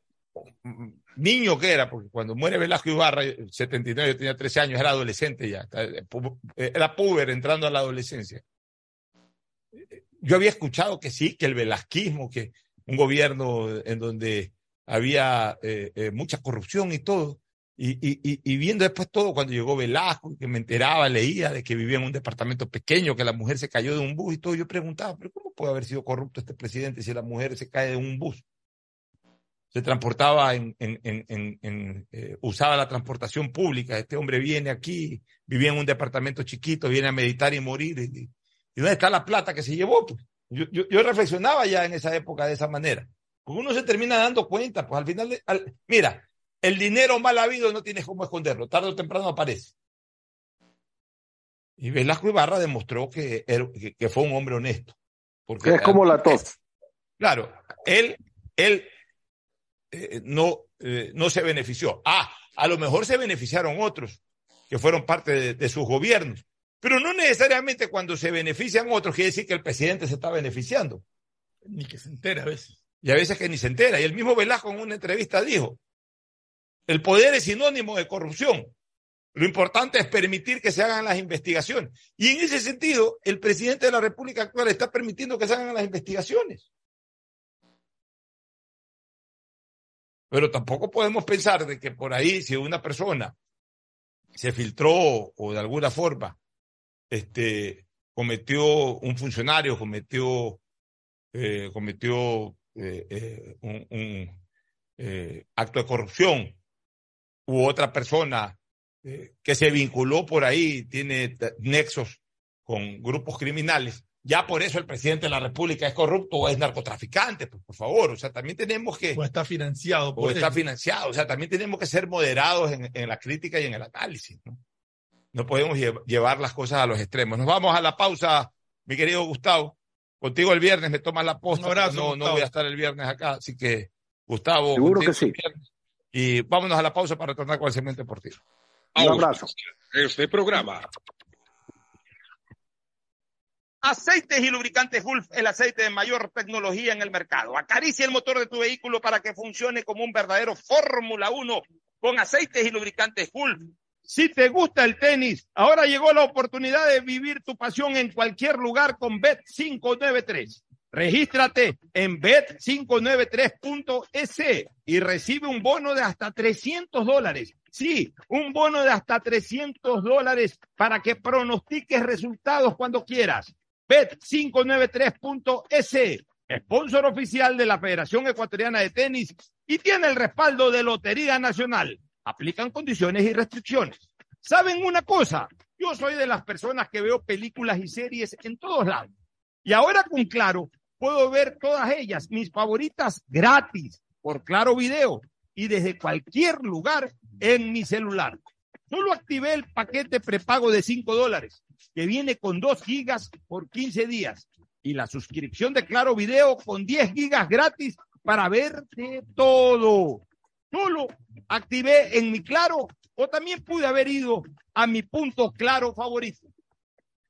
mm, niño que era, porque cuando muere Velasco Ibarra, eh, 79, yo tenía 13 años, era adolescente ya, eh, eh, era puber entrando a la adolescencia. Yo había escuchado que sí, que el velasquismo, que un gobierno en donde había eh, eh, mucha corrupción y todo, y, y, y, viendo después todo, cuando llegó Velasco, que me enteraba, leía de que vivía en un departamento pequeño, que la mujer se cayó de un bus y todo, yo preguntaba, pero ¿cómo puede haber sido corrupto este presidente si la mujer se cae de un bus? Se transportaba en, en, en- en, eh, usaba la transportación pública. Este hombre viene aquí, vivía en un departamento chiquito, viene a meditar y morir. ¿Y, y dónde está la plata que se llevó? Pues? Yo, yo, yo reflexionaba ya en esa época de esa manera. Porque uno se termina dando cuenta, pues al final, de- al- mira, el dinero mal habido no tienes cómo esconderlo, tarde o temprano aparece. Y Velasco Ibarra demostró que, que, que fue un hombre honesto. Porque Es como la tos. Claro, él, él eh, no, eh, no se benefició. Ah, a lo mejor se beneficiaron otros que fueron parte de, de sus gobiernos, pero no necesariamente cuando se benefician otros quiere decir que el presidente se está beneficiando. Ni que se entera a veces. Y a veces que ni se entera. Y el mismo Velasco en una entrevista dijo, el poder es sinónimo de corrupción. Lo importante es permitir que se hagan las investigaciones. Y en ese sentido, el presidente de la República actual está permitiendo que se hagan las investigaciones. Pero tampoco podemos pensar de que por ahí, si una persona se filtró o de alguna forma este, cometió, un funcionario cometió, eh, cometió eh, eh, un, acto de corrupción u otra persona eh, que se vinculó por ahí, tiene nexos con grupos criminales, ya por eso el presidente de la República es corrupto o es narcotraficante, pues, por favor, o sea, también tenemos que... O está financiado O por está él. financiado, o sea, también tenemos que ser moderados en, en la crítica y en el análisis, ¿no? No podemos lle- llevar las cosas a los extremos. Nos vamos a la pausa, mi querido Gustavo. Contigo el viernes me tomas la posta. Un abrazo, no, no voy a estar el viernes acá, así que, Gustavo. Seguro que sí. el viernes. Y vámonos a la pausa para retornar con el segmento deportivo. Un abrazo. Este programa Aceites y lubricantes Gulf, el aceite de mayor tecnología en el mercado. Acaricia el motor de tu vehículo para que funcione como un verdadero Fórmula 1 con aceites y lubricantes Gulf. Si te gusta el tenis, ahora llegó la oportunidad de vivir tu pasión en cualquier lugar con Bet593. Regístrate en bet593.es y recibe un bono de hasta 300 dólares. Sí, un bono de hasta 300 dólares para que pronostiques resultados cuando quieras. Bet593.es, sponsor oficial de la Federación Ecuatoriana de Tenis y tiene el respaldo de Lotería Nacional. Aplican condiciones y restricciones. ¿Saben una cosa? Yo soy de las personas que veo películas y series en todos lados. Y ahora con Claro puedo ver todas ellas, mis favoritas, gratis, por Claro Video y desde cualquier lugar en mi celular. Solo activé el paquete prepago de 5 dólares, que viene con 2 gigas por 15 días, y la suscripción de Claro Video con 10 gigas gratis para ver de todo. Solo activé en mi Claro o también pude haber ido a mi punto Claro favorito.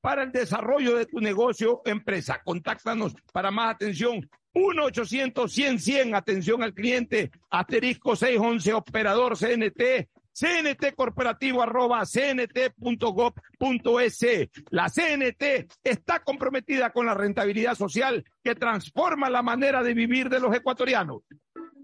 para el desarrollo de tu negocio empresa. Contáctanos para más atención 1-800-100-100, atención al cliente, asterisco 611, operador CNT, CNT corporativo arroba cnt.gov.es. La CNT está comprometida con la rentabilidad social que transforma la manera de vivir de los ecuatorianos.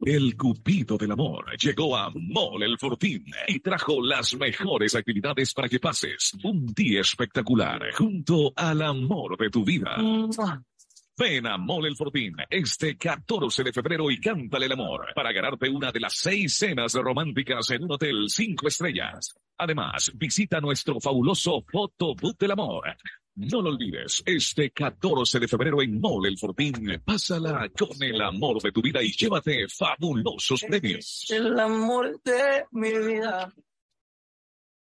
El Cupido del Amor llegó a Mall El Fortín y trajo las mejores actividades para que pases un día espectacular junto al amor de tu vida. Ven a Mall El Fortín este 14 de febrero y cántale el amor para ganarte una de las seis cenas románticas en un hotel cinco estrellas. Además, visita nuestro fabuloso Fotobook del Amor. No lo olvides, este 14 de febrero en Mall El Fortín, pásala con el amor de tu vida y llévate fabulosos premios. El amor de mi vida.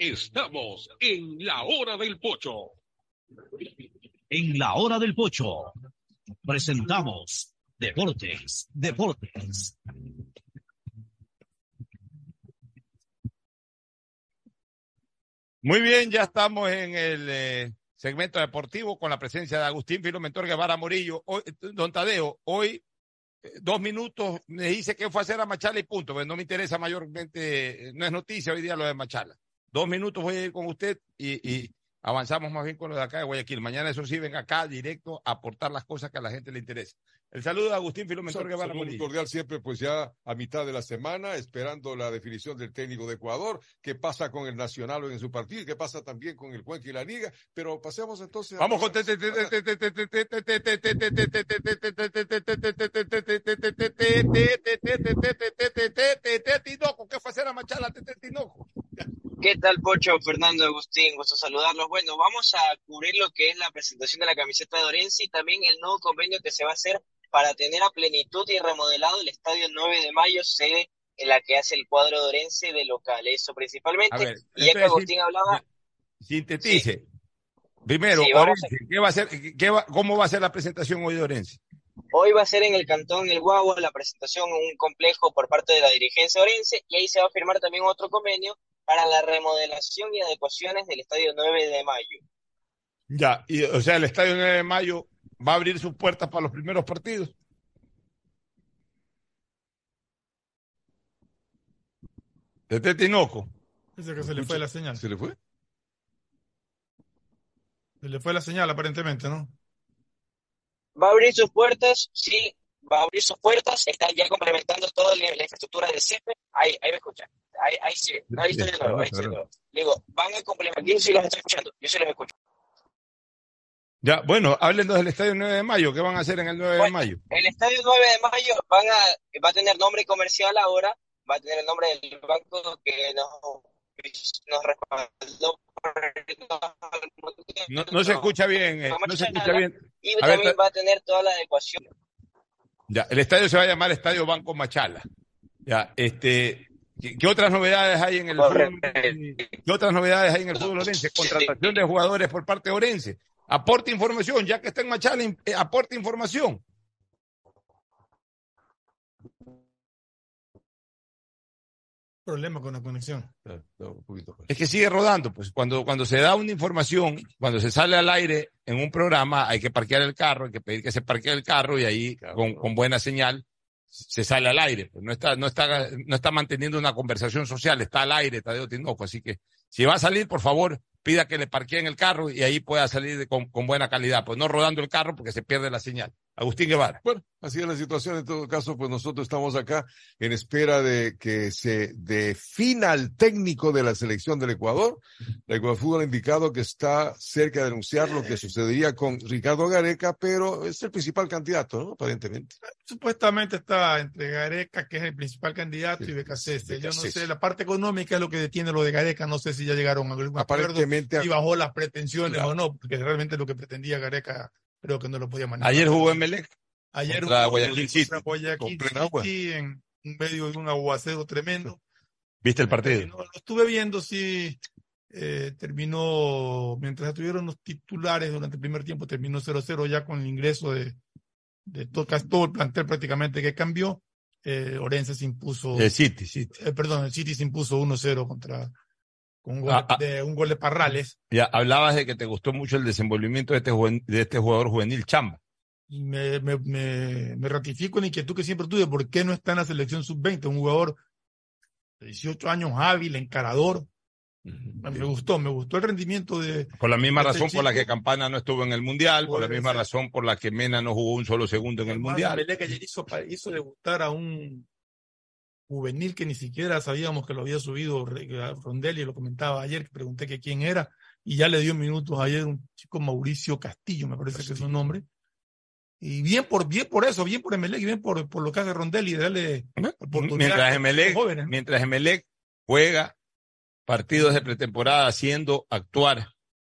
Estamos en la hora del pocho. En la hora del pocho presentamos Deportes, Deportes. Muy bien, ya estamos en el eh, segmento deportivo con la presencia de Agustín Filomentor Guevara Morillo. Hoy, don Tadeo, hoy eh, dos minutos me dice que fue a hacer a Machala y punto, pero no me interesa mayormente, eh, no es noticia hoy día lo de Machala. Dos minutos voy a ir con usted y, y avanzamos más bien con lo de acá de Guayaquil. Mañana eso sí, ven acá directo a aportar las cosas que a la gente le interesa. El saludo de Agustín Filomentor Guevara Saludo Morillo. cordial siempre, pues ya a mitad de la semana, esperando la definición del técnico de Ecuador, qué pasa con el Nacional en su partido, qué pasa también con el Cuenca y la Liga, pero pasemos entonces a... Vamos con ¿qué fue hacer a Machala? ¿Qué tal, Pocho? Fernando Agustín, gusto saludarlos. Bueno, vamos a cubrir lo que es la presentación de la camiseta de Orense y también el nuevo convenio que se va a hacer para tener a plenitud y remodelado el estadio 9 de mayo, sede en la que hace el cuadro de Orense de local. Eso principalmente. Ver, y ya que Agustín hablaba, Sintetice. Primero, Sí, Orense, ¿qué va a ser, qué va- ¿cómo va a ser la presentación hoy de Orense? hoy va a ser en el Cantón El Guagua la presentación en un complejo por parte de la dirigencia Orense y ahí se va a firmar también otro convenio para la remodelación y adecuaciones del estadio 9 de mayo. Ya, y, o sea, el Estadio 9 de Mayo va a abrir sus puertas para los primeros partidos. De Tinoco. Dice que se le fue la señal. ¿Se le fue? Se le fue la señal, aparentemente, ¿no? Va a abrir sus puertas, sí, va a abrir sus puertas, están ya complementando toda la infraestructura del CEPE, ahí, ahí me escuchan, ahí, ahí sí, ahí estoy de nuevo, ahí estoy de nuevo. Digo, van a complementar, yo sí los estoy escuchando, yo sí los escucho. Ya, bueno, háblenos del Estadio 9 de Mayo. ¿Qué van a hacer en el 9 de Mayo? El estadio 9 de mayo van a, va a tener nombre comercial ahora, va a tener el nombre del banco que nos, nos respaldó No, no se escucha bien, eh, no se escucha bien. y A ver, también ta- va a tener toda la adecuación. Ya, el estadio se va a llamar Estadio Banco Machala. Ya, este, ¿qué, qué otras novedades hay en el fútbol? ¿Qué otras novedades hay en el fútbol orense? Contratación de jugadores por parte de Orense. Aporte información, ya que está en Machala, eh, aporte información. Problema con la conexión. Es que sigue rodando, pues cuando, cuando se da una información, cuando se sale al aire en un programa, hay que parquear el carro, hay que pedir que se parquee el carro y ahí con, con buena señal se sale al aire. Pues no está, no está, no está manteniendo una conversación social, está al aire, Tadeo Tinoco. Así que si va a salir, por favor, pida que le parqueen el carro y ahí pueda salir de- con, con buena calidad, pues no rodando el carro porque se pierde la señal. Agustín Guevara. Bueno, así es la situación. En todo caso, pues nosotros estamos acá en espera de que se defina el técnico de la selección del Ecuador. El Ecuador Fútbol ha indicado que está cerca de anunciar lo que sucedería con Ricardo Gareca, pero es el principal candidato, ¿no? Aparentemente. Supuestamente está entre Gareca, que es el principal candidato, y Becasese. Yo no sé, la parte económica es lo que detiene lo de Gareca. No sé si ya llegaron a algún Aparentemente, acuerdo y bajó las pretensiones claro. o no, porque realmente lo que pretendía Gareca creo que no lo podía manejar. Ayer jugó Emelec. Ayer contra jugó Guayaquil City. Guayaquil City en medio de un aguacero tremendo. ¿Viste el partido? No, lo estuve viendo, sí. Eh, terminó, mientras estuvieron los titulares durante el primer tiempo, terminó 0-0 ya con el ingreso de, de todo, todo, el plantel prácticamente que cambió. Eh, Orense se impuso. El City, City. Eh, perdón, el City se impuso 1-0 contra, con un gol, ah, de, un gol de Parrales. Ya, hablabas de que te gustó mucho el desenvolvimiento de este, juven, de este jugador juvenil Chamba. Me, me, me, me, ratifico en la inquietud que siempre tuve, ¿por qué no está en la selección sub-20? Un jugador de 18 años hábil, encarador. Me gustó, me gustó el rendimiento de... Por la misma este razón por la que Campana no estuvo en el Mundial, por, por la misma razón por la que Mena no jugó un solo segundo en el Mundial. Ayer hizo, hizo debutar a un juvenil que ni siquiera sabíamos que lo había subido Rondelli, lo comentaba ayer, que pregunté que quién era, y ya le dio minutos ayer un chico Mauricio Castillo, me parece Castillo. que es su nombre. Y bien por, bien por eso, bien por Emelec y bien por, por lo que hace Rondelli, darle mientras Emelec, jóvenes, ¿no? mientras Emelec juega partidos de pretemporada haciendo actuar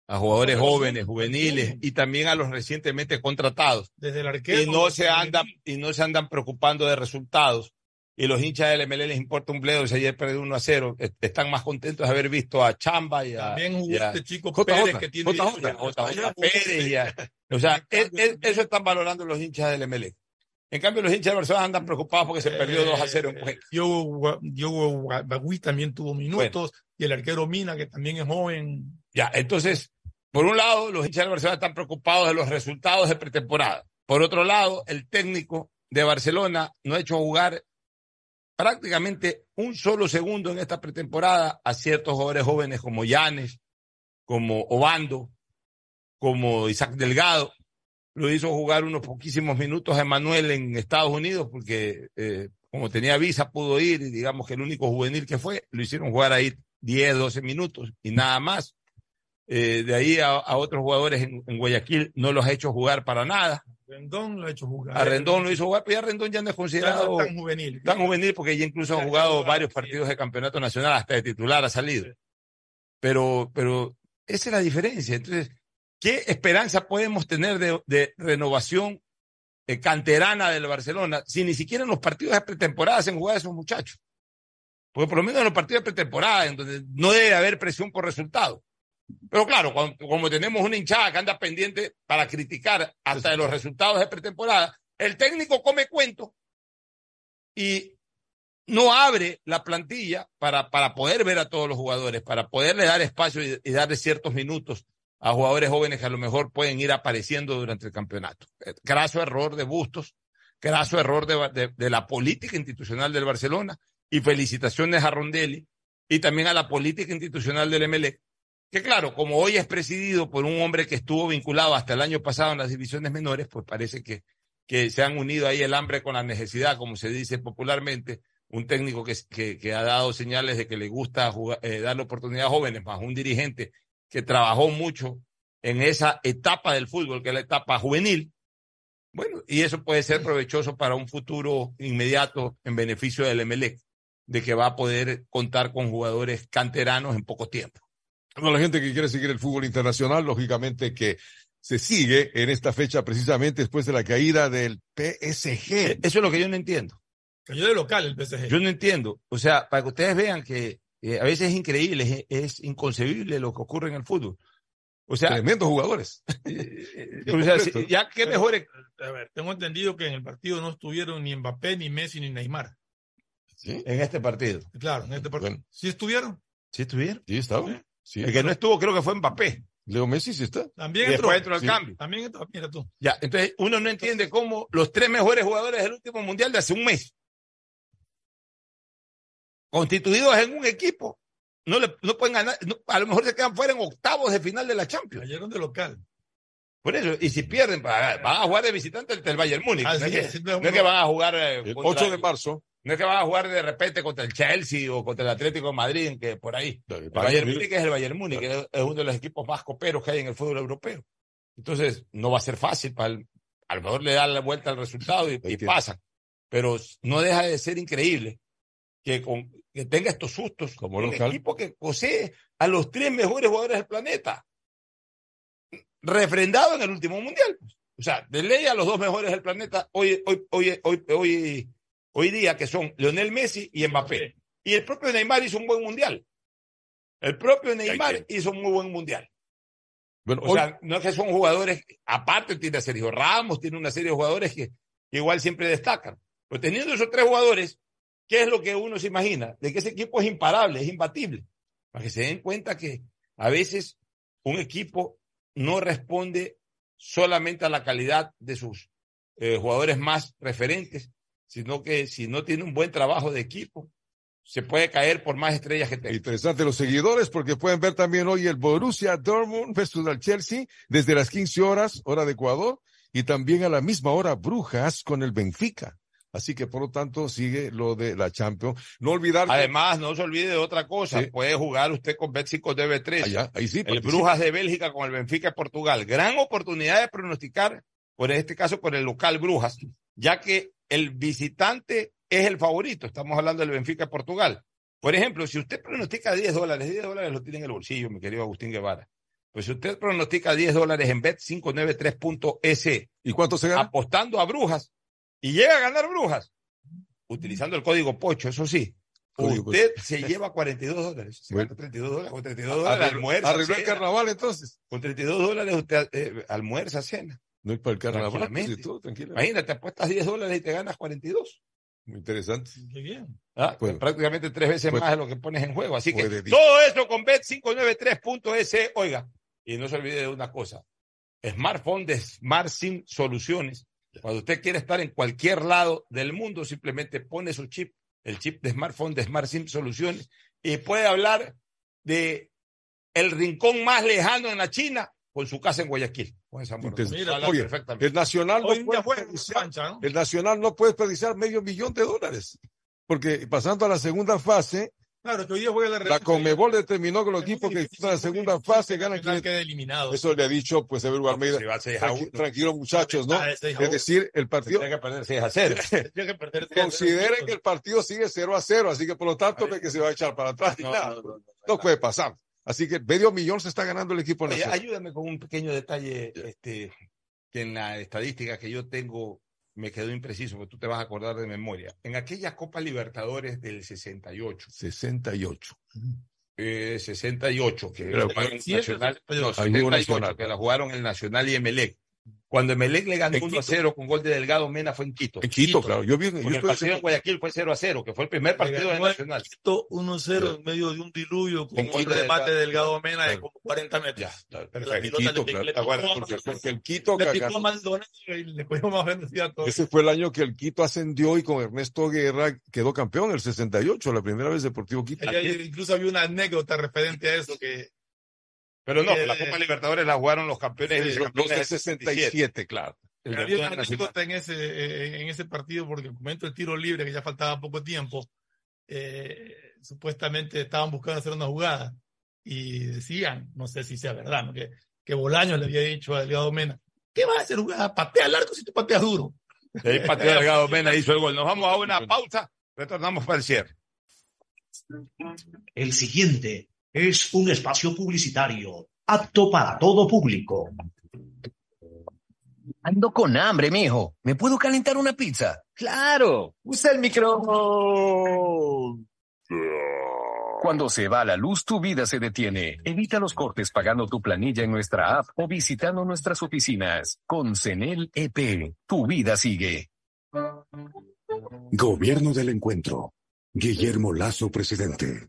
a jugadores jóvenes, juveniles y también a los recientemente contratados. Desde el arquero. Y no se andan, y no se andan preocupando de resultados y los hinchas del MLE les importa un bledo si ayer perdió 1 a 0. Están más contentos de haber visto a Chamba y a. También jugó y a, este chico J. Pérez que tiene. JJ, JJ Pérez y a, O sea, es, es, eso están valorando los hinchas del MLE. En cambio, los hinchas de Barcelona andan preocupados porque se perdió 2 a 0 en Cuenca. Yo, yo Bagui también tuvo minutos bueno. y el arquero Mina, que también es joven. Ya, entonces, por un lado, los hinchas de Barcelona están preocupados de los resultados de pretemporada. Por otro lado, el técnico de Barcelona no ha hecho jugar prácticamente un solo segundo en esta pretemporada a ciertos jugadores jóvenes como Llanes, como Obando, como Isaac Delgado. Lo hizo jugar unos poquísimos minutos a Emanuel en Estados Unidos porque eh, como tenía visa pudo ir y digamos que el único juvenil que fue, lo hicieron jugar ahí 10, 12 minutos y nada más. Eh, de ahí a, a otros jugadores en, en, Guayaquil no los ha hecho jugar para nada. Rendón lo ha hecho jugar. A Rendón lo hizo jugar, pero ya Rendón ya no es considerado tan juvenil. Tan juvenil porque ya incluso ha jugado varios partidos de campeonato nacional, hasta de titular ha salido. Pero, pero esa es la diferencia. Entonces, ¿qué esperanza podemos tener de, de renovación eh, canterana del Barcelona si ni siquiera en los partidos de pretemporada hacen jugar a esos muchachos? Porque por lo menos en los partidos de pretemporada, en donde no debe haber presión por resultados. Pero claro, cuando, como tenemos una hinchada que anda pendiente para criticar hasta de los resultados de pretemporada, el técnico come cuento y no abre la plantilla para, para poder ver a todos los jugadores, para poderle dar espacio y, y darle ciertos minutos a jugadores jóvenes que a lo mejor pueden ir apareciendo durante el campeonato. Graso error de Bustos, graso error de, de, de la política institucional del Barcelona y felicitaciones a Rondelli y también a la política institucional del MLE que claro, como hoy es presidido por un hombre que estuvo vinculado hasta el año pasado en las divisiones menores, pues parece que, que se han unido ahí el hambre con la necesidad, como se dice popularmente, un técnico que, que, ha dado señales de que le gusta jugar, eh, darle oportunidad a jóvenes, más un dirigente que trabajó mucho en esa etapa del fútbol, que es la etapa juvenil. Bueno, y eso puede ser provechoso para un futuro inmediato en beneficio del Emelec, de que va a poder contar con jugadores canteranos en poco tiempo. Bueno, la gente que quiere seguir el fútbol internacional, lógicamente que se sigue en esta fecha precisamente después de la caída del PSG. Eso es lo que yo no entiendo. Cayó de local el PSG. Yo no entiendo. O sea, para que ustedes vean que eh, a veces es increíble, es, es, inconcebible lo que ocurre en el fútbol. O sea, tremendos jugadores. o sea, si, ya que mejores. A ver, tengo entendido que en el partido no estuvieron ni Mbappé, ni Messi, ni Neymar. ¿Sí? En este partido. Claro, en este partido. Bueno. ¿Sí estuvieron? Sí estuvieron. Sí, estaban. ¿Sí? Sí, el que no estuvo creo que fue Mbappé. Leo Messi sí está. También entró al sí. cambio. También entró, mira tú. Ya, entonces uno no entiende cómo los tres mejores jugadores del último mundial de hace un mes, constituidos en un equipo, no, le, no pueden ganar, no, a lo mejor se quedan fuera en octavos de final de la Champions. Cayeron de local. Por eso, y si pierden, van a jugar de visitante ante el Bayern Múnich. No es, Así que, no es que van a jugar eh, El contra- 8 de marzo. No es que van a jugar de repente contra el Chelsea o contra el Atlético de Madrid, que por ahí. El Bayern Múnich. Es el Bayern Múnich, que es uno de los equipos más coperos que hay en el fútbol europeo. Entonces, no va a ser fácil. Para el- a lo mejor le da la vuelta al resultado y, y pasan. Pero no deja de ser increíble que, con, que tenga estos sustos. Como un local. equipo que posee a los tres mejores jugadores del planeta. Refrendado en el último mundial. O sea, de ley a los dos mejores del planeta hoy, hoy, hoy, hoy, hoy, hoy día, que son Lionel Messi y Mbappé. Y el propio Neymar hizo un buen mundial. El propio Neymar hizo un muy buen mundial. Bueno, O sea, no es que son jugadores, aparte tiene a Sergio Ramos, tiene una serie de jugadores que, que igual siempre destacan. Pero teniendo esos tres jugadores, ¿qué es lo que uno se imagina? De que ese equipo es imparable, es imbatible. Para que se den cuenta que a veces un equipo no responde solamente a la calidad de sus eh, jugadores más referentes, sino que si no tiene un buen trabajo de equipo, se puede caer por más estrellas que tenga. Interesante los seguidores porque pueden ver también hoy el Borussia Dortmund versus el Chelsea desde las 15 horas, hora de Ecuador, y también a la misma hora Brujas con el Benfica. Así que por lo tanto sigue lo de la Champions. No olvidar Además, no se olvide de otra cosa. Puede jugar usted con Bet5 DB3. Allá, ahí sí, el participa. Brujas de Bélgica con el Benfica de Portugal. Gran oportunidad de pronosticar, por este caso, por el local Brujas, ya que el visitante es el favorito. Estamos hablando del Benfica de Portugal. Por ejemplo, si usted pronostica 10 dólares, 10 dólares lo tiene en el bolsillo, mi querido Agustín Guevara. Pues si usted pronostica 10 dólares en bet593.es. ¿Y cuánto se gana? Apostando a Brujas y llega a ganar Brujas, utilizando el código POCHO, eso sí. Código usted se lleva 42 dólares. Se Bueno. gana 32 dólares. Con 32 dólares almuerza. arregló el carnaval entonces. Con 32 dólares usted eh, almuerza, cena. No es para el carnaval, y todo. Imagínate, apuestas 10 dólares y te ganas 42. Muy interesante. Qué bien. ¿ah? Prácticamente tres veces más de lo que pones en juego. Así que todo eso con bet593.es. Oiga, y no se olvide de una cosa. Smartphone de Smart SIM Soluciones. Cuando usted quiere estar en cualquier lado del mundo, simplemente pone su chip, el chip de smartphone de Smart SIM Soluciones, y puede hablar de el rincón más lejano en la China con su casa en Guayaquil. Con esa Entonces, Mira, oye, perfectamente. el Nacional no puede desperdiciar- cancha, ¿no? el Nacional no puede desperdiciar medio millón de dólares. Porque pasando a la segunda fase, Claro, que hoy día juega la la. Conmebol determinó que los equipos que disputan la segunda fase ganan Nacional 500. queda eliminado. Eso le ha dicho pues Ever Almeida. si va a ser seis a Tranqui- uno. Tranquilo, muchachos, ¿no? Ah, es decir, el partido. Tiene que perder 6 a 0. Tiene que perder tres, Consideren que el partido sigue 0 a 0, así que por lo tanto no que se va a echar para atrás. No, no, no, no, No puede pasar. Así que medio millón se está ganando el equipo Oye, nacional. ayúdame con un pequeño detalle este, que en la estadística que yo tengo me quedó impreciso, porque tú te vas a acordar de memoria. En aquella Copa Libertadores del 68, 68. eh, 68, que Pero, la jugaron el es Nacional, no, 68. Ahí hubo 78, Nacional. que la jugaron el Nacional y Emelec. Cuando Emelec le ganó En 1 a Quito. 0 con gol de Delgado Mena fue en Quito. En Quito, claro. Yo vi, yo el partido en Guayaquil fue 0 a 0, que fue el primer partido el Nacional. Quito 1-0 en medio de un diluvio con un Quito, remate Delgado. delgado Mena de Claro. como 40 metros. Ya, claro, Pero perfecto. la en Quito, le- claro. le picó- Porque, porque el Quito Le ganó- a y le más velocidad todo. Ese fue el año que el Quito ascendió y con Ernesto Guerra quedó campeón, el 68, la primera vez Deportivo Quito. Ahí hay- incluso había una anécdota referente a eso que Pero no, Eh, la Copa Libertadores la jugaron los campeones Los del del 67. 67, claro. El había una anécdota en ese, eh, en ese partido porque el momento del tiro libre, que ya faltaba poco tiempo, eh, supuestamente estaban buscando hacer una jugada y decían, no sé si sea verdad, ¿no? que, que Bolaños le había dicho a Delgado Mena, ¿qué vas a hacer jugada? Patea al arco si tú pateas duro. Y ahí pateó Delgado Mena hizo el gol. Nos vamos a una pausa, retornamos para el cierre. El siguiente es un espacio publicitario apto para todo público. Ando con hambre, mijo. ¿Me puedo calentar una pizza? Claro. Usa el micro. Cuando se va la luz, tu vida se detiene. Evita los cortes pagando tu planilla en nuestra app o visitando nuestras oficinas. Con CENEL EP, tu vida sigue. Gobierno del Encuentro. Guillermo Lazo, presidente.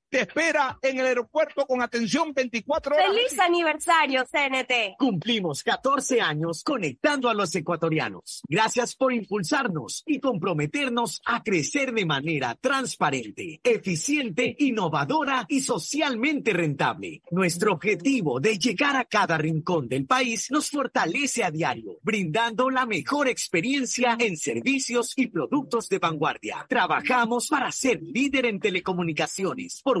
te espera en el aeropuerto con atención 24 horas. ¡Feliz aniversario, CNT! Cumplimos 14 años conectando a los ecuatorianos. Gracias por impulsarnos y comprometernos a crecer de manera transparente, eficiente, innovadora y socialmente rentable. Nuestro objetivo de llegar a cada rincón del país nos fortalece a diario, brindando la mejor experiencia en servicios y productos de vanguardia. Trabajamos para ser líder en telecomunicaciones por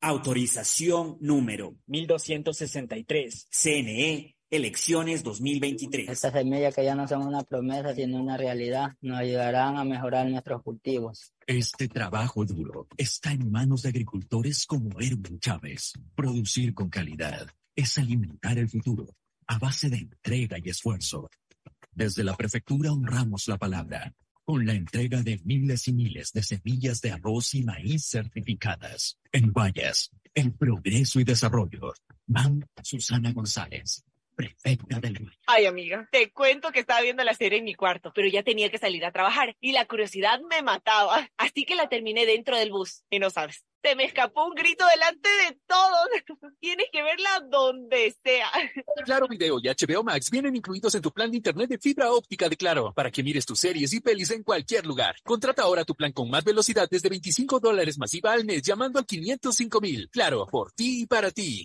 Autorización número 1263. CNE, elecciones 2023. Estas semillas que ya no son una promesa, sino una realidad, nos ayudarán a mejorar nuestros cultivos. Este trabajo duro está en manos de agricultores como Erwin Chávez. Producir con calidad es alimentar el futuro a base de entrega y esfuerzo. Desde la prefectura honramos la palabra con la entrega de miles y miles de semillas de arroz y maíz certificadas. En Guayas, el progreso y desarrollo. Van Susana González, prefecta del. Ay, amiga, te cuento que estaba viendo la serie en mi cuarto, pero ya tenía que salir a trabajar y la curiosidad me mataba. Así que la terminé dentro del bus. Y no sabes, se me escapó un grito delante de todos. Tienes que verla donde sea. Claro Video y HBO Max vienen incluidos en tu plan de internet de fibra óptica de Claro para que mires tus series y pelis en cualquier lugar. Contrata ahora tu plan con más velocidad desde 25 dólares masiva al mes llamando al 505 mil. Claro, por ti y para ti.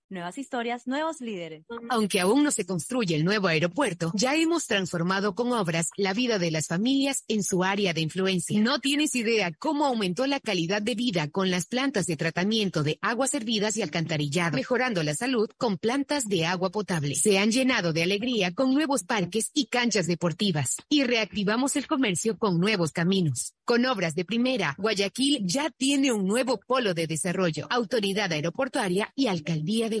Nuevas historias, nuevos líderes. Aunque aún no se construye el nuevo aeropuerto, ya hemos transformado con obras la vida de las familias en su área de influencia. No tienes idea cómo aumentó la calidad de vida con las plantas de tratamiento de aguas servidas y alcantarillado, mejorando la salud con plantas de agua potable. Se han llenado de alegría con nuevos parques y canchas deportivas y reactivamos el comercio con nuevos caminos. Con obras de primera, Guayaquil ya tiene un nuevo polo de desarrollo, autoridad aeroportuaria y alcaldía de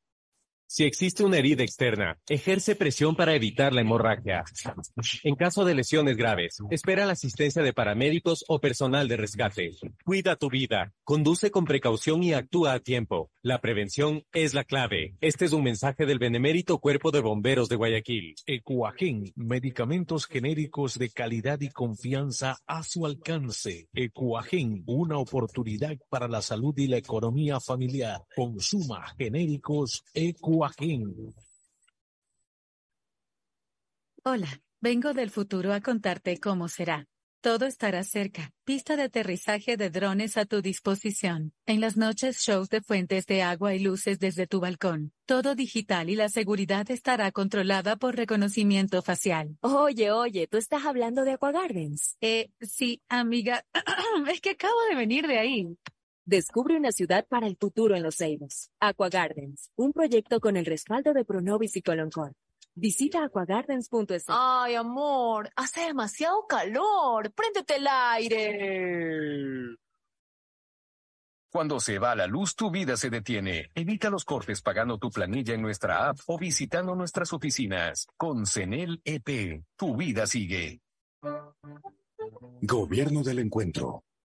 Si existe una herida externa, ejerce presión para evitar la hemorragia. En caso de lesiones graves, espera la asistencia de paramédicos o personal de rescate. Cuida tu vida, conduce con precaución y actúa a tiempo. La prevención es la clave. Este es un mensaje del benemérito Cuerpo de Bomberos de Guayaquil. Ecuagen, medicamentos genéricos de calidad y confianza a su alcance. Ecuagen, una oportunidad para la salud y la economía familiar. Consuma genéricos Ecuagen. Hola, vengo del futuro a contarte cómo será. Todo estará cerca. Pista de aterrizaje de drones a tu disposición. En las noches shows de fuentes de agua y luces desde tu balcón. Todo digital y la seguridad estará controlada por reconocimiento facial. Oye, oye, ¿tú estás hablando de Aqua Gardens? Eh, sí, amiga. es que acabo de venir de ahí. Descubre una ciudad para el futuro en Los Ceibos. Aqua Gardens, un proyecto con el respaldo de Pronovis y Coloncor. Visita aquagardens.es. Ay, amor, hace demasiado calor. Préndete el aire. Cuando se va la luz, tu vida se detiene. Evita los cortes pagando tu planilla en nuestra app o visitando nuestras oficinas. Con CENEL EP, tu vida sigue. Gobierno del Encuentro.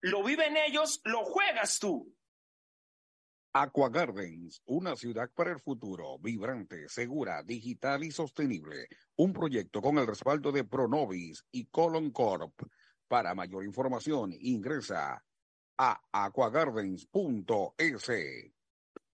Lo viven ellos, lo juegas tú. Aqua Gardens, una ciudad para el futuro, vibrante, segura, digital y sostenible. Un proyecto con el respaldo de Pronovis y Colon Corp. Para mayor información, ingresa a aquagardens.es.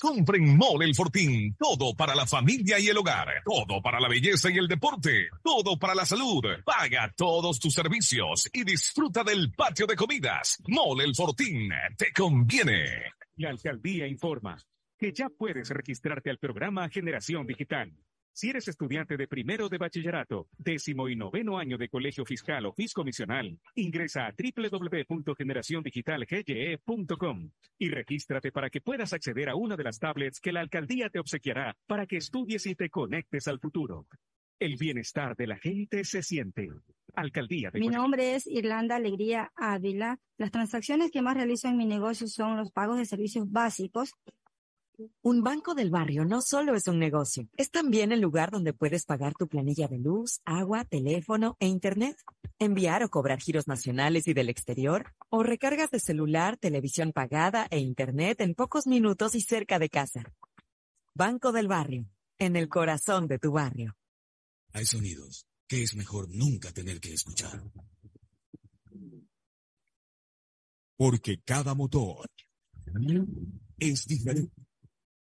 Compren Mole el Fortín. Todo para la familia y el hogar. Todo para la belleza y el deporte. Todo para la salud. Paga todos tus servicios y disfruta del patio de comidas. Mole el Fortín. Te conviene. La alcaldía informa que ya puedes registrarte al programa Generación Digital. Si eres estudiante de primero de bachillerato, décimo y noveno año de colegio fiscal o fiscomisional, ingresa a www.generaciondigitalgye.com y regístrate para que puedas acceder a una de las tablets que la alcaldía te obsequiará para que estudies y te conectes al futuro. El bienestar de la gente se siente. Alcaldía de Mi nombre es Irlanda Alegría Ávila. Las transacciones que más realizo en mi negocio son los pagos de servicios básicos. Un banco del barrio no solo es un negocio, es también el lugar donde puedes pagar tu planilla de luz, agua, teléfono e internet, enviar o cobrar giros nacionales y del exterior, o recargas de celular, televisión pagada e internet en pocos minutos y cerca de casa. Banco del barrio, en el corazón de tu barrio. Hay sonidos que es mejor nunca tener que escuchar. Porque cada motor es diferente.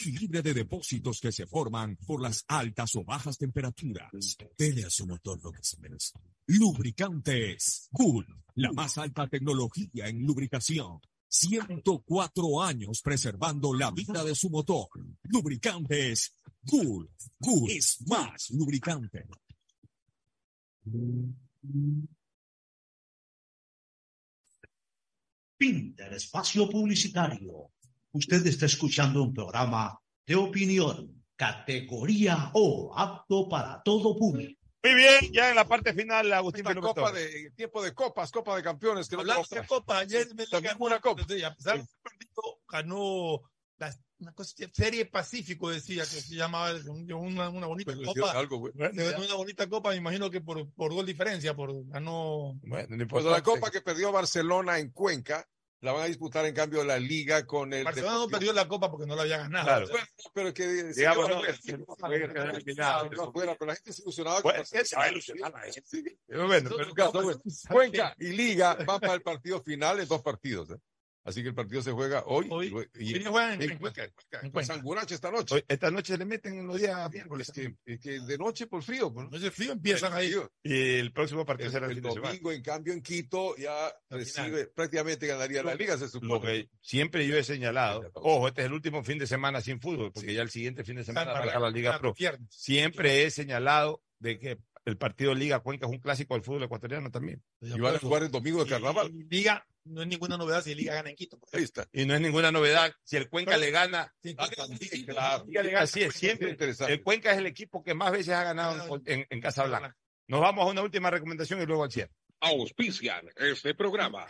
y libre de depósitos que se forman por las altas o bajas temperaturas. Dele a su motor lo que se merece. Lubricantes Cool, la más alta tecnología en lubricación. 104 años preservando la vida de su motor. Lubricantes Cool. Cool es más lubricante. Fin del espacio publicitario. Usted está escuchando un programa de opinión, categoría O, apto para todo público. Muy bien, ya en la parte final, Agustín Esta copa de tiempo de copas, copa de campeones. Que no Hablando toca. de copa, ayer me También ganó una copa. A pesar de haber perdido, ganó la, una cosa, Serie Pacífico, decía que se llamaba una, una bonita Pero copa. algo, güey. Una bonita copa, me imagino que por, por gol diferencia, por ganó. Bueno, Pues la copa que perdió Barcelona en Cuenca la van a disputar en cambio la liga con el. Barcelona no Deportivo- perdió la copa porque no la había ganado. Claro. Bueno, pero que Digamos, no, que no no, pero la gente se ilusionaba con Bueno, Barcelona. se va a ilusionar la gente. Sí. Pero bueno, pero- Cuenca y Liga van para el partido final en dos partidos. ¿eh? Así que el partido se juega hoy. Hoy. y, Hoy juegan en- en en Cuenca, esta noche. Hoy- esta noche le meten en los días miércoles. Es que, es que de noche por frío. pues, ¿no? No es el frío, empiezan ahí. Frío. Y el próximo partido El, será el el semana. domingo, en cambio, en Quito ya recibe, prácticamente ganaría la liga, se supone. Lo que siempre yo he señalado, ojo, este es el último fin de semana sin fútbol, porque ya el siguiente fin de semana Para- la Liga Pro. viernes. Siempre he señalado de que el partido Liga Cuenca es un clásico del fútbol ecuatoriano también. Y van a jugar el domingo de carnaval. Y Liga, no es ninguna novedad si Liga gana en Quito. Ahí está. Y no es ninguna novedad. Si el Cuenca Pero- le gana, Sí, Ah, claro. Liga le gana, así es, siempre. Interesante. El Cuenca es el equipo que más veces ha ganado en, en, en Casablanca. Nos vamos a una última recomendación y luego al cierre. Auspician este programa.